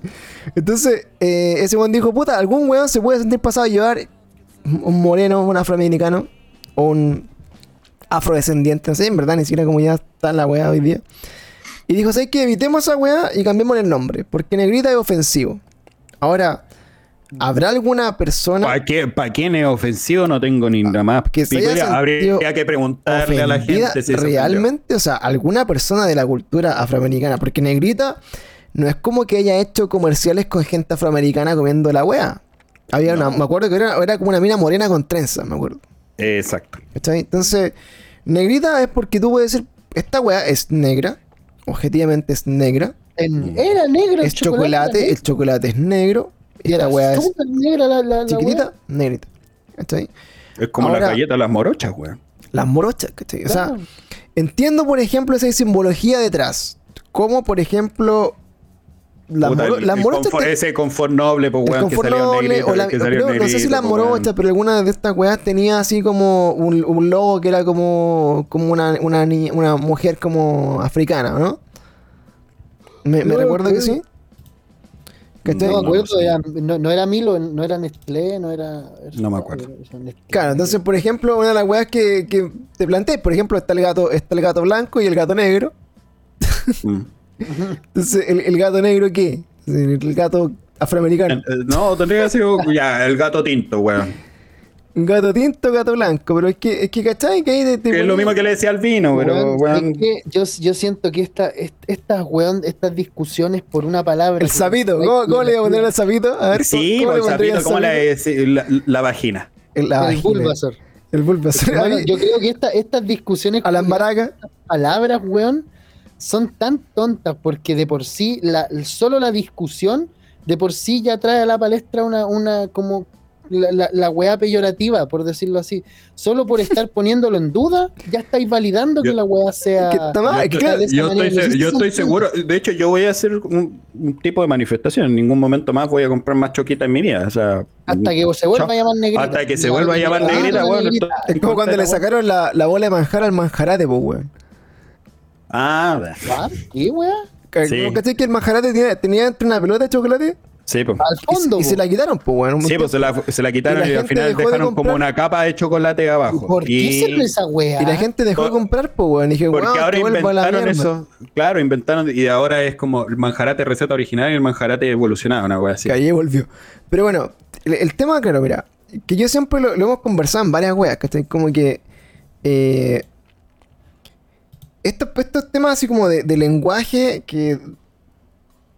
Entonces, eh, ese weón dijo, puta, algún weón se puede sentir pasado a llevar un moreno, un afroamericano, o un afrodescendiente, no sé, en verdad, ni siquiera como ya está la weá hoy día. Y dijo, ¿sabes qué? Evitemos esa weá y cambiemos el nombre, porque negrita es ofensivo. Ahora, ¿habrá alguna persona ¿Para qué, quién es ofensivo? No tengo ni nada más. que se haya Habría que preguntarle a la gente si realmente? O sea, alguna persona de la cultura afroamericana, porque negrita no es como que haya hecho comerciales con gente afroamericana comiendo la weá. Había una, me acuerdo que era, era como una mina morena con trenzas, me acuerdo. Exacto. ¿Cachai? Entonces, negrita es porque tú puedes decir, esta weá es negra, objetivamente es negra, era negro el es chocolate, el chocolate es negro, Y era weá negra la, la, la chiquitita, weá. negrita. ¿Cachai? Es como Ahora- la galleta de las morochas, weón. Las morochas, ¿cachai? O sea, entiendo, por ejemplo, esa simbología detrás. Como, por ejemplo, las, Puta, moro- el- las el morochas. confort- te- ese confort noble, pues, weón, que salió noble, negrito. o la- que salió creo- no sé si las pues, morochas, pero alguna de estas weas tenía así como un, un logo que era como, como una, una, niña- una mujer como africana, ¿no? Me, me No, recuerdo que ¿Cachai? No me acuerdo, No, era- no, no era Milo, no era Nestlé, no era. No me acuerdo. Claro, entonces, por ejemplo, una de las weas que, que te planteé, por ejemplo, está el gato, está el gato blanco y el gato negro. Mm. Entonces, ¿el, el gato negro qué? El gato afroamericano. No, tendría que ser ya, el gato tinto, weón. Gato tinto, gato blanco. Pero es que, es que ¿cachai? Que es lo mismo que le decía al vino, pero, Weón, weón. es que yo, yo siento que esta, est- estas, weón, estas discusiones por una palabra. El sapito. ¿Cómo, cómo le iba a poner al sapito? A ver, Sí, ¿cómo, pues, le pondría sapito, al ¿cómo le sapito? decía? La, la vagina. En la El vagina. Bulbasaur. El Bulbasaur. Mí- yo creo que esta- estas discusiones A las con maracas. palabras, weón, son tan tontas porque de por sí, la, solo la discusión de por sí ya trae a la palestra una, una como la, la, la weá peyorativa, por decirlo así. Solo por estar poniéndolo en duda, ya estáis validando que la weá sea. Que está mal, Yo estoy- claro, yo se- yo seguro, de hecho yo voy a hacer un, un tipo de manifestación, en ningún momento más voy a comprar más choquita en mi vida, o sea, Hasta que se vuelva a llamar negrita. Hasta que se vuelva a llamar Ah, negrita, weón, Es como cuando le sacaron la, la bola de manjar al manjarate, pues, weón. Ah, ¿Ah? ¿Qué weá? Sí. ¿Cachai que el manjarate tenía, tenía entre una pelota de chocolate? Sí, pues. Al fondo. y se la quitaron, pues, weón. un Sí, pues se la, se la quitaron Y al final de dejaron como una capa de chocolate abajo. ¿Por qué y siempre esa weá? Y la gente dejó de comprar, pues, weón. Y dije, porque weón, ahora inventaron mierda. eso. Claro, inventaron y ahora es como el manjarate receta original y el manjarate evolucionado, una wea así. Que ahí volvió. Pero bueno, el, el tema, claro, mira, que yo siempre lo, lo hemos conversado en varias weas, ¿cachai? Como que. Eh, estos, estos temas así como de, de lenguaje que.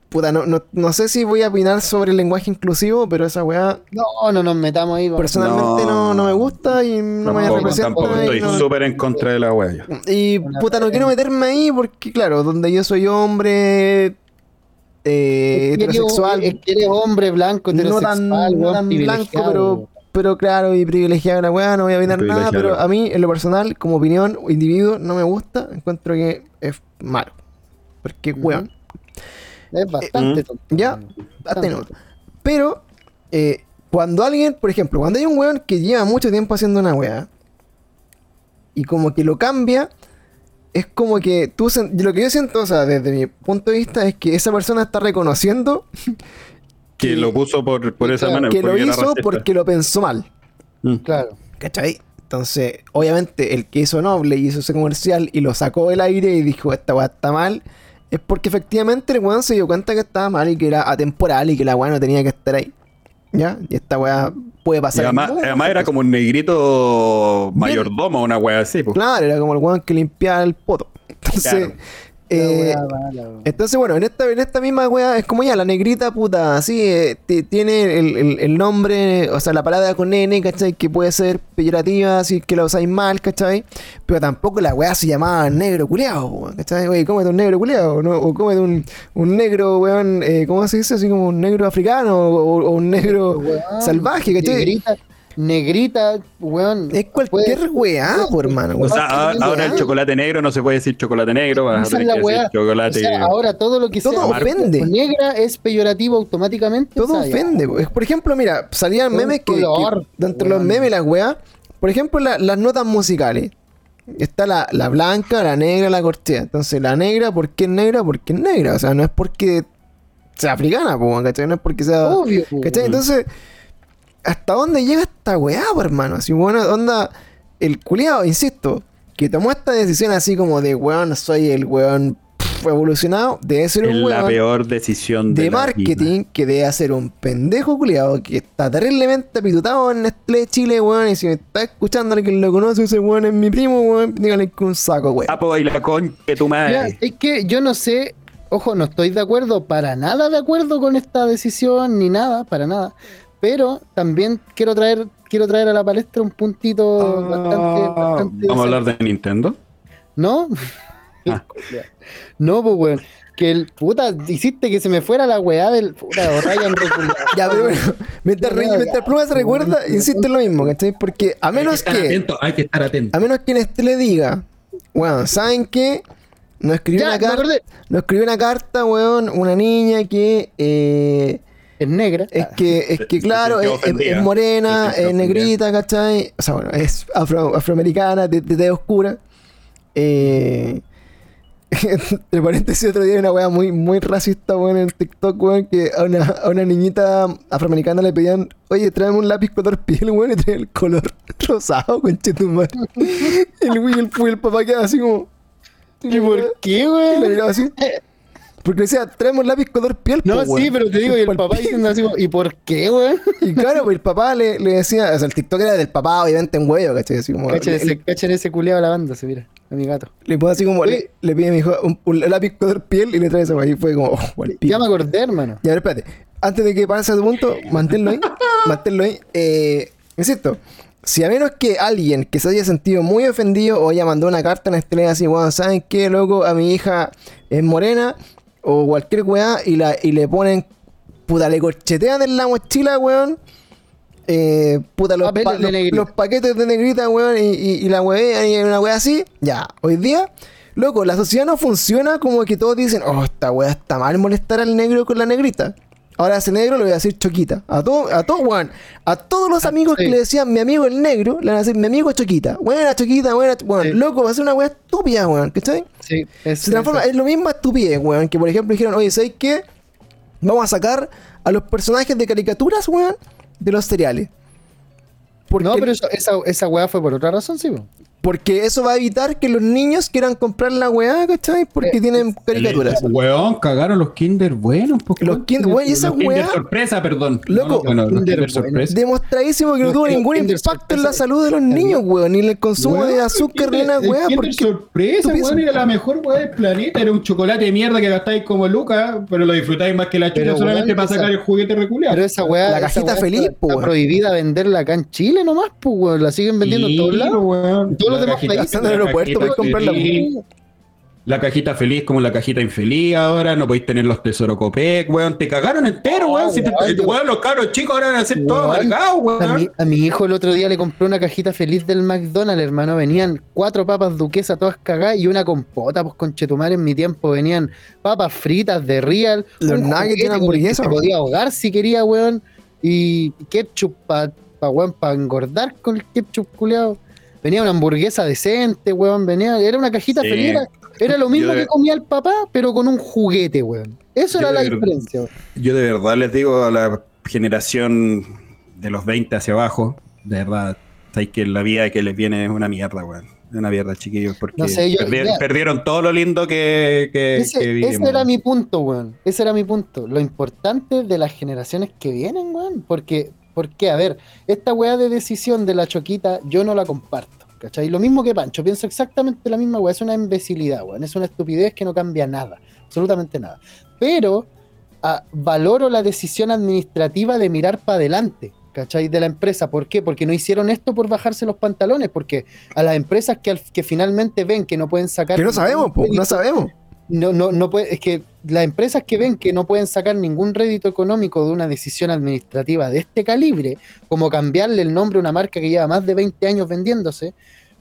Puta, no, no, no sé si voy a opinar sobre el lenguaje inclusivo, pero esa wea No, no nos metamos ahí. personalmente no, No. no me gusta y no me Tampoco, representa. tampoco estoy no- súper en contra de la wea. yo. Y puta, no quiero meterme ahí porque, claro, donde yo soy hombre eh, Es que eres- heterosexual, es que eres hombre blanco, no heterosexual, tan, no tan blanco, pero, súper claro y privilegiado la weá, no voy a opinar nada, pero a mí, en lo personal, como opinión o individuo, no me gusta, encuentro que es malo. Porque, weón, Es bastante tonto. ya, hasta no. Pero, eh, cuando alguien, por ejemplo, cuando hay un weón que lleva mucho tiempo haciendo una weá y como que lo cambia, es como que tú, lo que yo siento, o sea, desde mi punto de vista, es que esa persona está reconociendo Que lo puso por, por esa Claro, manera. que lo hizo porque lo pensó mal. Mm. Claro. ¿Cachai? Entonces, obviamente, el que hizo Noble y hizo ese comercial y lo sacó del aire y dijo, esta weá está mal, es porque efectivamente el weón se dio cuenta que estaba mal y que era atemporal y que la weá no tenía que estar ahí. ¿Ya? Y esta weá puede pasar. además, era como un negrito mayordomo, una wea así. pues. Claro, era como el weón que limpiaba el poto. Entonces, Claro. Eh. Entonces, bueno, en esta, en esta misma wea es como ya, la negrita puta, así, eh, ti- tiene el, el- el nombre, o sea, la palabra con N, ¿cachai? Que puede ser peyorativa, así que la usáis mal, ¿cachai? Pero tampoco la wea se llamaba negro culeado, ¿cachai? Oye, cómete un negro culeado, ¿no? O cómete un, un negro, weón, eh, ¿cómo se dice? Así como un negro africano o, o un negro Weón, salvaje, ¿cachai? Negrita, negrita, weón. Es cualquier puede- weá, por hermano. O sea, ahora, ahora el chocolate negro no se puede decir chocolate negro, vas a tener que decir weá. O chocolate. sea, ahora todo lo que Todo sea ofende. negra es peyorativo automáticamente. Todo o sea, ya. ofende. Por ejemplo, mira, salían memes que, que color, dentro de los memes y las weas, por ejemplo, la- las notas musicales. Está la, la blanca, la negra, la corchea. Entonces, la negra, ¿por qué es negra? Porque es negra. O sea, no es porque sea africana, po, ¿cachai? No es porque sea. Obvio, ¿Cachai? Entonces, ¿hasta dónde llega esta weá, hermano? Así, bueno, onda, el culiado, insisto, que tomó esta decisión así como de, weón, soy el weón evolucionado, debe ser Es un la weón peor decisión de, de la marketing vida. que debe hacer un pendejo culiado que está terriblemente apitutado en Nestlé Chile, weón. Y si me está escuchando alguien lo conoce, ese weón es mi primo, weón. Díganle que un saco, weón. Papo y la concha tu Ya, madre. es que yo no sé, ojo, no estoy de acuerdo, para nada de acuerdo con esta decisión, ni nada, para nada. Pero también quiero traer, quiero traer a la palestra un puntito bastante, Ah, bastante Vamos a hablar de Nintendo. ¿No? Ah. No, pues weón. Que el puta, hiciste que se me fuera la weá del puta o Ryan. Ya, pero bueno, mientras, re- mientras. Pluma se recuerda, insisto en lo mismo, ¿cachai? Porque a menos hay que estar que, atento, hay que estar atento. a menos que Nestlé diga, weón, ¿saben qué? Nos escribió Ya, una acordé. nos escribió una carta, weón, una niña que eh, Es negra. Es que, es que claro, es, es- ofendida. es morena, es negrita, ¿cachai? O sea, bueno, es afro- afroamericana, de, de oscura. Eh, entre paréntesis, otro día hay una weá muy, muy racista, weón, en TikTok, weón, que a una, a una niñita afroamericana le pedían, oye, tráeme un lápiz color piel, weón, y trae el color rosado, conchetumar. el güey, el, el papá queda así como... ¿Y por qué, Y le weón? miraba así. Porque decía, traemos lápiz color piel, No, po, sí, weón. pero te digo, y el papá diciendo así, ¿y por qué, weón? Y claro, pues el papá le, le decía, o sea, el TikTok era del papá, obviamente en huevo, ¿cachai? Así como, Cachen ese, cachen ese culeado lavándose, mira, a mi gato. le pone así como, le, le pide a mi hijo un, un lápiz color piel y le trae esa weá. Y fue como, oh. Ya me acordé, hermano. Ya, a ver, espérate. Antes de que pase a tu punto, manténlo ahí. manténlo ahí. Eh, insisto, si a menos que alguien que se haya sentido muy ofendido o haya mandado una carta en estrella así, bueno, ¿saben qué, loco? A mi hija es morena o cualquier weá y, la, y le ponen, puta, le corchetean en la mochila, weón. Eh, puta, los, pa- los paquetes de negrita, weón, y, y, y la weá, y una weá así. Ya, hoy día, loco, la sociedad no funciona como que todos dicen, oh, esta weá está mal molestar al negro con la negrita. Ahora ese negro le voy a decir choquita. A todo, a todo, weón. A todos los amigos sí. que le decían mi amigo el negro, le van a decir mi amigo choquita. Buena choquita, buena, weón. Sí. Loco, va a ser una weá estúpida, weón. ¿Cachai? Sí, es, Se transforma, es- es lo mismo estupidez, weón. Que por ejemplo dijeron, oye, ¿sabes qué? Vamos a sacar a los personajes de caricaturas, weón, de los cereales. Porque, No, pero eso- esa, esa weá fue por otra razón, sí, po. Porque eso va a evitar que los niños quieran comprar la weá, ¿cachai? Porque Eh, tienen caricaturas. Weón, cagaron los Kinder buenos. po, Los. Kinder, weón, y esa Los Kinder weá sorpresa, perdón. Loco, No, no, bueno, los Kinder Kinder bueno. sorpresa. demostradísimo que no tuvo Kinder ningún impacto en la salud de los niños, weón, ni en el consumo Weón, de azúcar ni Kinder- weá. Kinder sorpresa, weón, era la mejor weá del planeta. Era un chocolate de mierda que gastáis como lucas, pero lo disfrutáis más que la chucha solamente para sacar el juguete reculeado. Pero esa weá. La cajita feliz, está weón. prohibida venderla acá en Chile nomás, pues, weón. La siguen vendiendo en todos lados. Los La demás cajita- países. en el aeropuerto comprarla, feliz. la cajita feliz como la cajita infeliz ahora, no podéis tener los tesoros copec, weón, te cagaron entero, weón. Si te- weón, los cabros chicos ahora van a ser todos Weón, amargados, A mi, weón. a mi hijo el otro día le compré una cajita feliz del McDonald's, hermano. Venían cuatro papas duquesas todas cagadas y una compota, pues con chetumar en mi tiempo. Venían papas fritas de Real. Los un nuggets que hamburguesa. Se podía ahogar si quería, weón. Y ketchup para pa, weón, pa engordar con el ketchup culeado. Venía una hamburguesa decente, weón. Venía, era una cajita Sí. feliz. Era, era lo mismo de- que comía el papá, pero con un juguete, weón. Eso Yo era la diferencia, weón. Yo de verdad les digo a la generación de los 20 hacia abajo, de verdad, sabéis que la vida que les viene es una mierda, weón. Una mierda, chiquillos, porque No sé, yo- perdi- mira. perdieron todo lo lindo que, que, Ese, que ese era mi punto, weón. Ese era mi punto. Lo importante de las generaciones que vienen, weón. Porque, porque, a ver, esta weá de decisión de la choquita, yo no la comparto. ¿Cachai? Lo mismo que Pancho, pienso exactamente la misma weá. Es una imbecilidad, weón. Es una estupidez que no cambia nada. Absolutamente nada. Pero ah, valoro la decisión administrativa de mirar para adelante. ¿Cachai? De la empresa. ¿Por qué? Porque no hicieron esto por bajarse los pantalones. Porque a las empresas que, al- que finalmente ven que no pueden sacar. Que no sabemos, po, no sabemos. No, no, no puede, es que las empresas que ven que no pueden sacar ningún rédito económico de una decisión administrativa de este calibre, como cambiarle el nombre a una marca que lleva más de 20 años vendiéndose,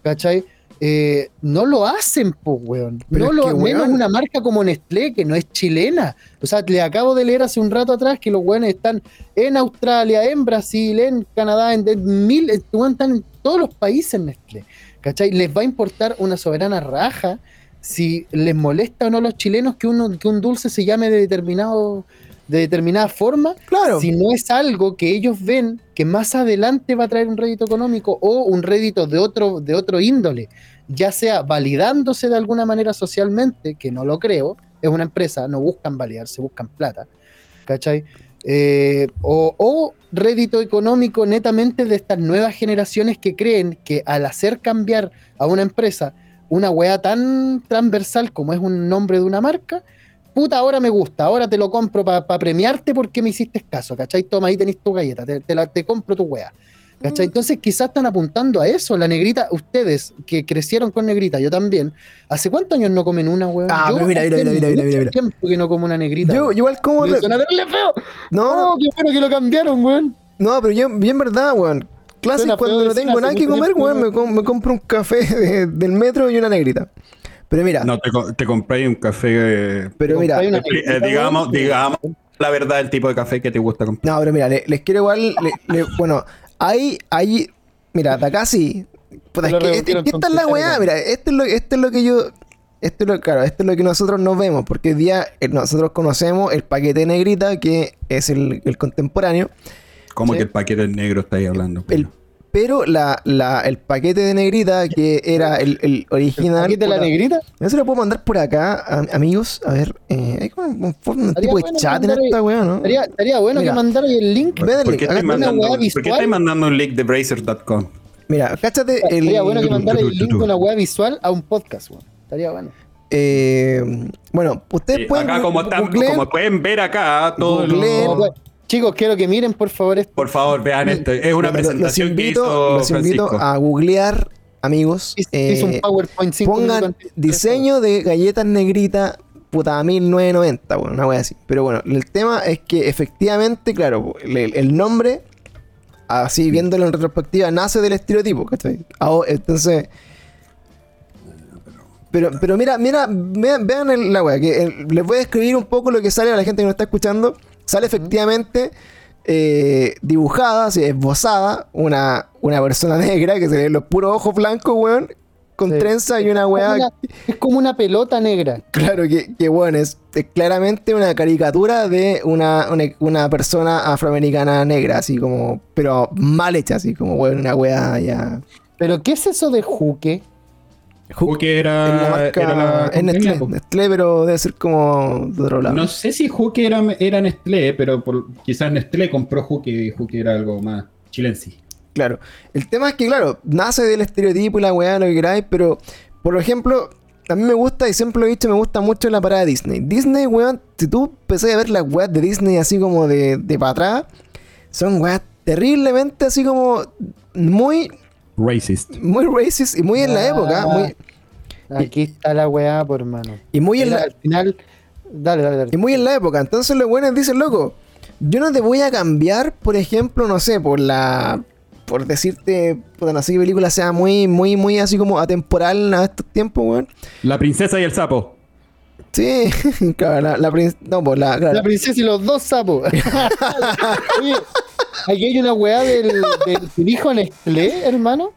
¿cachai? Eh, no lo hacen, pues, weón. Pero No lo, que, menos weón. una marca como Nestlé, que no es chilena. O sea, le acabo de leer hace un rato atrás que los weones están en Australia, en Brasil, en Canadá, en, en mil, están en todos los países Nestlé. ¿Cachai? Les va a importar una soberana raja si les molesta o no a los chilenos que, uno, que un dulce se llame de determinado de determinada forma, Claro. si no es algo que ellos ven que más adelante va a traer un rédito económico o un rédito de otro, de otro índole, ya sea validándose de alguna manera socialmente, que no lo creo, es una empresa, no buscan validarse, buscan plata, ¿cachai? Eh, o, o rédito económico netamente de estas nuevas generaciones que creen que al hacer cambiar a una empresa una weá tan transversal como es un nombre de una marca, puta, ahora me gusta, ahora te lo compro para premiarte porque me hiciste caso, ¿cachai? Toma, ahí tenés tu galleta, te, te la- te compro tu weá. Mm. ¿Cachai? Entonces quizás están apuntando a eso, la negrita, ustedes que crecieron con negrita, yo también, ¿hace cuántos años no comen una, weón? Ah, Yo pero mira, mira, mira, mira, mira, mira. tiempo que no como una negrita. Yo, igual como... Me suena feo. No, no, Oh, qué bueno que lo cambiaron, weón. no, pero yo, bien verdad, weón. Clase, cuando no tengo nada que comer, weón, me, com- me compro un café de- del metro y una negrita. Pero mira, No, te, co- te compré un café. eh, pero mira, eh, negrita, digamos, digamos la verdad del tipo de café que te gusta comprar. No, pero mira, le- les quiero igual. le- le- bueno, hay, hay. Mira, Takasi. Puta, es que, es- revolvieron es que esta es la weá, mira, esto es lo, esto es lo que yo. Esto es lo, claro, esto es lo que nosotros no vemos, porque hoy día eh, nosotros conocemos el paquete de negrita, que es el, el contemporáneo, Como Sí. que el paquete negro estáis hablando. el, pero la, la, el paquete de negrita, que era el, el original. ¿Aquí de la negrita? Yo se lo puedo mandar por acá, am- amigos. A ver, eh, hay como un, tipo de bueno chat en esta weá, ¿no? Estaría, estaría bueno Mira. que mandara el link. El ¿Por link, qué, una mandando, ¿Por qué visual? estáis mandando un link de Bracer.com? Mira, cáchate el. Estaría bueno que mandara el link con la web visual a un podcast, weón. Estaría bueno. Eh, bueno, ustedes Sí, pueden. acá, como, están- googleen- como pueden ver acá, todos Googleen. No, Chicos, quiero que miren por favor esto. Por favor, vean esto. Es una los- los presentación invito, que hizo los invito Francisco. a googlear, amigos. Hizo eh, hizo un PowerPoint 5 pongan diseño de galletas negritas, puta, 1990, bueno, una wea así. Pero bueno, el tema es que efectivamente, claro, el, el nombre, así viéndolo en retrospectiva, nace del estereotipo, ¿cachai? Ahora, entonces. Pero, pero mira, mira, vean, vean el- la wea, que el- les voy a describir un poco lo que sale a la gente que nos está escuchando. Sale efectivamente eh, dibujada, así, esbozada, una, una persona negra que se ven los puros ojos blancos, weón, con Sí. trenza y una weá. es como una pelota negra. Claro, que, que bueno, es, es claramente una caricatura de una, una, una persona afroamericana negra, así como, pero mal hecha, así como, weón, una weá ya. Pero ¿qué es eso de juque? La era, era la es Nestlé, pero debe ser como de otro lado. No sé si Juque era, era Nestlé, pero por- quizás Nestlé compró Juque y Juque era algo más chilense. Claro. El tema es que, claro, nace del estereotipo y la weá, lo que queráis, pero, por ejemplo, a mí me gusta, y siempre lo he dicho, me gusta mucho la parada de Disney. Disney, weón, si tú empecé a ver las weas de Disney así como de, de para atrás, son weas terriblemente así como muy, Racist. muy racist y muy en la época. Muy, Aquí está la weá, por hermano. Y muy en la, al final. Dale, dale, dale. y muy en la época. Entonces los buenos dicen, loco, yo no te voy a cambiar, por ejemplo, no sé, por la. Por decirte, puta, no sé qué película sea muy, muy, muy así como atemporal a estos tiempos, weón. La princesa y el sapo. Sí, claro, la, la prin- No, pues la. claro. La princesa y los dos sapos. Aquí hay una weá del, del hijo Nestlé, hermano.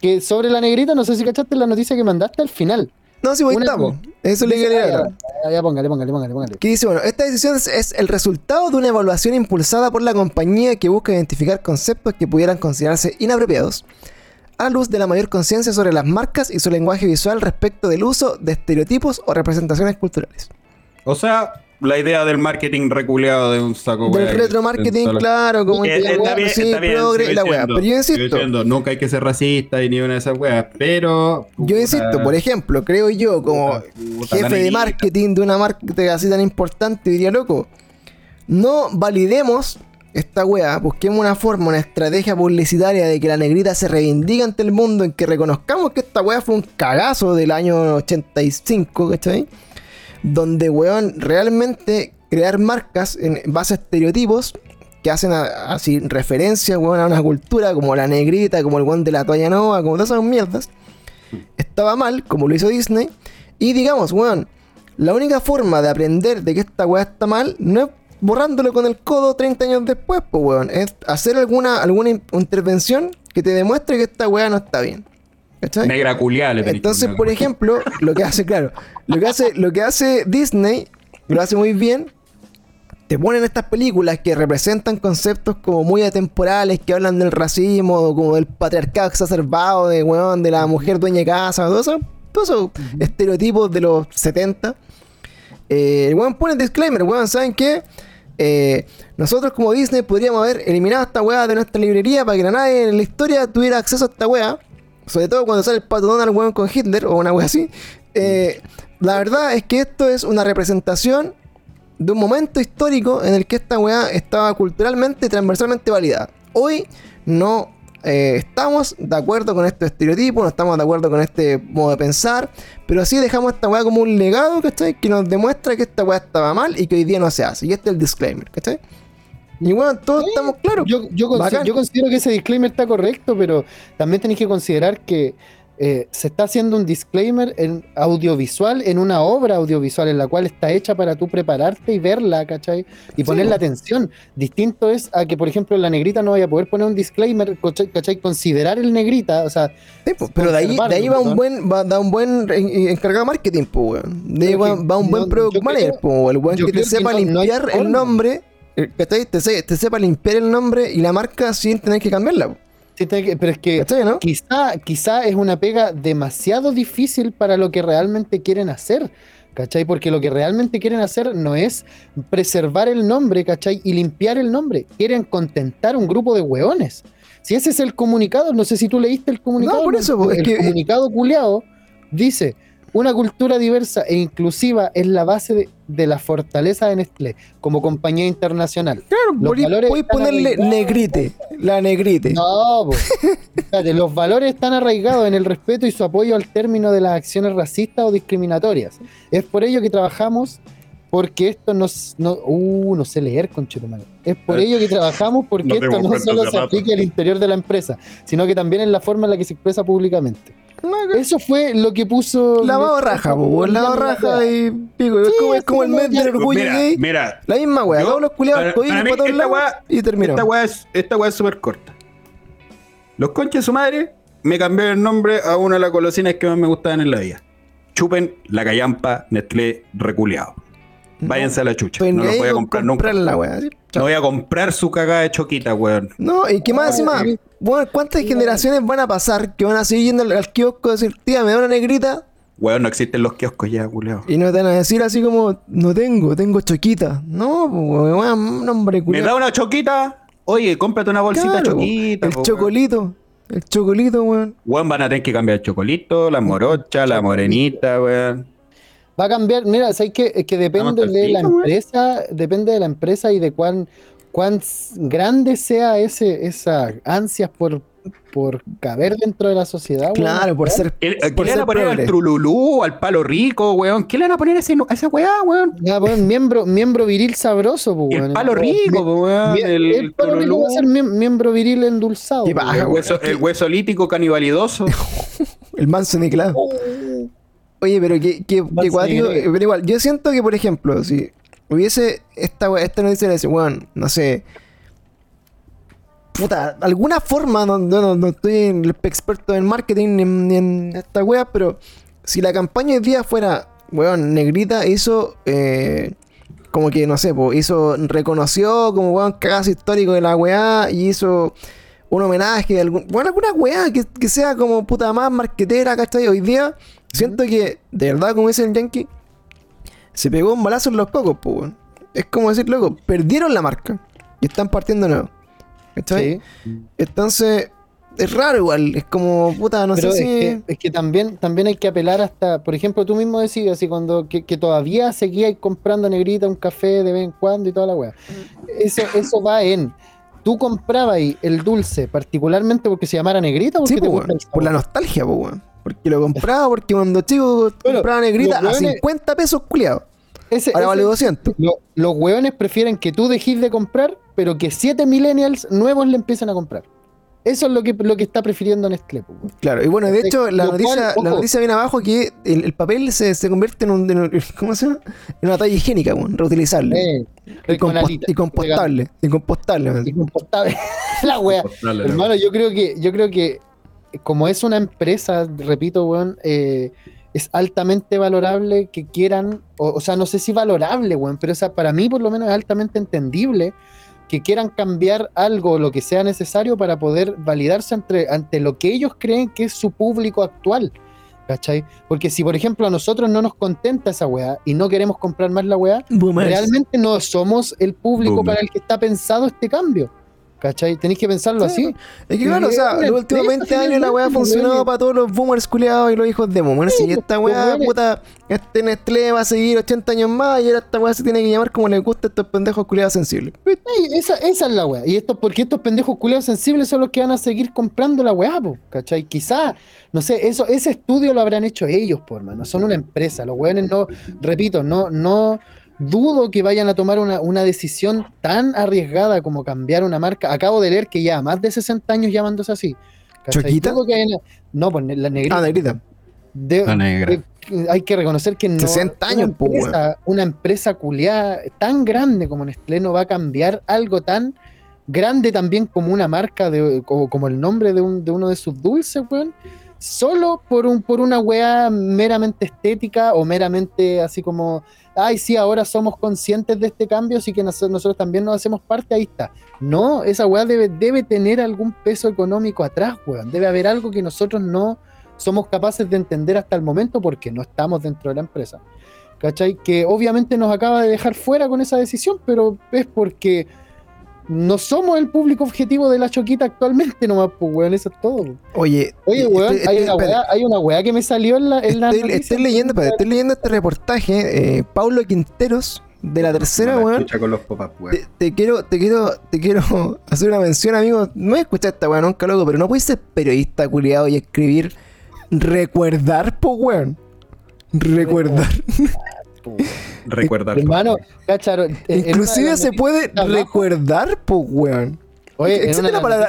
Que sobre la negrita, no sé si cachaste la noticia que mandaste al final. No, sí, pues ahí Una- estamos. Eso le quería ah, ya, póngale, póngale, póngale, póngale. Que dice, bueno, esta decisión es, es el resultado de una evaluación impulsada por la compañía que busca identificar conceptos que pudieran considerarse inapropiados a luz de la mayor conciencia sobre las marcas y su lenguaje visual respecto del uso de estereotipos o representaciones culturales. O sea, la idea del marketing reculeado de un saco, Del retromarketing, claro, como Eh, que la está wea, bien, sí, está bien, progre y sigo la wea. diciendo, Pero yo insisto, diciendo, nunca hay que ser racista y ni una de esas weas, pero... yo insisto, por ejemplo, creo yo, como jefe de negrita. marketing de una marca así tan importante, diría loco, no validemos esta weá, busquemos una forma, una estrategia publicitaria de que la negrita se reivindique ante el mundo, en que reconozcamos que esta weá fue un cagazo del año 85, ¿cachai? Donde, weón, realmente crear marcas en base a estereotipos que hacen así referencia, weón, a una cultura como la negrita, como el weón de la toalla nova, como todas esas mierdas, estaba mal, como lo hizo Disney. Y digamos, weón, la única forma de aprender de que esta weá está mal no es borrándolo con el codo 30 años después, pues weón. Es hacer alguna, alguna in- intervención que te demuestre que esta weá no está bien. ¿Cachai? Negra Entonces, por ejemplo, lo que hace, claro, lo que hace, lo que hace Disney, lo hace muy bien, te ponen estas películas que representan conceptos como muy atemporales, que hablan del racismo, como del patriarcado exacerbado, de weón, de la mujer dueña de casa, todo eso, todos esos estereotipos de los 70. Eh, el weón pone el disclaimer, weón, ¿saben qué? Eh, nosotros como Disney podríamos haber eliminado esta weá de nuestra librería para que nadie en la historia tuviera acceso a esta weá. Sobre todo cuando sale el pato Donald weón con Hitler o una weá así. Eh, la verdad es que esto es una representación de un momento histórico en el que esta weá estaba culturalmente y transversalmente validada. Hoy no eh, estamos de acuerdo con este estereotipo, no estamos de acuerdo con este modo de pensar, pero sí dejamos esta weá como un legado, ¿cachai? Que nos demuestra que esta weá estaba mal y que hoy día no se hace. Y este es el disclaimer, ¿cachai? Y bueno, todos estamos claros. Yo, yo, considero que ese disclaimer está correcto, pero también tenéis que considerar que eh, se está haciendo un disclaimer en audiovisual, en una obra audiovisual en la cual está hecha para tú prepararte y verla, ¿cachai? Y ponerle atención. Distinto es a que, por ejemplo, la negrita no vaya a poder poner un disclaimer, ¿cachai? Considerar el negrita, o sea, Sí, po, pero de ahí, de ahí va un buen, va, da un buen en- en- encargado de marketing, pues, weón. De ahí va, que va un buen no- product manager, el weón que te que sepa no limpiar el nombre, ¿cachai? Te, se- te sepa limpiar el nombre y la marca sin tener que cambiarla, sí, pero es que ¿cachai, no? quizá, quizá es una pega demasiado difícil para lo que realmente quieren hacer. ¿Cachai? Porque lo que realmente quieren hacer no es preservar el nombre, ¿cachai? Y limpiar el nombre. Quieren contentar un grupo de hueones. Si ese es el comunicado, no sé si tú leíste el comunicado. por eso, es el que- comunicado culiado dice, una cultura diversa e inclusiva es la base de, de la fortaleza de Nestlé como compañía internacional. Claro, los podéis valores ponerle arraigados. negrite, la negrite. No. Espérate, los valores están arraigados en el respeto y su apoyo al término de las acciones racistas o discriminatorias. Es por ello que trabajamos porque esto nos, no, uh, no sé leer, conchetumare. Es por ello que trabajamos porque esto no solo se aplique al interior de la empresa, sino que también en la forma en la que se expresa públicamente. Eso fue lo que puso. Lavado raja, po, lavado raja y pico. es como, es es como el mes del orgullo Mira, gay. mira, La misma weá, todos los culiados para- todos lados y terminó. esta weá es, esta weá es súper corta. Los conches de su madre me cambiaron el nombre a una de las golosinas que más me gustaban en la vida. Chupen la callampa Nestlé reculeado. Váyanse a la chucha. Pues no los voy a comprar nunca. No voy a comprar su cagada de choquita, weón. No, y que más encima, bueno, ¿cuántas generaciones van a pasar que van a seguir yendo al, al kiosco a decir, tía, me da una negrita? Weón, no existen los kioscos ya, culeado. Y no te van a decir así como, no tengo, tengo choquita. No, weón, nombre ¿Me culiao. da una choquita? Oye, cómprate una bolsita Claro, de choquita. El po, weón. chocolito, el chocolito, weón. Weón, van a tener que cambiar el chocolito, la morocha, la morenita, weón. Va a cambiar, mira, ¿sabes qué? Es que depende de la empresa, depende de la empresa y de cuán, cuán grande sea ese, esa ansias por, por caber dentro de la sociedad, weón. Claro, por ser. ¿Qué, qué Por le van a poner progre. al trululú, al palo rico, weón? ¿Qué le van a poner a, ese- a esa weá, weón? Ya, weón, miembro, miembro viril sabroso, pues, weón. El palo rico, weón. Mie- El, El, palo rico trululú, va a ser miem- miembro viril endulzado. Qué weón. paja, el, hueso, el hueso lítico canibalidoso. El manso Nicolás. Oye, pero Manso qué cuático, Negre. Pero igual, yo siento que, por ejemplo, si hubiese esta, esta noticia de ese weón, no sé. Puta, alguna forma, no, no, no- estoy en el experto en marketing ni en, ni en esta wea, pero si la campaña hoy día fuera, weón, negrita hizo, eh, como que, no sé, po, hizo, reconoció como weón cagazo histórico de la weá y hizo un homenaje, algún, bueno, alguna weá que, que sea como puta más marquetera, ¿cachai? Hoy día siento que, de verdad, como dice el Yankee, se pegó un balazo en los cocos, pues, weón. Es como decir, loco, perdieron la marca y están partiendo nuevo. ¿Cachai? Sí. Entonces, es raro igual, es como, puta, no Pero sé es, si... que, es que también, también hay que apelar hasta, por ejemplo, tú mismo decías así cuando que, que todavía seguías comprando negrita un café de vez en cuando y toda la weá. Eso, eso va en. Tú comprabas el dulce, particularmente porque se llamara negrita porque Sí, te po, gusta weón, el sabor? por la nostalgia, pues, weón. Porque lo compraba, porque cuando chico Bueno, compraba negrita a weones- 50 pesos, culiado. Ese- Ahora ese- vale 200. lo- los hueones prefieren que tú dejes de comprar, pero que siete millennials nuevos le empiecen a comprar. Eso es lo que, lo que está prefiriendo Nestlé. weón. Claro, y bueno, de hecho, la cual, noticia, la noticia viene abajo que el, el papel se, se convierte en un, en un- ¿Cómo se llama? En una talla higiénica, weón, reutilizable. Eh, y, compost- y compostable. Y compostable, weón. Y compostable. la wea. Hermano, yo creo que, yo creo que como es una empresa, repito, weón, eh, es altamente valorable que quieran, o, o sea, no sé si valorable, weón, pero o sea, para mí por lo menos es altamente entendible que quieran cambiar algo, lo que sea necesario para poder validarse ante, ante lo que ellos creen que es su público actual. ¿Cachai? Porque si, por ejemplo, a nosotros no nos contenta esa weá y no queremos comprar más la weá, Boomers. realmente no somos el público para el que está pensado este cambio. ¿Cachai? Tenéis que pensarlo Sí, así. Es que claro, o sea, los últimos empresa, 20 años la weá ha funcionado para todos los boomers culiados y los hijos de boomers. Sí, y esta pues, weá, weones. puta, este Nestlé va a seguir 80 años más y ahora esta weá se tiene que llamar como les gusta a estos pendejos culiados sensibles. Esa, esa es la weá. Y esto, porque estos pendejos culeados sensibles son los que van a seguir comprando la weá, po, ¿cachai? Quizá, no sé, eso, ese estudio lo habrán hecho ellos, por mano. Son una empresa. Los weones no, repito, no, no dudo que vayan a tomar una, una decisión tan arriesgada como cambiar una marca. Acabo de leer que ya más de 60 años llamándose así. ¿Choquita? Hayan- no, pues la negrita. Ah, negrita. De- La negra. de- hay que reconocer que no, 60 años, una empresa, una empresa culiada tan grande como Nestlé no va a cambiar algo tan grande también como una marca de, como, como el nombre de, un- de uno de sus dulces, weón. Solo por un por una weá meramente estética o meramente así como, ay, sí, ahora somos conscientes de este cambio, así que nos- nosotros también nos hacemos parte, ahí está. No, esa weá debe, debe tener algún peso económico atrás, weón. Debe haber algo que nosotros no somos capaces de entender hasta el momento porque no estamos dentro de la empresa. ¿Cachai? Que obviamente nos acaba de dejar fuera con esa decisión, pero es porque no somos el público objetivo de la choquita actualmente nomás, pues, weón, eso es todo. Oye, Oye, weón, estoy- hay, una weá, hay una weá que me salió en la, en la Estoy, leyendo, espérate, estoy leyendo este reportaje. eh, Paulo Quinteros, de la tercera, weón. chucha con los pop-up, weón. Te, te quiero, te quiero, te quiero hacer una mención, amigo. No he escuchado esta weá nunca, loco, pero no puedes ser periodista culiado y escribir recuerdar, po weón. Recuerdar. Recuerda. Hermano, Inclusive se puede recuerdar, po weón. Oye, ¿Existe la palabra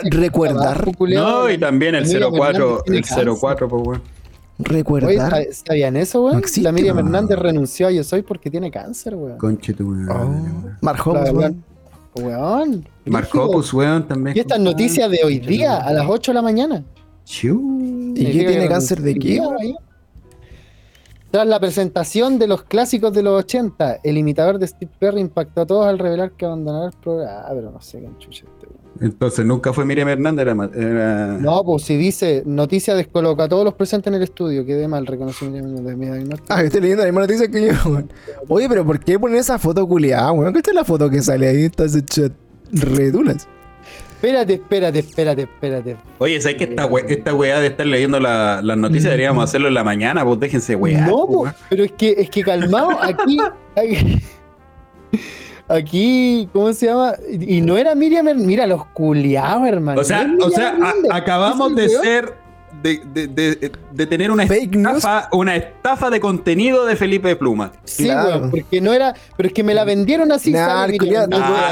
culiao, No, y también el Miriam 04, Hernández tiene el cáncer. 04, pues, weón. Oye, Recuerdar. ¿sab- ¿sabían eso, weón? No existe, la Miriam weón. Hernández renunció a Yo Soy porque tiene cáncer, weón. Conche tu madre, Oh. weón. Weón. Weón. Weón, también. Y estas noticias de hoy día, a las 8 de la mañana. Chiu. ¿Y qué tiene cáncer de qué? Tras la presentación de los clásicos de los 80, el imitador de Steve Perry impactó a todos al revelar que abandonará el programa. Ah, pero no sé qué chucha este, weón. Entonces nunca fue Miriam Hernández, era. No, pues si dice, noticia descoloca a todos los presentes en el estudio, quedé mal, reconocimiento de mi diagnóstico. Ah, estoy leyendo la misma noticia que yo, weón. Oye, pero ¿por qué poner esa foto culiada, weón? ¿Qué es la foto que sale ahí? Chat redulas. Espérate, espérate, espérate, espérate. Oye, ¿sabes que esta, we- esta weá de estar leyendo la- las noticias deberíamos hacerlo en la mañana? Pues déjense weá. no, pero es que, es que calmado, aquí, aquí, aquí, ¿cómo se llama? Y no era Miriam, mira, los culiados, hermano. O sea, No o sea, a- acabamos ¿Es de ser. De, de- de- de tener una Fake news. estafa, una estafa de contenido de Felipe Pluma. Sí, Claro. weón, porque no era, pero es que me la vendieron así. Nah. Ah, te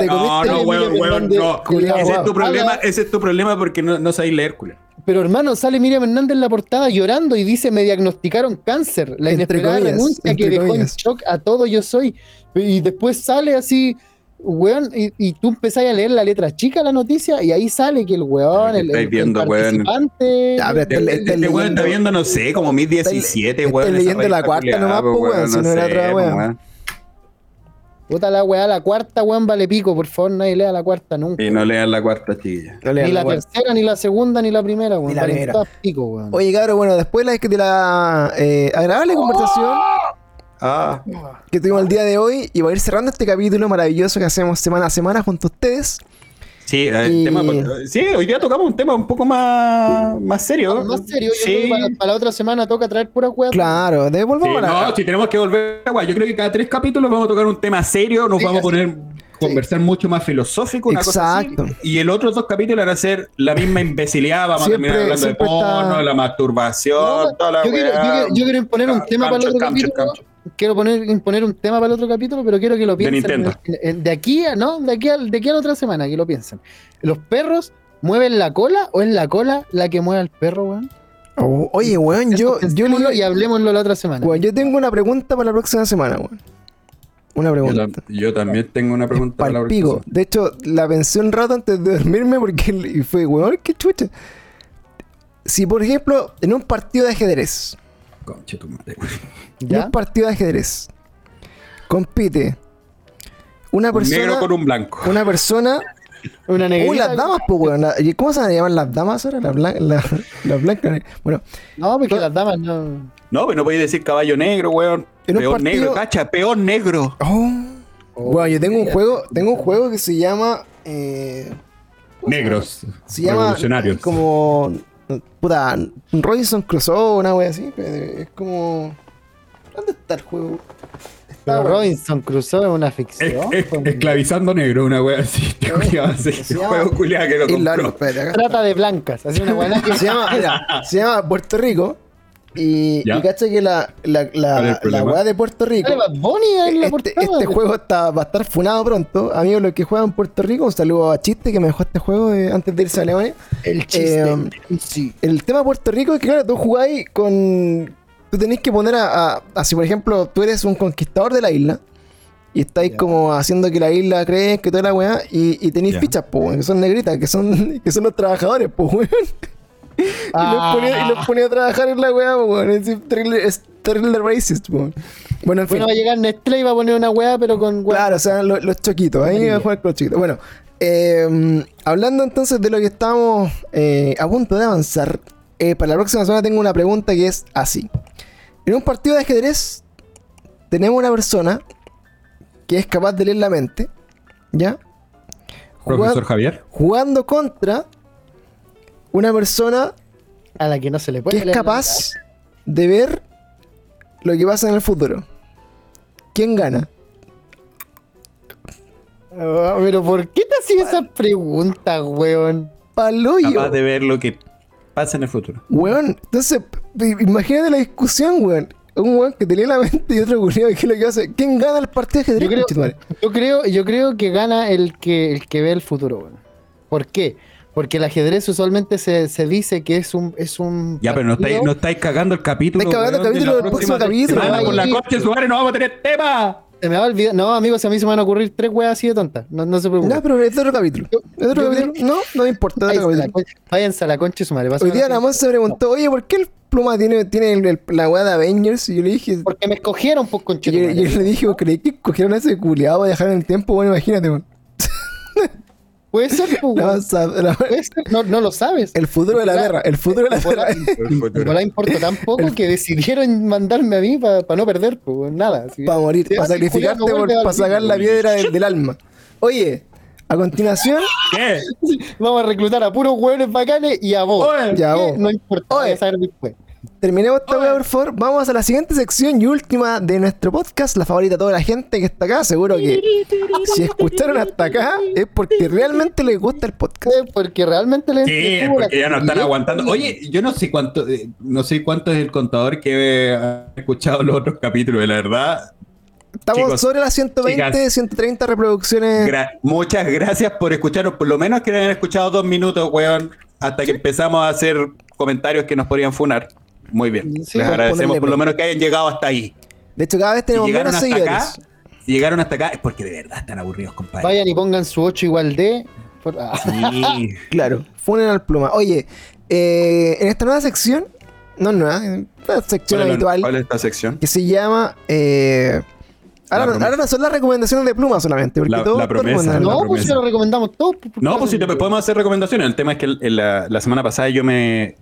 no, no, Miriam weón, weón, no. Ese es tu problema, Haga- ese es tu problema porque no, no sabéis leer, culiao. Pero hermano, sale Miriam Hernández en la portada llorando y dice, me diagnosticaron cáncer. La Entre inesperada comillas, renuncia que dejó comillas. en shock a todo yo soy. Y después sale así, weón, y, y tú empezás a leer la letra chica de la noticia y ahí sale que el weón, ¿Qué el, estáis el- viendo, el weón? participante... Ya, pero Este Estáis- este estáis weón está viendo, no sé, como 1017, estáis weón. esa leyendo la cuarta nomás, po, po, weón, si no era otra po, weón. weón. Puta la weá, la cuarta, weón, vale pico, por favor, nadie lea la cuarta nunca. Y no lean la cuarta, chiquilla. No lean Ni la la tercera, ni la segunda, ni la primera, weón. Ni la primera. pico, weón. Oye, cabrón, bueno, después de la, de la eh, agradable conversación Ah, que tuvimos el día de hoy y voy a ir cerrando este capítulo maravilloso que hacemos semana a semana junto a ustedes. sí, el Y- tema, sí, hoy día tocamos un tema un poco más, más serio. Más serio, yo sí. creo que para, para la otra semana toca traer pura weá. Claro, Sí, devolvamos la. no, si tenemos que volver a Yo creo que cada tres capítulos vamos a tocar un tema serio, nos Sí, vamos a poner conversar mucho más filosófico, una cosa así. Exacto. Y el otro dos capítulos van a ser la misma imbecilidad, vamos Siempre- a terminar hablando de porno, está- la masturbación, No, toda la yo, quiero, yo, weá. quiero, yo quiero imponer un tema para el otro camcho, capítulo. camcho. Quiero poner, imponer un tema para el otro capítulo, pero quiero que lo piensen. Nintendo. en- en- de aquí a, no, de aquí a, de aquí a la otra semana, que lo piensen. ¿Los perros mueven la cola o es la cola la que mueve al perro, weón? Oh, oye, weón, yo, yo, le- y hablemoslo la otra semana. weón, yo tengo una pregunta para la próxima semana, weón. Una Yo, pregunta. yo también tengo una pregunta para la próxima. De hecho, la pensé un rato antes de dormirme porque fue, weón, qué chucha. Si, por ejemplo, en un partido de ajedrez, Conche tu madre, un partido de ajedrez, compite una Un negro persona, con un blanco. una persona, Una uy, negrita. las damas, pues, weón. la- ¿y ¿Cómo se van a llamar las damas ahora? Las blan- la- las blancas. Bueno, No, porque las damas no. No, pero no podéis decir caballo negro, weón. En Peón partido- negro, cacha, peón negro. oh. Oh, Bueno, yo tengo un juego, tengo un juego que se llama, eh, Negros. se llama Revolucionarios. como puta Robinson Crusoe una wea así pero es como ¿dónde está el juego? Está Pero bueno. Robinson Crusoe es una ficción. es- esclavizando negro, una wea así. Así, Se un llama- juego culiao que lo largo, compró. espérate. Trata de blancas. Así una buena se llama mira, se llama Puerto Rico y, ¿Ya? y cacha que la la, ¿Cuál es el la, la wea de Puerto Rico este, este juego está, va a estar funado pronto. Amigos, los que juegan en Puerto Rico, un saludo a Chiste que me dejó este juego de- antes de irse a Alemania. El chiste. Eh, sí. El tema de Puerto Rico es que, claro, tú jugáis con. Tú tenés que poner a, a- a- Si, por ejemplo, tú eres un conquistador de la isla y estáis Ya. como haciendo que la isla crezca y toda la weá, y, y tenéis Ya. fichas, pues, que son negritas, que son, que son los trabajadores, pues, weón. Y los ponía, y los ponía a trabajar en la weá, weón. Es terrible, es terrible racist. Bueno, en fin. Bueno, va a llegar Nestlé y va a poner una weá, pero con weá. Claro, o sea, lo- los choquitos, ahí va a jugar con los choquitos. Bueno, eh, hablando entonces de lo que estamos eh, a punto de avanzar, eh, para la próxima semana tengo una pregunta que es así. En un partido de ajedrez tenemos una persona que es capaz de leer la mente, ¿ya? Profesor Jugando, Javier. jugando contra una persona A la que no se le puede que es capaz de ver lo que pasa en el futuro. ¿Quién gana? Ah, pero ¿por qué te hacía esa pregunta, weón? Paloyo. Capaz de ver lo que pasa en el futuro. Weón, entonces, imagínate la discusión, weón. Un weón que te lee la mente y otro culiado que es lo que hace. ¿Quién gana el partido de ajedrez? Yo creo, conchetumare? yo creo, yo creo que gana el que, el que ve el futuro, weón. ¿Por qué? Porque el ajedrez usualmente se, se dice que es un, es un Ya, pero no estáis, no estáis cagando el capítulo. Estáis cagando el capítulo la del próximo capítulo. Con la concha de su madre no vamos a tener tema. Se me va a olvidar. No, amigos, a mí se me van a ocurrir tres weas así de tontas. No, no se preocupen. No, pero es otro capítulo. ¿Es otro capítulo? No, no me importa. Váyanse a la la concha de su madre. Hoy día más se preguntó, oye, ¿por qué el pluma tiene, tiene el- el- la weá de Avengers? Y yo le dije, Porque me escogieron, pues, concha yo, de su yo le dije, creí que cogieron a ese culiado para dejar en el tiempo. Bueno, imagínate, weón. Puede ser, Puede. No, no lo sabes. El futuro de la guerra. El futuro de la guerra. No la importa tan poco que decidieron mandarme a mí para no perder, pues, nada. Para morir, para sacrificarte, para sacar la piedra del, del alma. Oye, a continuación, ¿Qué? Vamos a reclutar a puros hueones bacanes y a vos. No importa, Oye. voy a saber después. Terminemos esta weá, por favor. Vamos a la siguiente sección y última de nuestro podcast, la favorita de toda la gente que está acá. Seguro que si escucharon hasta acá es porque realmente les gusta el podcast. Porque realmente le Sí, le es tuvo la porque ya no están aguantando. Oye, yo no sé cuánto, eh, no sé cuánto es el contador que ha escuchado los otros capítulos, la verdad. Estamos Chicos, sobre las 120, chicas. 130 reproducciones. gra- muchas gracias por escucharnos. Por lo menos que hayan escuchado dos minutos, weón, hasta que empezamos a hacer comentarios que nos podrían funar. Muy bien. Sí, Les pues, agradecemos por lo menos que hayan llegado hasta ahí. De hecho, cada vez Si tenemos llegaron menos hasta seguidores. acá, si llegaron hasta acá es porque de verdad están aburridos, compadre. Vayan y pongan su 8 igual de. por- ah, Sí. Claro, funen al pluma. Oye, eh, en esta nueva sección, no nueva, una sección ¿Cuál habitual, ¿Cuál es esta sección? que se llama. eh, ahora, ahora no son las recomendaciones de pluma solamente, porque La- todo la promesa, la no, pues se lo recomendamos todos. pues, No, pues si te podemos hacer recomendaciones. El tema es que la semana pasada yo me,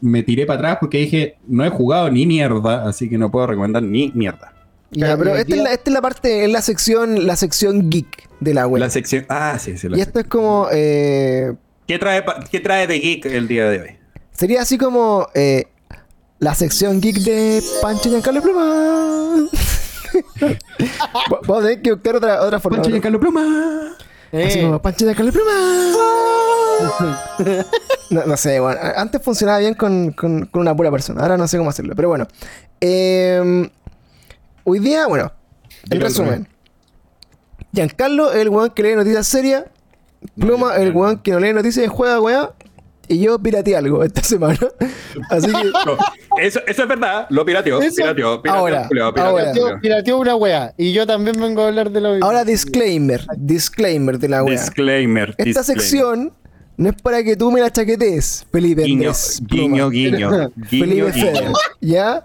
me tiré para atrás porque dije, no he jugado ni mierda, así que no puedo recomendar ni mierda. Claro, pero esta es, la, esta es la parte, es la sección, la sección geek de la web. La sección. Ah, sí, sí. la y esto es como. eh, ¿Qué, trae, pa- ¿Qué trae de geek el día de hoy? sería así como. eh, la sección geek de Pancho Giancarlo Pluma. Va- Vamos a tener que buscar otra, otra forma. Pancho. Giancarlo Pluma. Así Eh, como Pancho Giancarlo Pluma. No, no sé, bueno, antes funcionaba bien con, con- con una pura persona, ahora no sé cómo hacerlo, pero bueno. Eh, hoy día, bueno, en resumen, Giancarlo es el weón que lee noticias serias, Pluma el weón que no lee noticias y juega weá, y yo pirateé algo esta semana. Así que, No, eso, eso es verdad, lo pirateó. Pirateó, pirateó, Ahora, pirateó, ahora. una wea. Y yo también vengo a hablar de lo ahora disclaimer, disclaimer de la weá. Disclaimer. Esta disclaimer. sección no es para que tú me la chaquetes, Felipe Guiño, Andrés guiño, guiño. Guiño, Felipe Feder, guiño. ¿ya?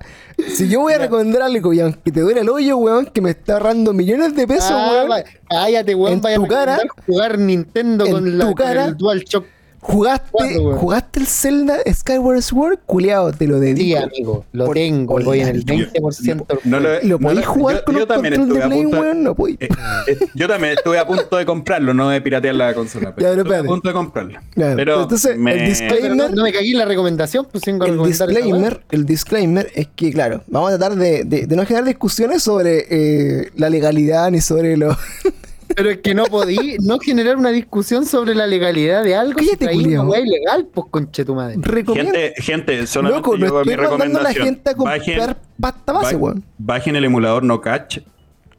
Si yo voy a recomendar algo y aunque te duele el hoyo, weón, que me está ahorrando millones de pesos, Ah, weón, cállate, weón. En vaya a tu cara- jugar Nintendo en con, la, tu con cara- el DualShock. Jugaste, jugaste el Zelda Skyward Sword, culiado, te lo Sí, dedico. amigo. Lo Por- tengo. por Voy en el 20%. No lo- ¿Lo no podéis jugar yo- con yo un también control de estuve a Play, punto- weón? No podéis. Eh, eh, yo también estuve a punto de comprarlo, no de piratear la consola. Pero Ya, pero estuve a punto de comprarlo. Ya, pero entonces, me- el Pero no, no me cagué en la recomendación, pues a El disclaimer, el disclaimer es que, claro, vamos a tratar de, de- de no generar discusiones sobre eh, la legalidad ni sobre lo... Pero es que no podí no generar una discusión sobre la legalidad de algo Cállate, si una ilegal, pues conche tu madre. Recomiendo. Gente, gente, solamente Loco, no yo mi a la gente a comprar Bajen- pasta base, ba- weón. Bajen el emulador No Catch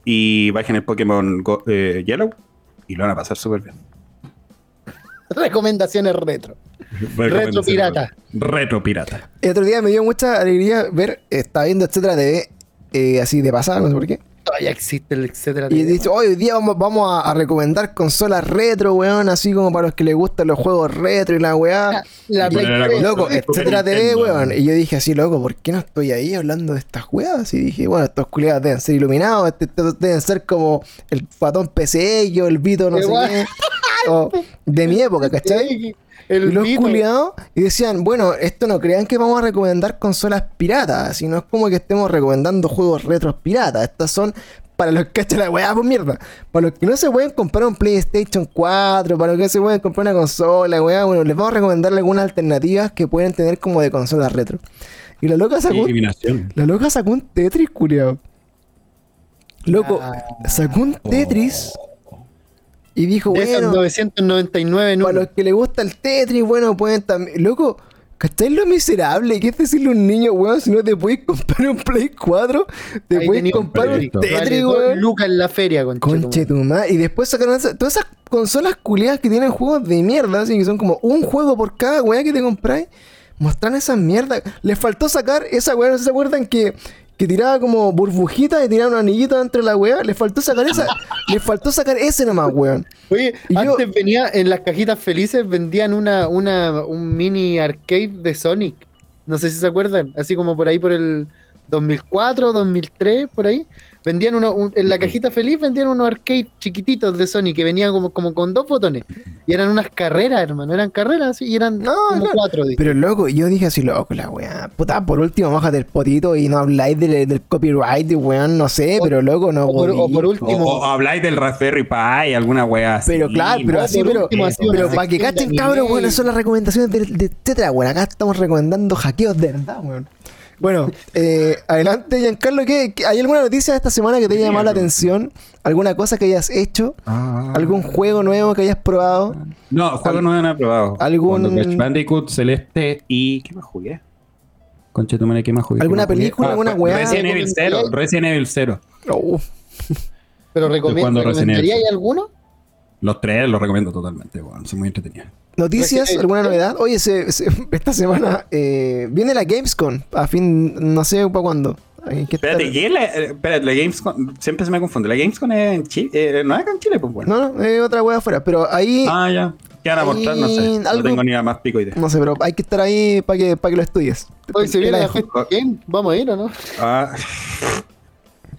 y bajen el Pokémon Go- eh, Yellow y lo van a pasar súper bien. Recomendaciones retro. Retro pirata. Retro pirata. El otro día me dio mucha alegría ver, estaba viendo etcétera TV, eh, así de pasada, no sé por qué. Todavía existe el etcétera. Y dicho, hoy día vamos, vamos a, a recomendar consolas retro, weón, así como para los que les gustan los juegos retro y la weá. la Y Play la 3. consola. Loco, etcétera TV, weón. Y yo dije así, loco, ¿por qué no estoy ahí hablando de estas weas? Y dije, bueno, estos culiados deben ser iluminados, este- deben ser como el patón PCE, yo, el Vito, no sé qué. O de mi época, ¿cachai? El y los culiados y decían, bueno, esto no crean que vamos a recomendar consolas piratas, sino es como que estemos recomendando juegos retros piratas. Estas son para los que la weá por mierda. Para los que no se pueden comprar un PlayStation 4, para los que se pueden comprar una consola, weá, bueno, les vamos a recomendar algunas alternativas que pueden tener como de consolas retro. Y la loca sacó, Discriminación. la loca sacó un Tetris, culiao. Loco, Ah. sacó un Tetris y dijo, De esas bueno, 999 en para los que les gusta el Tetris, bueno, pueden también. Loco, ¿cachai lo miserable que es decirle a un niño, weón? Si no te puedes comprar un Play 4, te puedes tenía un comprar un Tetris. Weón. lucas en la feria, conche tu Conche tu madre. Y después sacaron esa- todas esas consolas culiadas que tienen juegos de mierda, así que son como un juego por cada weá que te compráis. Mostraron esas mierdas. Les faltó sacar esa weá, ¿no se acuerdan que, que tiraba como burbujitas y tiraba un anillito dentro de la weá? Les faltó sacar esa. les faltó sacar ese nomás, weón. Oye, Y yo- antes venía en las cajitas felices, vendían una, una, un mini arcade de Sonic. No sé si se acuerdan, así como por ahí por el 2004, 2003, por ahí. Vendían uno, un- en la cajita feliz vendían unos arcades chiquititos de Sonic que venían como, como con dos botones. Y eran unas carreras, hermano, eran carreras así, y eran No, como claro. cuatro. dije. Pero loco, yo dije así, loco, la weá. Puta, por último, bájate el potito y no habláis del, del copyright, weón, no sé, O- pero loco, no o por- o por po. último- O, o habláis del Raspberry Pi, alguna wea así. Pero claro, pero así, pero, último, así una pero para que de cachen, cabrón, bueno, son las recomendaciones de, de etcétera, weón. Acá estamos recomendando hackeos de verdad, weón. Bueno, eh, adelante, Giancarlo. ¿qué, qué- hay alguna noticia de esta semana que te haya llamado la atención? ¿Alguna cosa que hayas hecho? Ah. ¿Algún juego nuevo que hayas probado? No, juego no han probado. ¿Algún- Crash Bandicoot, Celeste y. ¿Qué más jugué? Conche tu madre, ¿qué más jugué? ¿Alguna película, alguna fue weá? Resident Evil 0. Resident Evil 0. Oh, Pero. ¿recomendaría alguno? Los tres los recomiendo totalmente, weón. Son muy entretenidos. ¿Noticias? Resident ¿Alguna Evil. novedad? Oye, se- se- esta semana eh, viene la Gamescom. A fin, no sé para cuándo. Espérate, ¿qué la, eh, espérate, la Gamescom? Siempre se me confunde. ¿La Gamescom es en Chile? Eh, ¿No es acá en Chile? Pues bueno. No, no, es otra wea afuera. Pero ahí, Ah, ya. ¿Qué van a aportar? No sé. No algo- tengo ni la más pico idea. no sé, pero hay que estar ahí para que, para que lo estudies. Hoy se viene la Game. Vamos a ir o no? Ah,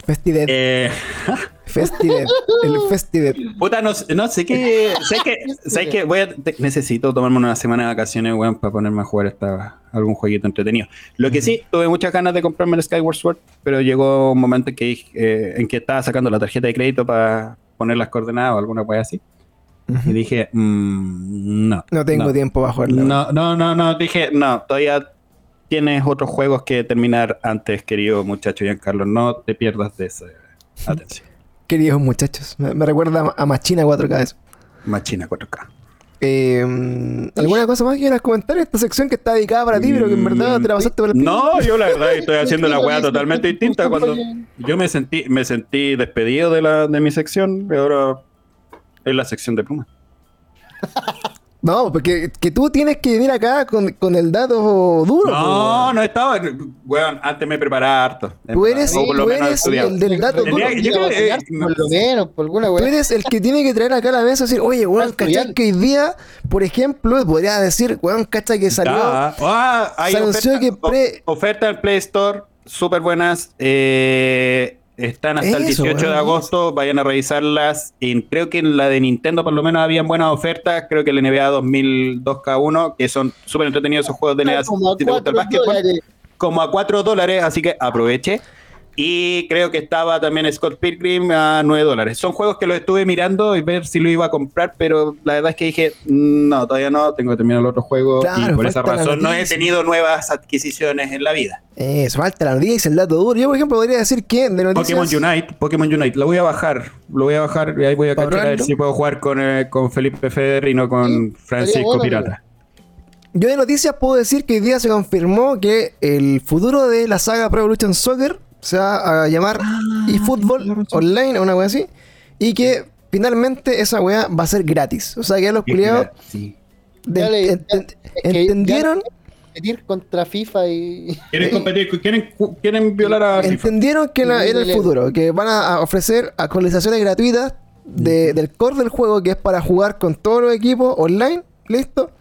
Festidet. eh, Festidet. El Festidet. puta, no, no sé qué. sé que, sé que voy a, te- necesito tomarme una semana de vacaciones, weón, para ponerme a jugar esta, algún jueguito entretenido. Lo que sí, tuve muchas ganas de comprarme el Skyward Sword, pero llegó un momento en que, eh, en que estaba sacando la tarjeta de crédito para poner las coordenadas o alguna wea así. Y dije, mm, no. No tengo tiempo para jugarlo. No, no, no, no, dije, no, todavía tienes otros juegos que terminar antes, querido muchacho Giancarlo. No te pierdas de esa atención. Queridos muchachos. Me, me recuerda a Machina 4K eso. Machina 4K. Eh, ¿Alguna cosa más que quieras comentar? Esta sección que está dedicada para ti, pero que en verdad te la pasaste por el No, yo la verdad estoy haciendo la weá totalmente distinta. Cuando yo me sentí, me sentí despedido de la de mi sección, y ahora es la sección de pluma. No, porque que tú tienes que venir acá con, con el dato duro. No, no estaba. Weón, antes me preparaba harto. Tú eres, tú el del dato duro. Tenía- yo creo que, eh, por lo menos, por alguna Tú eres el que tiene que traer acá a la mesa y decir, oye, weón, ¿cachai? Que hoy día, por ejemplo, podría decir, weón, ¿cachai? Que salió. Ah, hay se anunció oferta, que pre- oferta en Play Store, súper buenas. eh, están hasta el Eso, 18 de agosto, vayan a revisarlas. En- creo que en la de Nintendo por lo menos habían buenas ofertas. Creo que el NBA 2002K1, que son súper entretenidos esos juegos de NBA. Como a si te gusta el cuatro básquetbol dólares. como a 4 dólares, así que aproveche. Y creo que estaba también Scott Pilgrim a 9 dólares. Son juegos que los estuve mirando y ver si lo iba a comprar, pero la verdad es que dije, "Mm, no, todavía no, tengo que terminar el otro juego. Claro, y por esa razón no he tenido nuevas adquisiciones en la vida. Eso, falta la noticia, el dato duro. Yo, por ejemplo, podría decir que de. Pokémon Unite, Pokémon Unite, lo voy a bajar, lo voy a bajar y ahí voy a ¿Para cachar a ver si puedo jugar con, eh, con Felipe Feder y no con Francisco bueno, Pirata. Yo de noticias puedo decir que hoy día se confirmó que el futuro de la saga Pro Evolution Soccer se va a llamar eFootball Online o una wea así. Y que finalmente esa wea va a ser gratis. O sea que ya los culiados Sí. ent- entendieron, ya competir contra FIFA y. ¿Quieren competir? ¿Quieren, quieren violar a FIFA? entendieron que la- era el futuro. Que van a a ofrecer actualizaciones gratuitas de- del core del juego que es para jugar con todos los equipos online. Listo.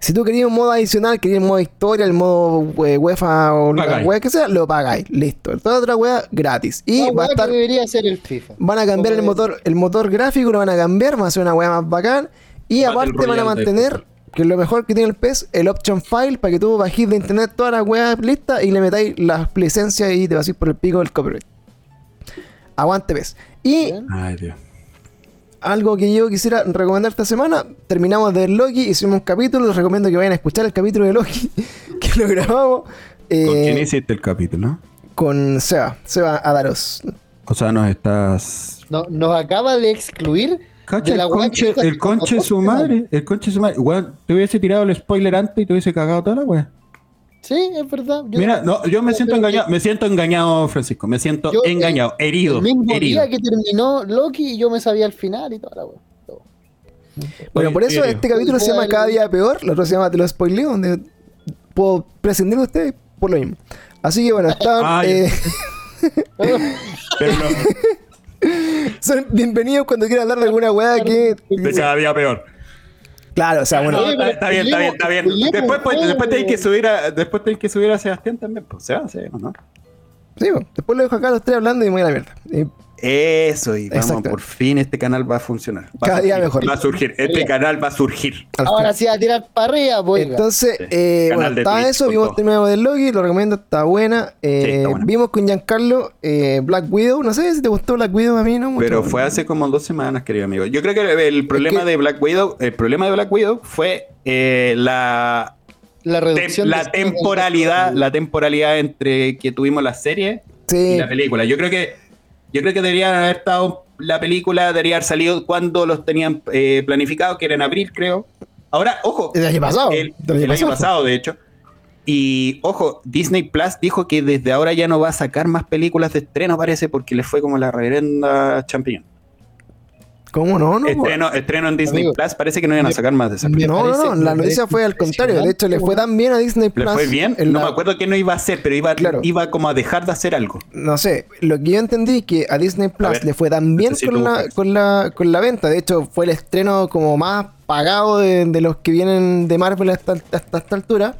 Si tú querías un modo adicional, querías el modo historia, el modo eh, UEFA o la wea que sea, lo pagáis. Listo. Toda otra wea gratis. Y va a que estar. debería ser el FIFA. Van a cambiar el motor, el motor gráfico, lo van a cambiar, va a ser una wea más bacán. Y Battle aparte van a mantener, que es lo mejor que tiene el PES, el option file para que tú bajes de internet todas las weas listas y le metáis las licencias y te vas a ir por el pico del copyright. Aguante PES. Y. Ay, Dios. Algo que yo quisiera recomendar esta semana, terminamos de ver Loki, hicimos un capítulo, les recomiendo que vayan a escuchar el capítulo de Loki, que lo grabamos eh, ¿Con quién hiciste el capítulo? con Seba, Seba Adaros. O sea, nos estás. No, nos acaba de excluir. Cacha, de la el conche, el conche su madre. El conche de su madre. Weón, te hubiese tirado el spoiler antes y te hubiese cagado toda la wea. Sí, es verdad. Yo- Mira, no, yo me siento que engañado. Me siento engañado, Francisco. Me siento Yo, eh, engañado. Herido. El mismo herido. día que terminó Loki, yo me sabía el final y toda la weá. Todo. Bueno, Oye, por eso este capítulo se llama Cada día peor, el otro se llama Te lo spoileo, donde puedo prescindir de ustedes por lo mismo. Así que bueno, estaban, Ah, eh, son bienvenidos cuando quieran hablar de alguna weá que... de cada día peor. Claro, o sea, bueno, No, está, está bien, está bien, está bien. Después, pues, después tenéis que subir a, después tenéis que subir a Sebastián también. Pues se hace, ¿no? sí, bueno, después lo dejo acá los tres hablando y me voy a la mierda. Eh, Eso, y vamos, Exacto. por fin este canal va a funcionar. Va a Cada día mejor. Va a surgir, este canal va a surgir. Ahora sí va a tirar para arriba, pues. Entonces, Sí. eh, Canal bueno, de estaba eso, vimos todo. terminado del Loki, lo recomiendo, está buena. Eh, Sí, está buena. Vimos con Giancarlo eh, Black Widow, no sé si te gustó Black Widow a mí, ¿no? Mucho. Pero fue hace como dos semanas, querido amigo. Yo creo que el problema que- de Black Widow, el problema de Black Widow fue eh, la La Tem- reducción la de- temporalidad, la temporalidad entre que tuvimos la serie y la película. Yo creo que yo creo que deberían haber estado la película debería haber salido cuando los tenían eh, planificado, que era en abril, creo. Ahora, ojo, el año pasado. el, el año pasado, de hecho. Y ojo, Disney Plus dijo que desde ahora ya no va a sacar más películas de estreno, parece, porque le fue como la reverenda champiñón. ¿Cómo no? No, estreno, estreno en Disney Amigo, Plus, parece que no iban a sacar más de esa película. no, no, no, la noticia fue al contrario. De hecho, le fue tan bien a Disney ¿Le Plus. fue bien? en No la- me acuerdo qué no iba a hacer, pero iba, Claro. iba como a dejar de hacer algo. No sé, lo que yo entendí es que a Disney Plus ver, le fue tan bien con la, con, la, con la venta. De hecho, fue el estreno como más pagado de, de los que vienen de Marvel hasta, hasta esta altura.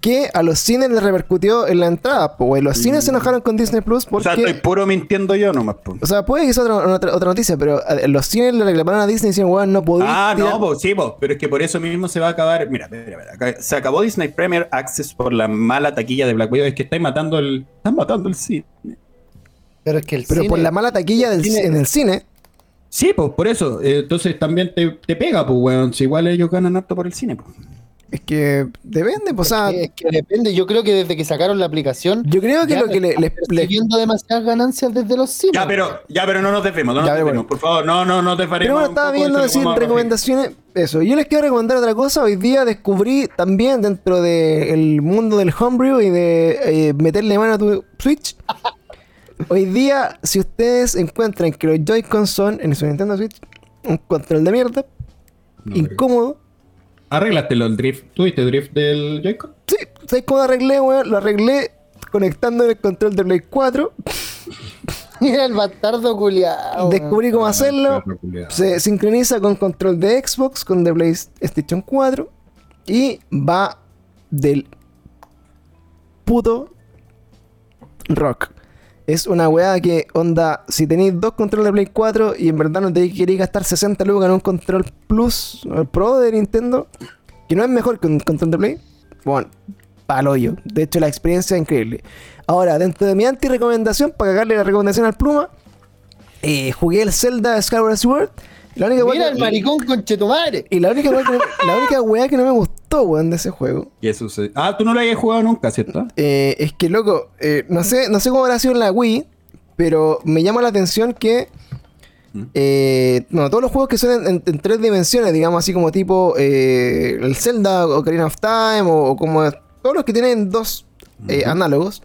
Que a los cines les repercutió en la entrada. Pues los cines se enojaron con Disney Plus O porque. sea, estoy puro mintiendo yo nomás. po. O sea, puede que sea otra, otra, otra noticia, pero los cines le reclamaron a Disney y decían, weón, no podía. Ah, no, po, sí, po, pero es que por eso mismo se va a acabar. Mira, mira, mira, se acabó Disney Premier Access por la mala taquilla de Black Widow. Es que estáis matando el. Están matando el cine. Pero es que el Pero cine- por la mala taquilla del, cine- en el cine. Sí, pues por eso. Eh, entonces también te, te pega, pues, weón. Si igual ellos ganan harto por el cine, pues. Es que depende, pues, o sea, es que depende. Yo creo que desde que sacaron la aplicación. yo creo que ya lo que le, están les- percibiendo demasiadas ganancias desde los cines. Ya, pero, ya, pero no nos desvemos, no nos Ya, pero desvemos, bueno. por favor, no, no, no te Pero bueno, estaba viendo decir recomendaciones. Eso, yo les quiero recomendar otra cosa. Hoy día descubrí también dentro del mundo del homebrew y de eh, meterle mano a tu Switch. Hoy día, si ustedes encuentran que los Joy-Con son en su Nintendo Switch un control de mierda, incómodo. Arreglaste el drift. ¿Tuviste drift del Joy-Con? Sí, ¿sabes cómo lo arreglé, weón? Lo arreglé conectando el control de Play 4. Mira el bastardo culiado. Descubrí cómo hacerlo. perro culiao. Se sincroniza con control de Xbox, con de PlayStation 4 y va del puto rock. Es una weá que onda, si tenéis dos controles de Play 4 y en verdad no te queréis gastar 60 lucas en un control Plus el Pro de Nintendo, que no es mejor que un control de Play, bueno, paloyo. De hecho, la experiencia es increíble. Ahora, dentro de mi anti-recomendación, para cagarle la recomendación al Pluma, eh, jugué el Zelda Skyward Sword. La única Mira que- el maricón con Chetumare. y la única, weá que no, la única weá que no me gustó, weón, de ese juego, Y eso se- Ah, tú no lo habías jugado nunca, ¿cierto? eh, es que, loco, eh, no sé no sé cómo habrá sido en la Wii, pero me llama la atención que, eh, bueno, todos los juegos que son en, en- en tres dimensiones, digamos así como tipo eh, el Zelda, Ocarina of Time, o, o como todos los que tienen dos eh, análogos,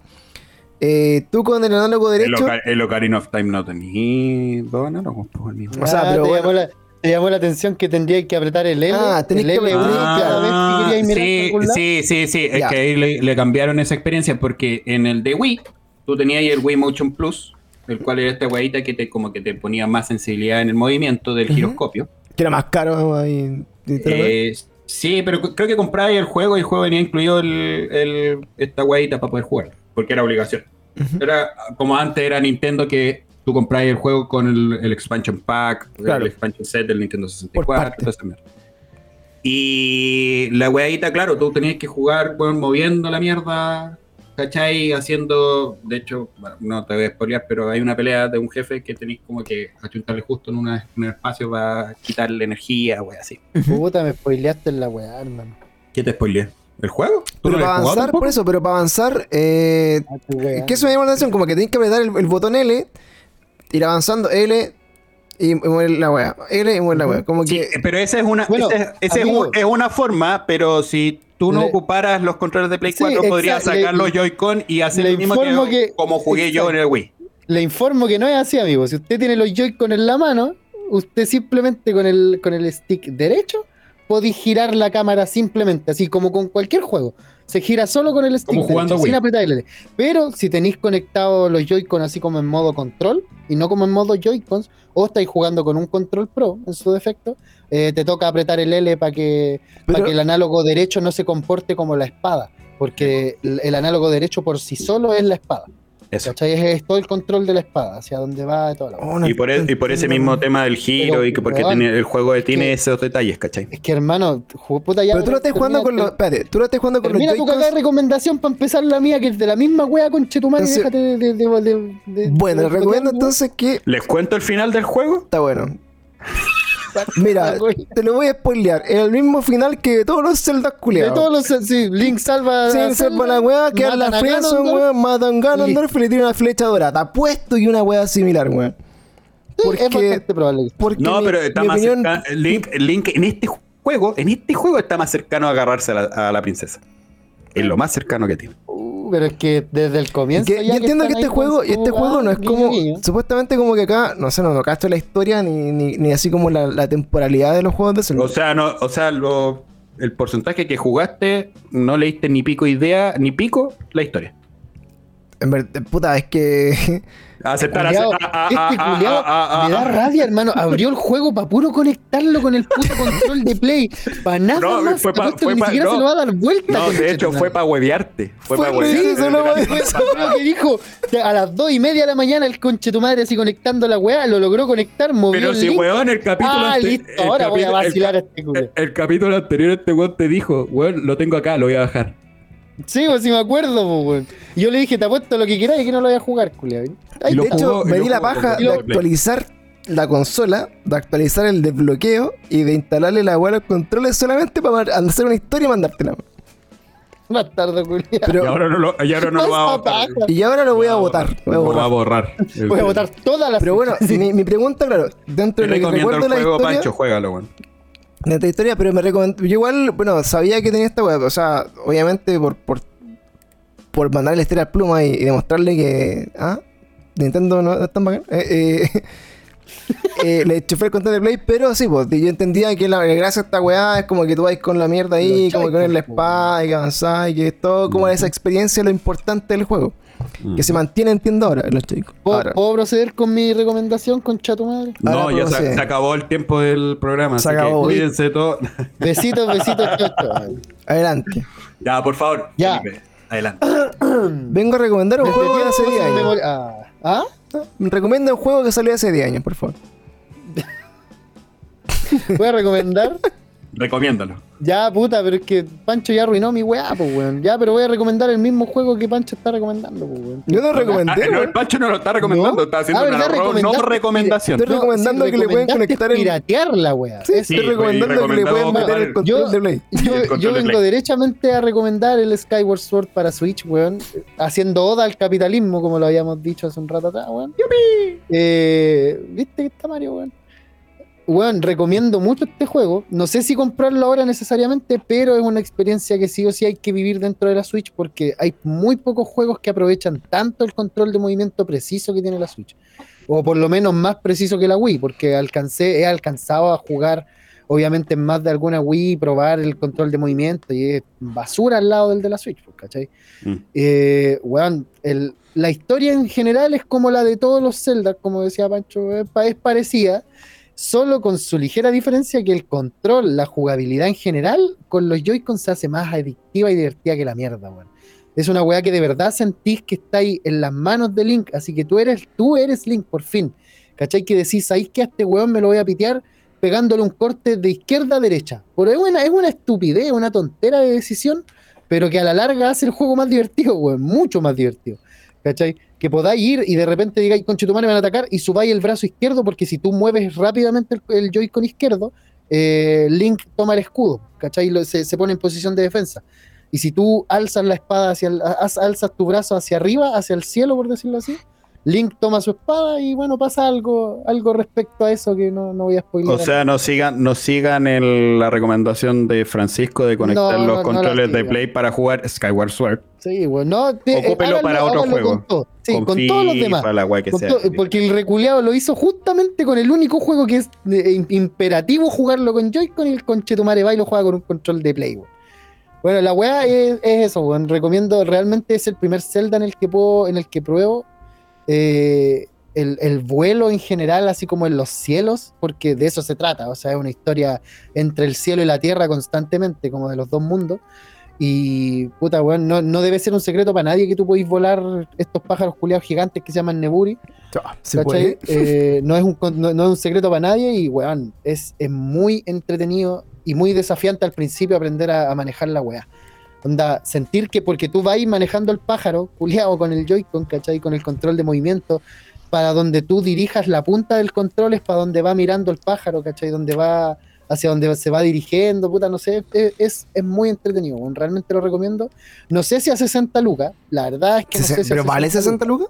eh, tú con el análogo El, derecho... Oca- el Ocarina of Time no tenía dos análogos, pues el mismo. O sea, Ah, pero te, bueno. llamó la, te llamó la atención que tendrías que apretar el L. Ah, tenés el que L apretar- cada vez que sí, sí, sí, sí. Es que ahí le, le cambiaron esa experiencia porque en el de Wii, tú tenías ahí el Wii Motion Plus, el cual era esta guayita que te como que te ponía más sensibilidad en el movimiento del giroscopio. Que era más caro ahí. Eh, sí, pero creo que compraba ahí el juego y el juego venía incluido el, el- esta guayita para poder jugar, porque era obligación. Era como antes era Nintendo que tú comprabas el juego con el, el expansion pack, Claro. el expansion set del Nintendo Por 64, parte. toda esa mierda. Y la weadita, claro, tú tenías que jugar moviendo la mierda, ¿cachai? Haciendo, de hecho, bueno, no te voy a spoilear, pero hay una pelea de un jefe que tenéis como que achuntarle justo en, una- en un espacio para quitarle energía, wea, así. Puta, me spoileaste en la weá, hermano. ¿Qué te spoileé? ¿El juego? ¿Tú Pero no para avanzar, por eso, pero para avanzar, eh, Ah. Es que eso me llama la atención, como que tenés que apretar el, el botón L, ir avanzando L y mover la weá. L y mover la weá. Como Sí, que. pero esa es una, Bueno, esa es, esa es, amigo. un- es una forma, pero si tú no Le- ocuparas los controles de Play Sí, 4, podrías sacar los Joy-Con y hacer lo mismo que- como jugué yo en el Wii. Le informo que no es así, amigo. Si usted tiene los Joy-Con en la mano, usted simplemente con el, con el stick derecho puede girar la cámara simplemente, así como con cualquier juego. Se gira solo con el stick Como jugando derecho, Wii. sin apretar el L. Pero si tenéis conectados los Joy-Con así como en modo control y no como en modo Joy-Cons, o estáis jugando con un control pro en su defecto, eh, te toca apretar el L para que, Pero- que el análogo derecho no se comporte como la espada. Porque el, el análogo derecho por sí solo es la espada. Eso. ¿Cachai? Es, es todo el control de la espada, hacia dónde va y toda la Oh, no Y por, e- y por ese mismo tema del giro Pero, y que porque tiene, el juego tiene que- esos detalles, ¿cachai? Es que hermano, ju- puta ya. Pero tú lo estás jugando con los. Espérate, tú lo estás jugando con los Termina tu cagada de recomendación para empezar la mía, que es de la misma wea con. Entonces- Déjate de. de, de, de- de- Bueno, de- les recomiendo entonces que. ¿Les cuento el final del juego? Está bueno. Mira, te lo voy a spoilear. Es el mismo final que todos los celdas De culiados. todos los. Sí, Link salva. Sí, a se Zelda, para la weá, las a Friendson, Ganondorf. weón, matan Ganondorf y le tiran una flecha dorada. Apuesto y una weá similar, weón. Porque- Es bastante probable. Porque No, mi- pero está mi más opinión- cercano. Link, Link en este juego, en este juego está más cercano a agarrarse a la, a la princesa. Es lo más cercano que tiene. Uh, pero es que desde el comienzo. Que- ya yo entiendo que este juego, este juego no es guiño, como, guiño. supuestamente como que acá, no sé, no, no cacho la historia ni, ni, ni así como la, la temporalidad de los juegos de Zelda. O sea, no, o sea, lo, el porcentaje que jugaste, no leíste ni pico idea, ni pico la historia. En verdad, puta, es que Aceptar, aceptar. ah, este ah, ah, culiao ah, ah, me da rabia, hermano. Abrió el juego para puro conectarlo con el puto control de play. Para nada No, más. fue pa- fue que ni pa- siquiera no. se lo va a dar vuelta. No, de hecho fue para huevearte. Fue Fue para huevearte. hizo, no, Fue lo que dijo a las dos y media de la mañana el conche tu madre así conectando la weá, lo logró conectar, movió Pero el si, link. weón, el capítulo Ah, listo, ahora voy a el vacilar a este el capítulo anterior este weón te dijo, weón, lo tengo acá, lo voy a bajar. Sí, pues si me acuerdo, pues, weón. Yo le dije, te apuesto lo que quieras y que no lo voy a jugar, lo de hecho me di la paja de actualizar la consola, de actualizar el desbloqueo y de instalarle la weá a los controles solamente para hacer una historia y mandártela. Bastardo, culiao. Pero, y ahora no lo, y ahora no lo va a votar. y ahora lo voy a votar. Lo voy a Lo va a borrar. borrar. Voy a botar todas las. Pero bueno, mi, mi pregunta, claro, dentro Te de lo que recuerdo el de la juego, historia, Pancho, juégalo, weón. De esta historia, pero me recomendó. Yo igual, bueno, sabía que tenía esta weá. O sea, obviamente por, por, por mandarle la historia al pluma y, y demostrarle que. Ah, Nintendo no es tan bacán. Eh, eh, eh, le chufé el control de Play, pero sí, pues yo entendía que la, la gracia de esta weá es como que tú vas con la mierda ahí, como que con la joysticks, espada y que avanzás y que es todo como esa experiencia lo importante del juego. Mm. Que se mantiene, entiendo ahora, en los chicos. ¿Puedo, Ahora. puedo proceder con mi recomendación, concha tu madre? No, Ahora ya se, acabó el tiempo del programa, Se así acabó. que cuídense todos. Besitos, besitos. Adelante. ya, por favor, Ya. Felipe, adelante. Vengo a recomendar un juego tiempos hace 10 años. Ah, ¿Ah? Recomienda un juego que salió hace 10 años, por favor. Voy a recomendar. Recomiéndalo. Ya, puta, pero es que Pancho ya arruinó mi weá, pues, weón. Ya, pero voy a recomendar el mismo juego que Pancho está recomendando, pues, weón. Yo no recomendé, Ah, no, el Pancho no lo está recomendando, ¿No? está haciendo Ah, una no recomendación. Estoy recomendando que le pueden conectar el- piratear la weá. Sí, Es- estoy recomendando que le pueden meter el control Yo- de Play. Yo, yo de vengo Play. derechamente a recomendar el Skyward Sword para Switch, weón. Haciendo oda al capitalismo, como lo habíamos dicho hace un rato atrás, weón. Eh, ¿Viste que está Mario, weón? Weón, recomiendo mucho este juego. No sé si comprarlo ahora necesariamente, pero es una experiencia que sí o sí hay que vivir dentro de la Switch porque hay muy pocos juegos que aprovechan tanto el control de movimiento preciso que tiene la Switch. O por lo menos más preciso que la Wii, porque alcancé, he alcanzado a jugar obviamente en más de alguna Wii, probar el control de movimiento y es basura al lado del de la Switch, pues, ¿cachai? Mm. Eh, weón, el- la historia en general es como la de todos los Zelda, como decía Pancho, es, pa- es parecida, solo con su ligera diferencia que el control, la jugabilidad en general, con los Joy-Con se hace más adictiva y divertida que la mierda, weón. Es una weá que de verdad sentís que está ahí en las manos de Link, así que tú eres, tú eres Link, por fin. ¿Cachai? Que decís, ¿sabéis que a este weón me lo voy a pitear pegándole un corte de izquierda a derecha? Pero es una, es una estupidez, una tontera de decisión, pero que a la larga hace el juego más divertido, weón, mucho más divertido. ¿Cachai? Que podáis ir y de repente digáis, con me van a atacar y subáis el brazo izquierdo, porque si tú mueves rápidamente el, el Joy-Con izquierdo, eh, Link toma el escudo, ¿cachai? Se, se pone en posición de defensa. Y si tú alzas la espada hacia el- alzas tu brazo hacia arriba, hacia el cielo, por decirlo así, Link toma su espada y bueno, pasa algo, algo respecto a eso que no, no voy a spoiler. O sea, no sigan, no sigan el- la recomendación de Francisco de conectar No, los no controles de. Play para jugar Skyward Sword. sí, bueno, no, te- Ocúpelo háganlo- para otro juego. Con, todo. Sí, con, Con todos los demás. la que sea. porque el reculeado lo hizo justamente con el único juego que es eh, im- imperativo jugarlo con Joy-Con y el conchetumare va y lo juega con un control de Play, weón. Bueno, la weá es, es eso, weón. Recomiendo, realmente es el primer Zelda en el que puedo, en el que pruebo eh, el, el vuelo en general, así como en los cielos, porque de eso se trata. O sea, es una historia entre el cielo y la tierra constantemente, como de los dos mundos. Y puta, weón, no, no debe ser un secreto para nadie que tú podéis volar estos pájaros culiados gigantes que se llaman Neburi. Se ¿cachai? puede. Eh, no, es un, no, no es un secreto para nadie y, weón, es, es muy entretenido y muy desafiante al principio aprender a, a manejar la weá. Onda, sentir que porque tú vas manejando el pájaro, culiado con el Joy-Con, ¿cachai? Con el control de movimiento, para donde tú dirijas la punta del control, es para donde va mirando el pájaro, ¿cachai? Donde va, hacia donde se va dirigiendo, puta, no sé, es, es, muy entretenido, realmente lo recomiendo. No sé si a 60 lucas, la verdad es que no sé si a ¿Pero vale 60 lucas?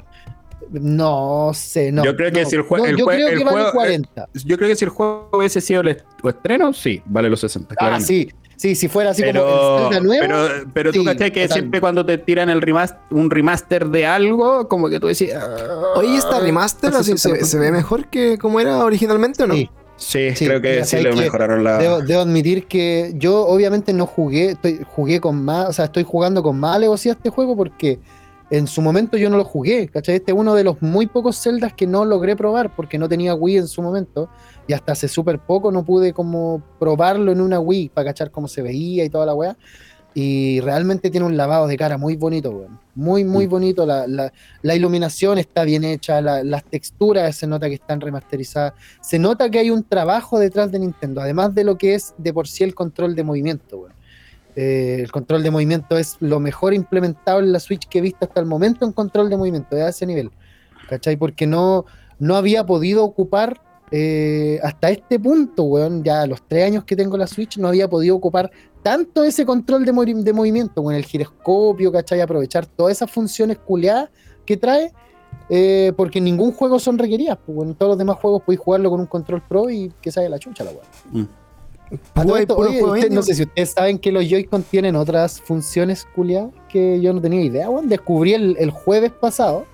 No sé, no. Yo creo que no, si el jue- no, el yo jue- creo el que vale juego- eh, 40. Yo creo que si el juego hubiese sido el est- estreno, sí, vale los 60. Ah, claramente. sí, sí, si fuera así pero, como el Zelda nuevo. pero, pero tú sí, cachai que total. siempre cuando te tiran el remaster, un remaster de algo, como que tú decías. Oye, ¿esta remaster así se, lo- se ve mejor que como era originalmente o no? Sí. Sí, Sí, creo que sí ¿sabes le qué? mejoraron la. Debo, debo admitir que yo obviamente no jugué, estoy, jugué con más, o sea, estoy jugando con más alevosía este juego porque en su momento yo no lo jugué, ¿cachai? Este es uno de los muy pocos celdas que no logré probar porque no tenía Wii en su momento y hasta hace súper poco no pude como probarlo en una Wii para cachar cómo se veía y toda la weá. Y realmente tiene un lavado de cara muy bonito, weón. Muy, muy Mm. bonito. La, la- la iluminación está bien hecha, la- las texturas se nota que están remasterizadas se nota que hay un trabajo detrás de Nintendo, además de lo que es de por sí el control de movimiento. weón. Eh, el control de movimiento es lo mejor implementado en la Switch que he visto hasta el momento en control de movimiento, de ese nivel. ¿Cachai? Porque no, no había podido ocupar eh, hasta este punto, weón, ya a los tres años que tengo la Switch, no había podido ocupar tanto ese control de, movi- de movimiento, con el giroscopio, ¿cachai? Aprovechar todas esas funciones culeadas que trae, eh, porque en ningún juego son requeridas. Pues, bueno, en todos los demás juegos podéis jugarlo con un control pro y que sale la chucha la weá. Mm. Esto, oye, usted- no sé si ustedes saben que los Joy-Con tienen otras funciones culiadas que yo no tenía idea, weón. Descubrí el, el jueves pasado,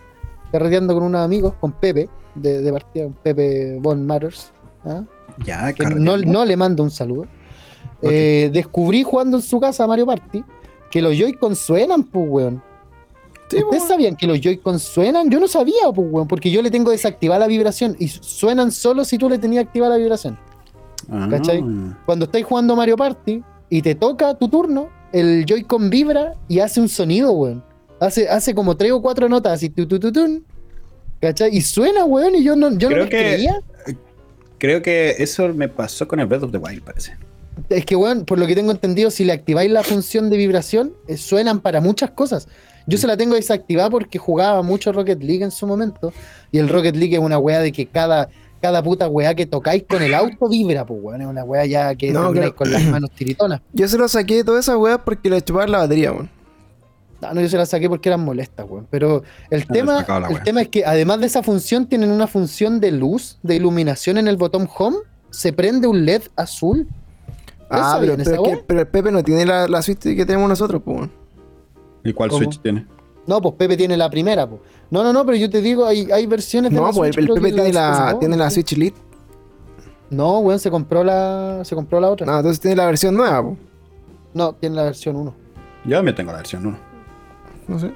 carreteando con unos amigos, con Pepe, de, de partida, Pepe Von Matters. ¿ah? Ya, que no, no le mando un saludo. Eh, descubrí jugando en su casa a Mario Party que los Joy-Con suenan, pues, weón. Sí, ¿Ustedes pues. sabían que los Joy-Con suenan? Yo no sabía, pues, weón, porque yo le tengo desactivada la vibración y suenan solo si tú le tenías activada la vibración. Ah. ¿cachai? Cuando estáis jugando Mario Party y te toca tu turno, el Joy-Con vibra y hace un sonido, weón. Hace, hace como tres o cuatro notas así, tu, tu, tu, tun, ¿cachai? Y suena, weón, y yo no, yo no Creo me que- creía. Creo que eso me pasó con el Breath of the Wild, parece. Es que, weón, por lo que tengo entendido, si le activáis la función de vibración, eh, suenan para muchas cosas. Yo se la tengo desactivada porque jugaba mucho Rocket League en su momento. Y el Rocket League es una weá de que cada, cada puta weá que tocáis con el auto vibra, pues, weón. Es una weá ya que No, termináis claro. con las manos tiritonas. Yo se lo saqué de todas esas weas porque le chupaba la batería, weón. No, no, yo se la saqué porque eran molestas, weón. Pero el tema, el tema es que además de esa función, tienen una función de luz, de iluminación en el botón home. Se prende un LED azul. Ah, pero, pero, es que- wea? pero el Pepe no tiene la, la Switch que tenemos nosotros, pues, weón. ¿Y cuál ¿Cómo? Switch tiene? No, pues Pepe tiene la primera, pues. No, no, no, pero yo te digo, hay, hay versiones de No, la pues Switch, el, creo Pepe que tiene la, tiene la Switch Lite. No, weón, se compró la, se compró la otra. No, entonces tiene la versión nueva, pues. No, tiene la versión 1. Yo me tengo la versión 1. No sé.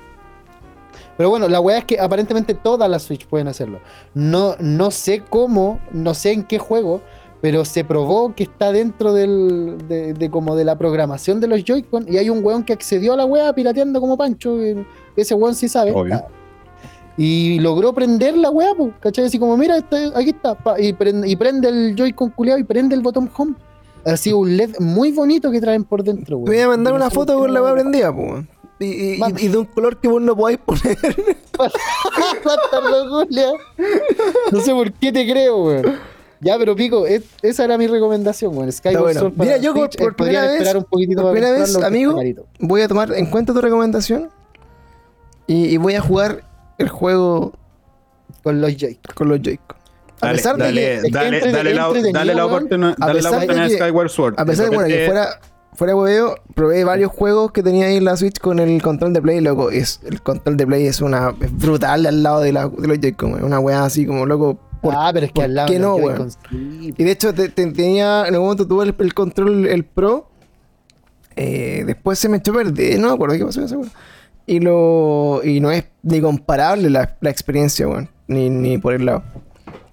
Pero bueno, la weá es que aparentemente todas las Switch pueden hacerlo. No, no sé cómo, no sé en qué juego, pero se probó que está dentro del, de, de como de la programación de los Joy-Con y hay un weón que accedió a la weá pirateando como Pancho, ese weón sí sabe. Obvio. Y logró prender la weá, pues, ¿cachai? Así como, mira, está- aquí está, pa, y, prende, y prende el Joy-Con culeado y prende el botón home. Así un LED muy bonito que traen por dentro, weón. Te voy a mandar una foto por con la wea prendida, pues, weón. Y, y- y- de un color que vos no podáis poner. No sé por qué te creo, weón. Ya, pero pico, es- esa era mi recomendación, weón. Skyward bueno. Para Mira, yo por- Switch, por primera vez- esperar un poquitito por para primera vez, amigo. Voy a tomar en cuenta tu recomendación. Y, y voy a jugar el juego Con los Joy-Con. con los Joy-Con. A Dale, pesar de dale, que, es que dale, entre- dale, la, dale la oportunidad, A dale la pesar de oportunidad a que- Skyward Sword. a pesar de bueno, que repente- fuera, fuera hueveo, probé varios juegos que tenía ahí en la Switch con el control de Play, loco. Es, el control de Play es una es brutal al lado de, la, de los Joy-Con. Una weá así como loco. por- ah, pero es que al lado qué de no, weón? Y de hecho te- te- tenía, en algún momento tuve el, el control, el Pro. eh, después se me echó perder, no me acuerdo qué pasó con esa weá. Y lo. Y no es ni comparable la, la experiencia, weón. Ni, ni por el lado.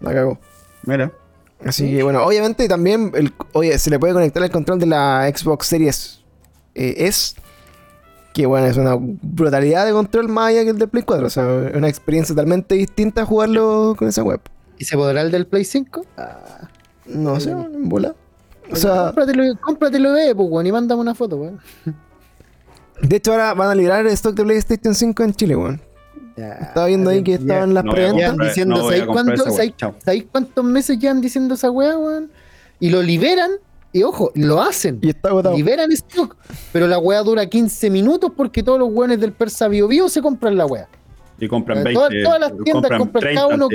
La cagó. Mira. Así que bueno, obviamente también el, oye, se le puede conectar el control de la Xbox Series eh, S. Que bueno, es una brutalidad de control más allá que el de Play 4. O sea, es una experiencia totalmente distinta jugarlo con esa web. ¿Y se podrá el del Play 5? Ah, No sé, en bola. O sea, cómpratelo, cómpratelo, eh, pues, weón, y mándame una foto, weón. de hecho ahora van a liberar el stock de PlayStation 5 en Chile, weón. Ya, Estaba viendo ahí que ya- estaban las No preventas. diciendo, no voy a ¿sabes comprar cuánto- esa weá. sabes- Chao. ¿Sabéis cuántos meses llevan diciendo esa weá, weón? Y lo liberan, y ojo, lo hacen. Y está agotado. Liberan stock, pero la weá dura 15 minutos porque todos los weones del Persa Bio Bio se compran la weá. Y compran Eh, 20. todas, todas las tiendas compran, 30 cada uno,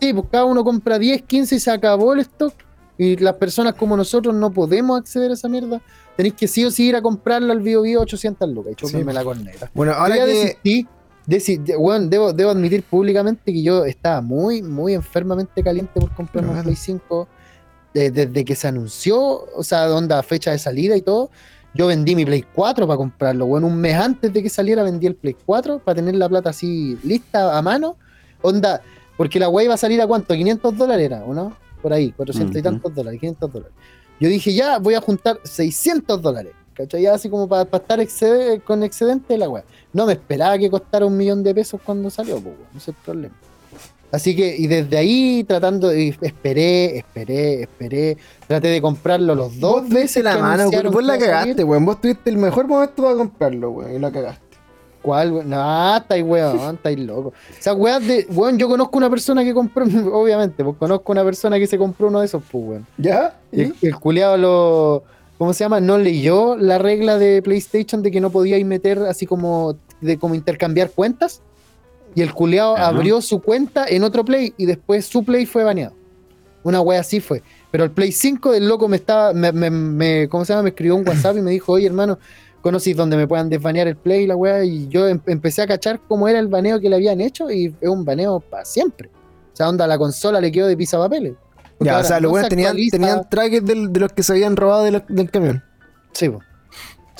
sí, pues cada uno compra 10, 15 y se acabó el stock. Y las personas como nosotros no podemos acceder a esa mierda. Tenéis que sí o sí ir a comprarla al Bio Bio 800 lucas y chúpenme la corneta. Bueno, ahora ya que. desistí, desi- de- weón, debo, debo admitir públicamente que yo estaba muy, muy enfermamente caliente por comprarme un. Play 5 eh, desde que se anunció, o sea, onda, fecha de salida y todo. Yo vendí mi Play 4 para comprarlo, bueno, un mes antes de que saliera vendí el Play 4 para tener la plata así lista a mano. Onda, porque la wey iba a salir a cuánto, 500 dólares era, ¿o no? Por ahí, 400 y tantos dólares, 500 dólares. Yo dije, ya voy a juntar 600 dólares, ¿cachai? Ya así como para estar excede- con excedente de la wea. No me esperaba que costara un millón de pesos cuando salió, pues, weón, ese es el problema. Así que, y desde ahí tratando, y esperé, esperé, esperé, traté de comprarlo los dos Vos veces. la mano, anunciaron vos la cagaste, weón. Vos tuviste el mejor momento para comprarlo, weón. Y la cagaste. ¿Cuál, weón? No, estáis weón, estáis loco. O sea, weón, de, weón, yo conozco una persona que compró, obviamente, pues conozco una persona que se compró uno de esos, pues, weón. ¿Ya? Y el, el culiado lo. ¿Cómo se llama? No leyó la regla de PlayStation de que no podíais meter así como. de como intercambiar cuentas. Y el culiado Ajá. abrió su cuenta en otro Play y después su Play fue baneado. Una wea así fue. Pero el Play 5 del loco me estaba. Me, me- me- ¿Cómo se llama? Me escribió un WhatsApp y me dijo, oye hermano, ¿conocís donde me puedan desbanear el Play y la wea? Y yo em- empecé a cachar cómo era el baneo que le habían hecho y es un baneo para siempre. O sea, onda, la consola le quedó de papeles. Ya, o sea, los weones tenían, tenían trackers del- de los que se habían robado de los- del camión. Sí, po.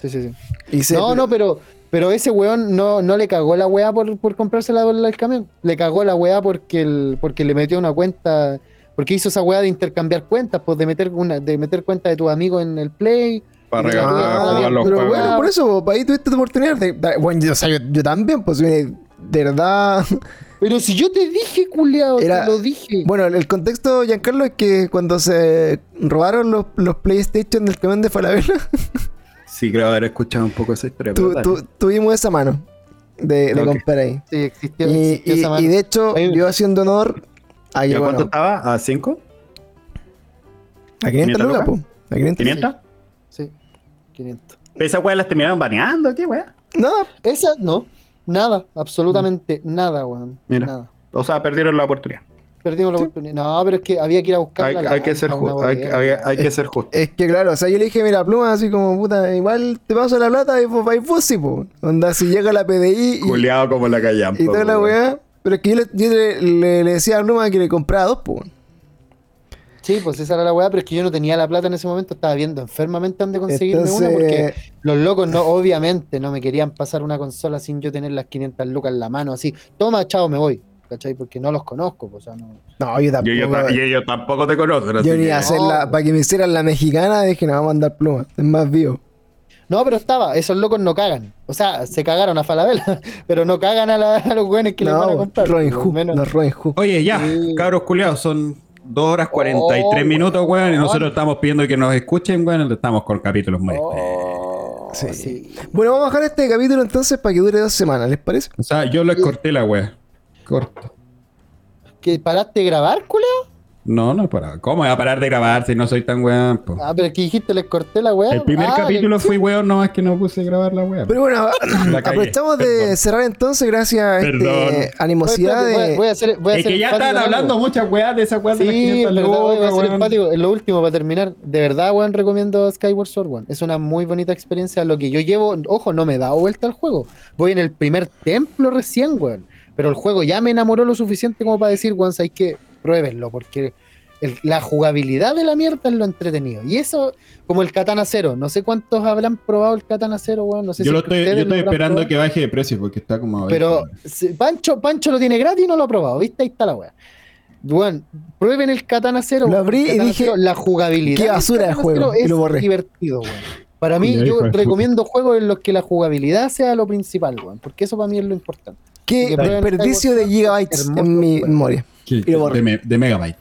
sí, sí, sí. Y se- No, no, pero, pero ese weón no, no le cagó la weá por, por comprarse la bola del camión. Le cagó la weá porque, el, porque le metió una cuenta. Porque hizo esa weá de intercambiar cuentas, pues de meter una, de meter cuenta de tus amigos en el play. Para Ah, regalar, jugar los pero juegos. bueno, por eso, po, ahí tuviste tu oportunidad. De, bueno, yo, o sea, yo, yo también, pues, de verdad. Pero si yo te dije, culiao, Era- te lo dije. Bueno, el, contexto, Giancarlo, es que cuando se robaron los, los PlayStation del camión de Falabella, Sí, creo haber escuchado un poco esa historia. tu- tu- tuvimos esa mano de, de comprar ahí. Sí, existió, Y, existió y- esa mano. y de hecho, Ahí- yo haciendo honor a, ¿Y a bueno, cuánto estaba? ¿A 5? a 500 ¿500 lucas, po. A 500 ¿500? Sí, 500. ¿Esas weas las terminaron baneando? ¿Qué wea? No, Esa, no. Nada, absolutamente nada, weón. Mira. Nada. O sea, perdieron la oportunidad. Perdimos la oportunidad. No, pero es que había que ir a buscar Hay, hay que ser. Hay, hay- hay que ser justo. es que claro, o sea, yo le dije, mira, pluma, así como, puta, igual te paso la plata y vos vais vos, sí, po. Onda, si llega la PDI y, Culeado como la callampa. y toda la weá. Pero es que yo, le, yo le, le- le decía a Pluma que le comprara dos, po. Sí, pues esa era la weá, pero es que yo no tenía la plata en ese momento, estaba viendo enfermamente dónde conseguirme Entonces, una, porque los locos no, obviamente, no me querían pasar una consola sin yo tener las 500 lucas en la mano, así, toma, chao, me voy, ¿cachai? Porque no los conozco, pues, o sea, no. no, yo tampoco. Yo, yo, yo- tampoco te conozco. así Yo ni hacer No. la, para que me hicieran la mexicana, dije, no, vamos a mandar pluma, es más vivo. No, pero estaba, esos locos no cagan, o sea, se cagaron a Falabella, pero no cagan a, la- a los güeyes que les van a No, comprar. Robin Hood, menos. los Robin Hood. Oye, ya, Sí. cabros culiados, son 2 horas 43 Oh, minutos, weón, y nosotros estamos pidiendo que nos escuchen, weón, estamos con capítulos muy. Oh, Sí. sí. Bueno, vamos a bajar este capítulo entonces para que dure dos semanas, ¿les parece? O sea, yo les corté la wea. Corto. ¿Que paraste de grabar, culeo? No, no para. ¿Cómo voy a parar de grabar si no soy tan weón? po? Ah, pero es que dijiste, les corté la weá. El primer Ah, capítulo le- fui weón, no es que no puse a grabar la wea. Pero bueno, aprovechamos de perdón. cerrar entonces gracias a Perdón. este, animosidad Oye, espérate, de... voy, voy a hacer, voy a Es que ya están algo. hablando muchas weas de esas weas de las Sí, 500 verdad, voy a empático. En lo último, para terminar, de verdad, weón, recomiendo Skyward Sword, weón. Es una muy bonita experiencia. Lo que yo llevo, ojo, no me he dado vuelta al juego. Voy en el primer templo recién, weón. Pero el juego ya me enamoró lo suficiente como para decir, weón, hay que pruébenlo, porque el- la jugabilidad de la mierda es lo entretenido. Y eso, como el Katana Zero. No sé cuántos habrán probado el Katana Zero, weón. No sé Yo si lo estoy, yo estoy lo esperando probado. que baje de precio porque está como. Pero si- Pancho, Pancho lo tiene gratis y no lo ha probado, ¿viste? Ahí está la weá. Bueno, prueben el Katana Zero. Lo weón. abrí y dije, Zero, la jugabilidad. qué basura de juego, Zero y lo es borré. divertido, weón. Para mí, yo recomiendo juegos en los que la jugabilidad sea lo principal, weón. Porque eso para mí es lo importante. Qué desperdicio de gigabytes hermoso en mi memoria. De, me- de megabyte.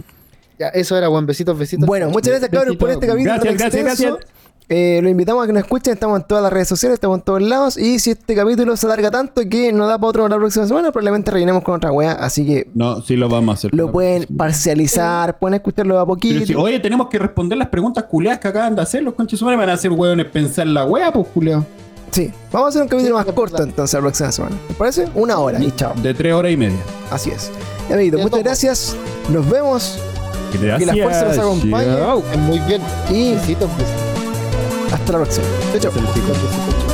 Ya, eso era, buen Besitos, besitos. Bueno, muchas gracias cabros por este capítulo Gracias, gracias, extenso. gracias. eh, lo invitamos a que nos escuchen. Estamos en todas las redes sociales, estamos en todos lados. Y si este capítulo se alarga tanto que no da para otro la próxima semana, probablemente rellenemos con otra wea. Así que No, sí lo vamos a hacer. lo pueden parcializar, pueden escucharlo a Pero poquito. si, oye, tenemos que responder las preguntas culiadas que acaban de hacer los conches sumares. Van a hacer hueones pensar la wea, pues culiao. Sí, vamos a hacer un capítulo más corto entonces la próxima semana. ¿Te parece? Una hora y chao. De tres horas y media. Así es. Y, amiguitos, De muchas todo. gracias. Nos vemos Gracias. Que la fuerza nos acompañe. Muy bien. y Besitos, besitos. hasta la próxima. Chao.